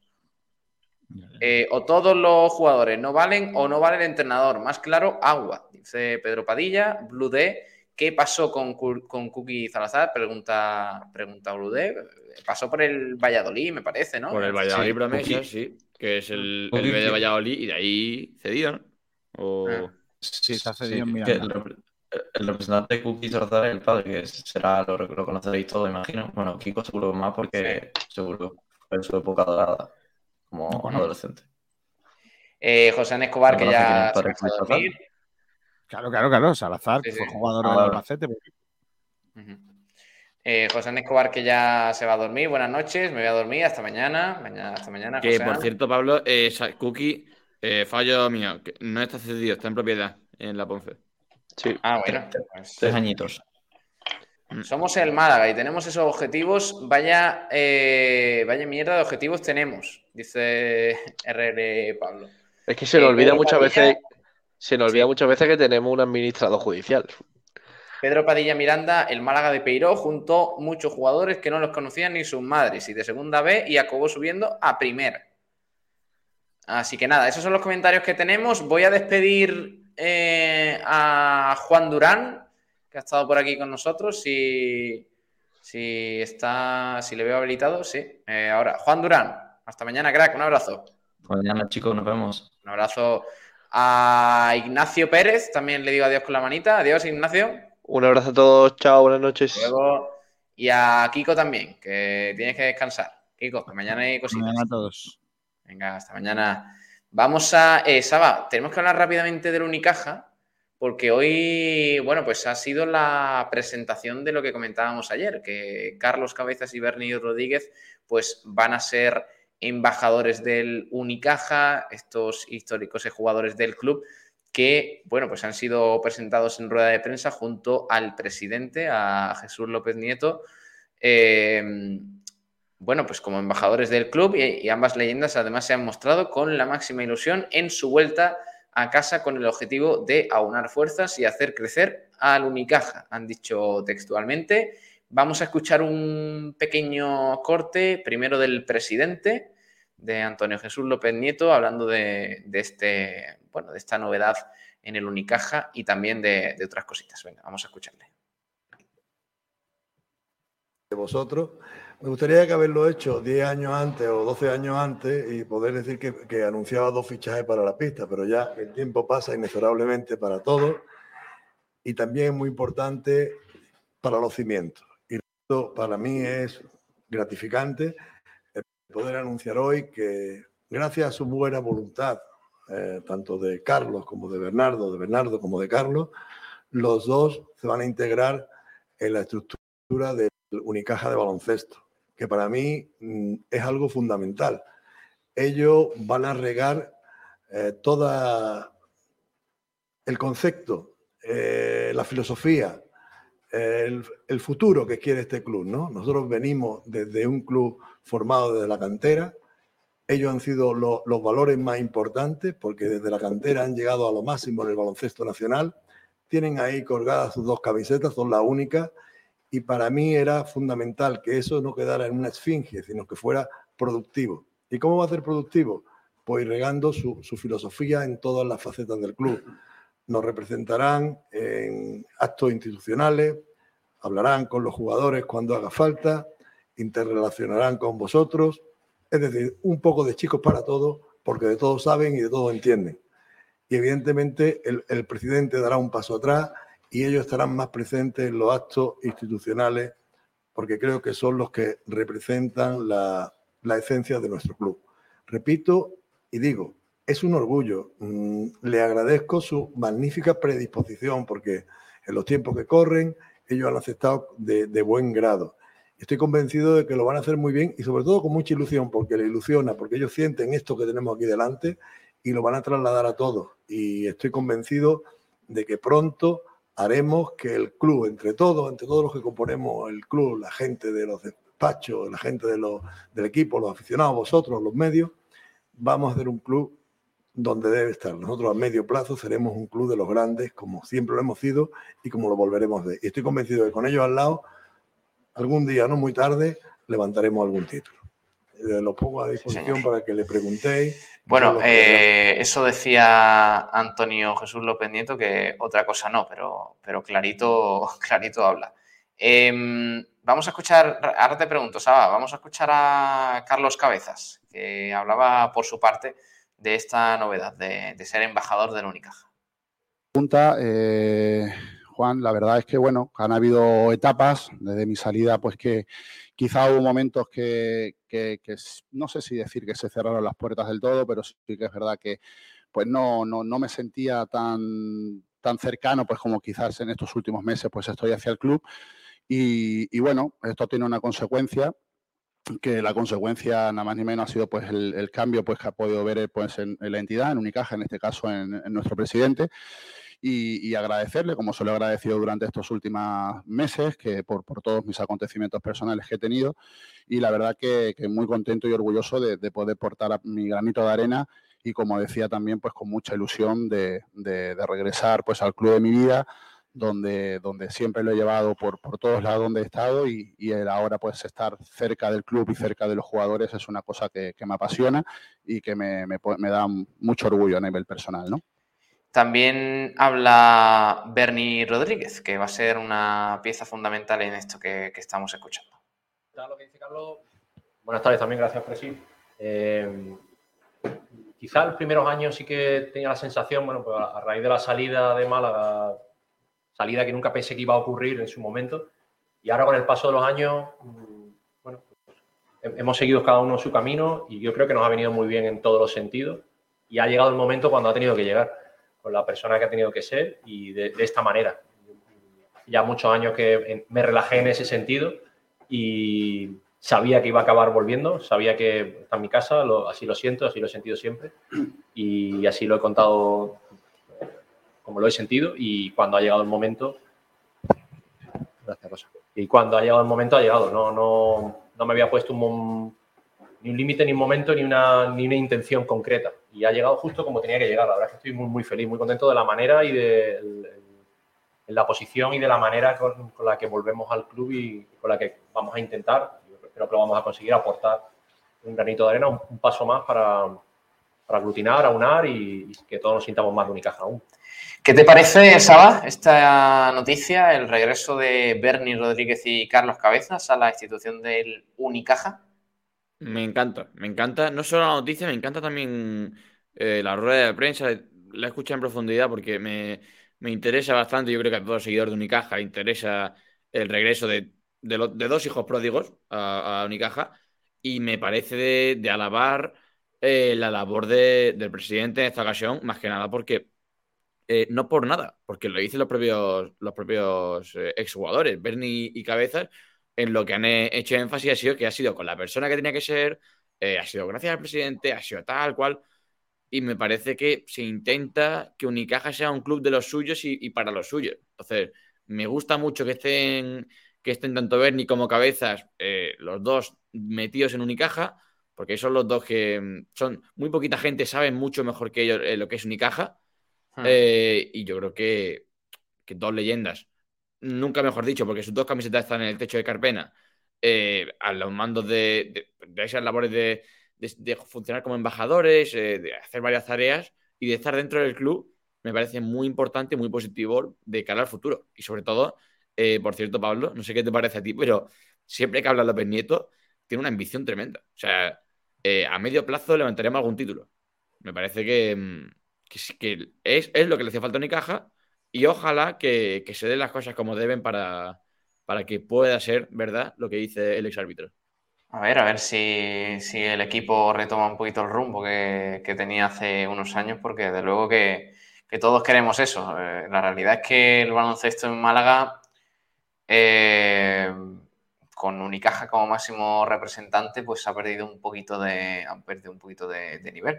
Eh, o todos los jugadores no valen o no vale el entrenador. Más claro, agua. Dice Pedro Padilla, Blue D. ¿Qué pasó con, con Cookie Salazar? Pregunta, pregunta Blue D. Pasó por el Valladolid, me parece, ¿no? Por el Valladolid Sí, Promesa, sí. Que es el, el B de. Valladolid y de ahí cedido, ¿no? O... Ah. Sí, está cedido en que Miranda. El, repre- el representante de Cookie Salazar es el padre, que será, lo, lo conoceréis todos, imagino. Bueno, Kiko seguro más porque seguro fue en su época dorada como adolescente. Eh, José Ana Escobar, ¿No que ya se fue a dormir. Claro, claro, claro. Salazar, Sí, que fue jugador Ah, del vale. Albacete. Ujú. Eh, José Ana Escobar, que ya se va a dormir. Buenas noches, me voy a dormir. Hasta mañana. mañana hasta mañana. Que José por cierto, Pablo, eh, Cookie, eh, fallo mío, que no está cedido, está en propiedad en la Ponce. Sí. Ah, bueno. pues, Tres añitos. somos el Málaga y tenemos esos objetivos. Vaya, eh, vaya mierda de objetivos tenemos, dice RR Pablo. Es que se Eh, nos olvida Pedro muchas Padilla- veces, se nos olvida muchas veces que tenemos un administrador judicial. Pedro Padilla Miranda, el Málaga de Peiró, juntó muchos jugadores que no los conocían ni sus madres y de segunda B y acabó subiendo a primera. Así que nada, esos son los comentarios que tenemos. Voy a despedir eh, a Juan Durán, que ha estado por aquí con nosotros. Si, si está, si le veo habilitado, sí. Eh, ahora, Juan Durán, hasta mañana, crack. Un abrazo. Mañana, chicos, nos vemos. Un abrazo a Ignacio Pérez. También le digo adiós con la manita. Adiós, Ignacio. Un abrazo a todos, chao, buenas noches. Luego, y a Kiko también, que tienes que descansar. Kiko, que mañana hay cositas. Mañana a todos. Venga, hasta mañana. Vamos a. Eh, Saba, tenemos que hablar rápidamente del Unicaja, porque hoy, bueno, pues ha sido la presentación de lo que comentábamos ayer, que Carlos Cabezas y Bernie Rodríguez, pues van a ser embajadores del Unicaja, estos históricos jugadores del club, que, bueno, pues han sido presentados en rueda de prensa junto al presidente, a Jesús López Nieto, eh, bueno, pues como embajadores del club y, ambas leyendas además se han mostrado con la máxima ilusión en su vuelta a casa con el objetivo de aunar fuerzas y hacer crecer al Unicaja, han dicho textualmente. Vamos a escuchar un pequeño corte, primero del presidente, de Antonio Jesús López Nieto, hablando de, este, bueno, de esta novedad en el Unicaja y también de, de otras cositas. Venga, vamos a escucharle. De vosotros me gustaría que haberlo hecho 10 años antes o 12 años antes y poder decir que, anunciaba dos fichajes para la pista, pero ya el tiempo pasa inexorablemente para todos y también es muy importante para los cimientos. Y esto para mí es gratificante poder anunciar hoy que gracias a su buena voluntad, eh, tanto de Carlos como de Bernardo, de Bernardo como de Carlos, los dos se van a integrar en la estructura del Unicaja de baloncesto que para mí mm, es algo fundamental. Ellos van a regar eh, toda el concepto, eh, la filosofía, el, futuro que quiere este club. ¿no? Nosotros venimos desde un club formado desde la cantera. Ellos han sido los valores más importantes porque desde la cantera han llegado a lo máximo en el baloncesto nacional. Tienen ahí colgadas sus dos camisetas, son las únicas y para mí era fundamental que eso no quedara en una esfinge, sino que fuera productivo. ¿Y cómo va a ser productivo? Pues regando su, filosofía en todas las facetas del club. Nos representarán en actos institucionales, hablarán con los jugadores cuando haga falta, interrelacionarán con vosotros, es decir, un poco de chicos para todos, porque de todo saben y de todo entienden. Y evidentemente el, el presidente dará un paso atrás y ellos estarán más presentes en los actos institucionales porque creo que son los que representan la, esencia de nuestro club. Repito y digo, es un orgullo. Mm, le agradezco su magnífica predisposición porque en los tiempos que corren ellos han aceptado de, de, buen grado. Estoy convencido de que lo van a hacer muy bien y sobre todo con mucha ilusión porque le ilusiona, porque ellos sienten esto que tenemos aquí delante y lo van a trasladar a todos. Y estoy convencido de que pronto haremos que el club, entre todos, entre todos los que componemos el club, la gente de los despachos, la gente de los, del equipo, los aficionados, vosotros, los medios, vamos a hacer un club donde debe estar. Nosotros a medio plazo seremos un club de los grandes, como siempre lo hemos sido y como lo volveremos de. Y estoy convencido de que con ellos al lado, algún día, no muy tarde, levantaremos algún título. Eh, lo pongo a disposición para que le preguntéis. Bueno, eh, eso decía Antonio Jesús López Nieto, que otra cosa no, pero, pero clarito, clarito habla. Em, vamos a escuchar, ahora te pregunto, Saba, vamos a escuchar a Carlos Cabezas, que hablaba por su parte de esta novedad, de, ser embajador del Unicaja. Pregunta, eh, Juan, la verdad es que, bueno, han habido etapas desde mi salida, pues que Quizá hubo momentos que, no sé si decir que se cerraron las puertas del todo, pero sí que es verdad que pues no, no, me sentía tan, tan cercano pues como quizás en estos últimos meses pues estoy hacia el club. Y, bueno, esto tiene una consecuencia que la consecuencia nada más ni menos ha sido pues el, cambio pues que ha podido ver pues en, la entidad, en Unicaja, en este caso en nuestro presidente y, agradecerle, como se lo he agradecido durante estos últimos meses, que por, todos mis acontecimientos personales que he tenido. Y la verdad que, muy contento y orgulloso de, poder portar mi granito de arena y como decía también, pues con mucha ilusión de, regresar pues al club de mi vida, donde, donde siempre lo he llevado por, por todos lados donde he estado y, ahora pues estar cerca del club y cerca de los jugadores es una cosa que, me apasiona y que me, me da mucho orgullo a nivel personal, ¿no? También habla Bernie Rodríguez, que va a ser una pieza fundamental en esto que, estamos escuchando. Carlos. Buenas tardes también, gracias, Presi. Eh, quizá los primeros años sí que tenía la sensación, bueno, pues a raíz de la salida de Málaga, salida que nunca pensé que iba a ocurrir en su momento, y ahora con el paso de los años, mm, bueno, pues, hemos seguido cada uno su camino y yo creo que nos ha venido muy bien en todos los sentidos y ha llegado el momento cuando ha tenido que llegar con la persona que ha tenido que ser y de, esta manera. Ya muchos años que me relajé en ese sentido y sabía que iba a acabar volviendo, sabía que está en mi casa, así lo siento, así lo he sentido siempre y así lo he contado como lo he sentido y cuando ha llegado el momento, gracias Rosa, y cuando ha llegado el momento ha llegado, no, no, no me había puesto un, ni un límite, ni un momento, ni una, ni una intención concreta y ha llegado justo como tenía que llegar, la verdad es que estoy muy, muy feliz, muy contento de la manera y de la posición y de la manera con, la que volvemos al club y con la que vamos a intentar, creo que lo vamos a conseguir aportar un granito de arena, un, paso más para, para aglutinar, aunar y, y, que todos nos sintamos más de Unicaja aún. ¿Qué te parece, Saba, esta noticia, el regreso de Bernie Rodríguez y Carlos Cabezas a la institución del Unicaja? Me encanta, me encanta, no solo la noticia, me encanta también eh, la rueda de prensa, la escuché en profundidad porque me, me interesa bastante, yo creo que a todos los seguidores de Unicaja interesa el regreso de, de, dos hijos pródigos a, Unicaja y me parece de, alabar eh, la labor del presidente en esta ocasión, más que nada porque, eh, no por nada, porque lo dicen los propios, los propios eh, exjugadores, Bernie y Cabezas, en lo que han hecho énfasis ha sido que ha sido con la persona que tenía que ser, ha sido gracias al presidente, ha sido tal cual y me parece que se intenta que Unicaja sea un club de los suyos y, para los suyos. Entonces, me gusta mucho que estén, que estén tanto Berni como Cabezas, eh, los dos metidos en Unicaja, porque son los dos que mm, son muy poquita gente, saben mucho mejor que ellos eh, lo que es Unicaja. Hmm. Eh, y yo creo que, que, dos leyendas, nunca mejor dicho, porque sus dos camisetas están en el techo de Carpena, a los mandos de esas labores de, de, funcionar como embajadores, eh, de hacer varias tareas y de estar dentro del club, me parece muy importante, muy positivo de cara al futuro. Y sobre todo, eh, por cierto, Pablo, no sé qué te parece a ti, pero siempre que habla López Nieto, tiene una ambición tremenda. O sea, eh, a medio plazo levantaríamos algún título. Me parece que, mm, que, es, lo que le hace falta a Unicaja y ojalá que, se den las cosas como deben para, para que pueda ser verdad lo que dice el exárbitro. A ver, a ver si, el equipo retoma un poquito el rumbo que, tenía hace unos años, porque de luego que, todos queremos eso. Eh, la realidad es que el baloncesto en Málaga, eh, con Unicaja como máximo representante, pues ha perdido un poquito de, han perdido un poquito de nivel.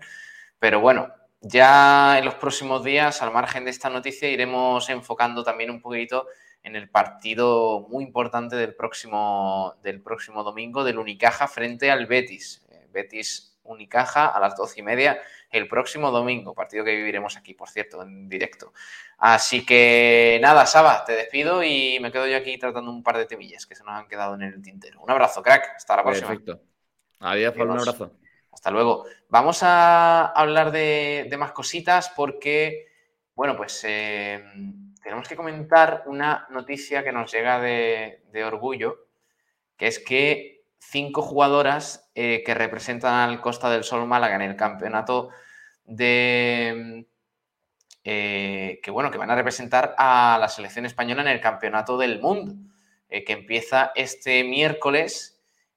Pero bueno, ya en los próximos días, al margen de esta noticia, iremos enfocando también un poquito en el partido muy importante del próximo, del próximo domingo del Unicaja frente al Betis. Eh, Betis Unicaja a las doce y media el próximo domingo, partido que viviremos aquí, por cierto, en directo. Así que nada, Saba, te despido y me quedo yo aquí tratando un par de temillas que se nos han quedado en el tintero. Un abrazo, crack. Hasta la próxima. Perfecto. Adiós, Pablo, un abrazo. Hasta luego. Vamos a hablar de, más cositas porque, bueno, pues eh, tenemos que comentar una noticia que nos llega de, orgullo, que es que cinco jugadoras eh, que representan al Costa del Sol Málaga en el campeonato de... Eh, que bueno, que van a representar a la selección española en el campeonato del mundo, que empieza este miércoles,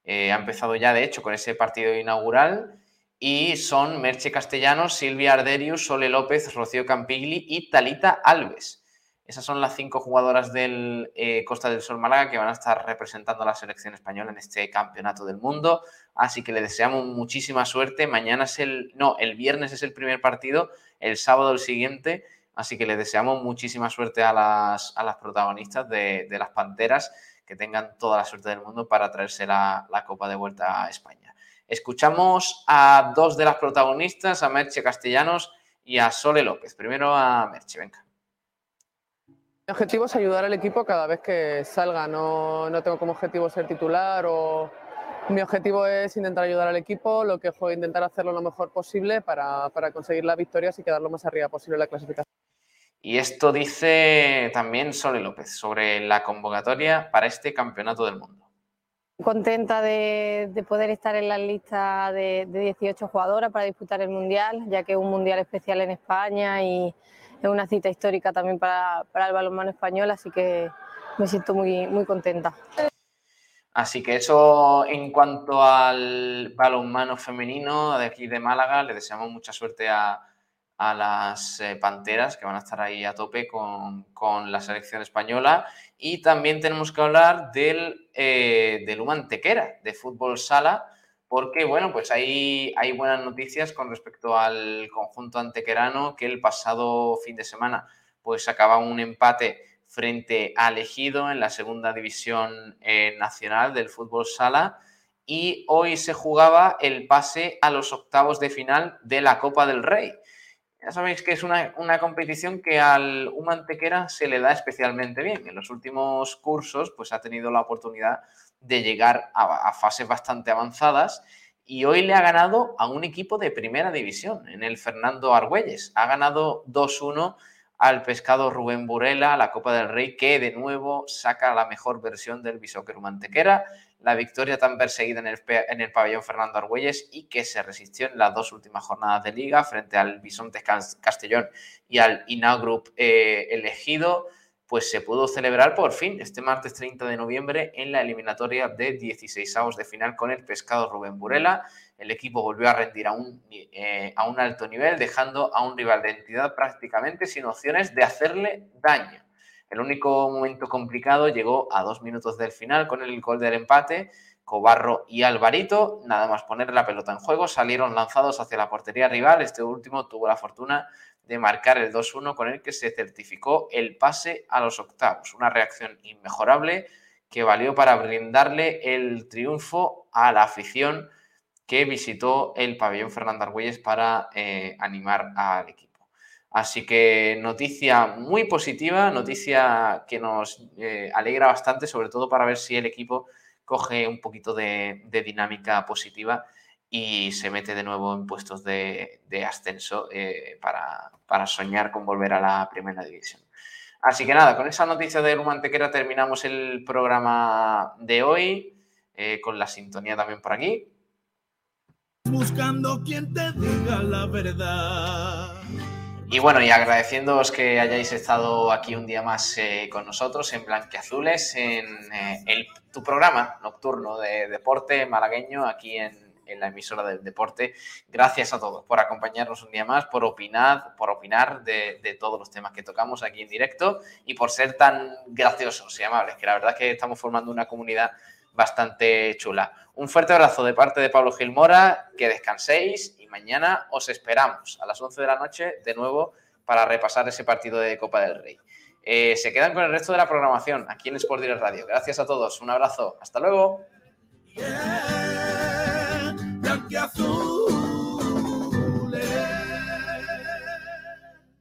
ha empezado ya de hecho con ese partido inaugural, y son Merche Castellanos, Silvia Arderius, Sole López, Rocío Campigli y Talita Alves. Esas son las cinco jugadoras del eh, Costa del Sol Málaga que van a estar representando a la selección española en este campeonato del mundo. Así que le deseamos muchísima suerte. Mañana es el, no, el viernes es el primer partido, el sábado el siguiente. Así que le deseamos muchísima suerte a las, a las protagonistas de, las Panteras, que tengan toda la suerte del mundo para traerse la, la Copa de vuelta a España. Escuchamos a dos de las protagonistas, a Merche Castellanos y a Sole López. Primero a Merche, venga. Mi objetivo es ayudar al equipo cada vez que salga. No, no tengo como objetivo ser titular o mi objetivo es intentar ayudar al equipo, lo que fue intentar hacerlo lo mejor posible para, para conseguir las victorias y quedar lo más arriba posible en la clasificación. Y esto dice también Sole López sobre la convocatoria para este campeonato del mundo. Contenta de, de poder estar en la lista de, de 18 jugadoras para disputar el Mundial, ya que es un Mundial especial en España y, es una cita histórica también para, para el balonmano español, así que me siento muy, muy contenta. Así que eso en cuanto al balonmano femenino de aquí de Málaga, le deseamos mucha suerte a, a las eh, Panteras que van a estar ahí a tope con, con, la selección española. Y también tenemos que hablar del, eh, del Humantequera, de fútbol sala, porque, bueno, pues hay, hay buenas noticias con respecto al conjunto antequerano que el pasado fin de semana pues acaba un empate frente al Ejido en la segunda división eh, nacional del fútbol sala y hoy se jugaba el pase a los octavos de final de la Copa del Rey. Ya sabéis que es una, competición que al Humantequera se le da especialmente bien. En los últimos cursos pues ha tenido la oportunidad de llegar a, fases bastante avanzadas y hoy le ha ganado a un equipo de primera división, en el Fernando Argüelles. Ha ganado 2-1 al pescado Rubén Burela, la Copa del Rey, que de nuevo saca la mejor versión del Bisóquero Mantequera, la victoria tan perseguida en el, en el pabellón Fernando Argüelles y que se resistió en las dos últimas jornadas de liga frente al Bisontes Castellón y al Inau Group eh, elegido, pues se pudo celebrar por fin este martes 30 de noviembre en la eliminatoria de 16 avos de final con el pescado Rubén Burela el equipo volvió a rendir a un, eh, a un alto nivel, dejando a un rival de entidad prácticamente sin opciones de hacerle daño. El único momento complicado llegó a dos minutos del final con el gol del empate. Cobarro y Alvarito, nada más poner la pelota en juego, salieron lanzados hacia la portería rival. Este último tuvo la fortuna de marcar el 2-1 con el que se certificó el pase a los octavos. Una reacción inmejorable que valió para brindarle el triunfo a la afición que visitó el pabellón Fernando Argüelles para eh, animar al equipo. Así que noticia muy positiva, noticia que nos eh, alegra bastante, sobre todo para ver si el equipo coge un poquito de, dinámica positiva y se mete de nuevo en puestos de, ascenso eh, para, soñar con volver a la primera división. Así que nada, con esa noticia de Rumantequera terminamos el programa de hoy, con la sintonía también por aquí buscando quien te diga la verdad. Y bueno, y agradeciéndoos que hayáis estado aquí un día más eh, con nosotros en Blanquiazules, en eh, tu programa nocturno de deporte malagueño aquí en, la emisora del deporte. Gracias a todos por acompañarnos un día más, por opinar, por opinar de, de, todos los temas que tocamos aquí en directo y por ser tan graciosos y amables, que la verdad es que estamos formando una comunidad bastante chula. Un fuerte abrazo de parte de Pablo Gilmora, que descanséis mañana os esperamos a las 11 de la noche de nuevo para repasar ese partido de Copa del Rey. Eh, se quedan con el resto de la programación aquí en Sport Direct Radio. Gracias a todos, un abrazo, hasta luego.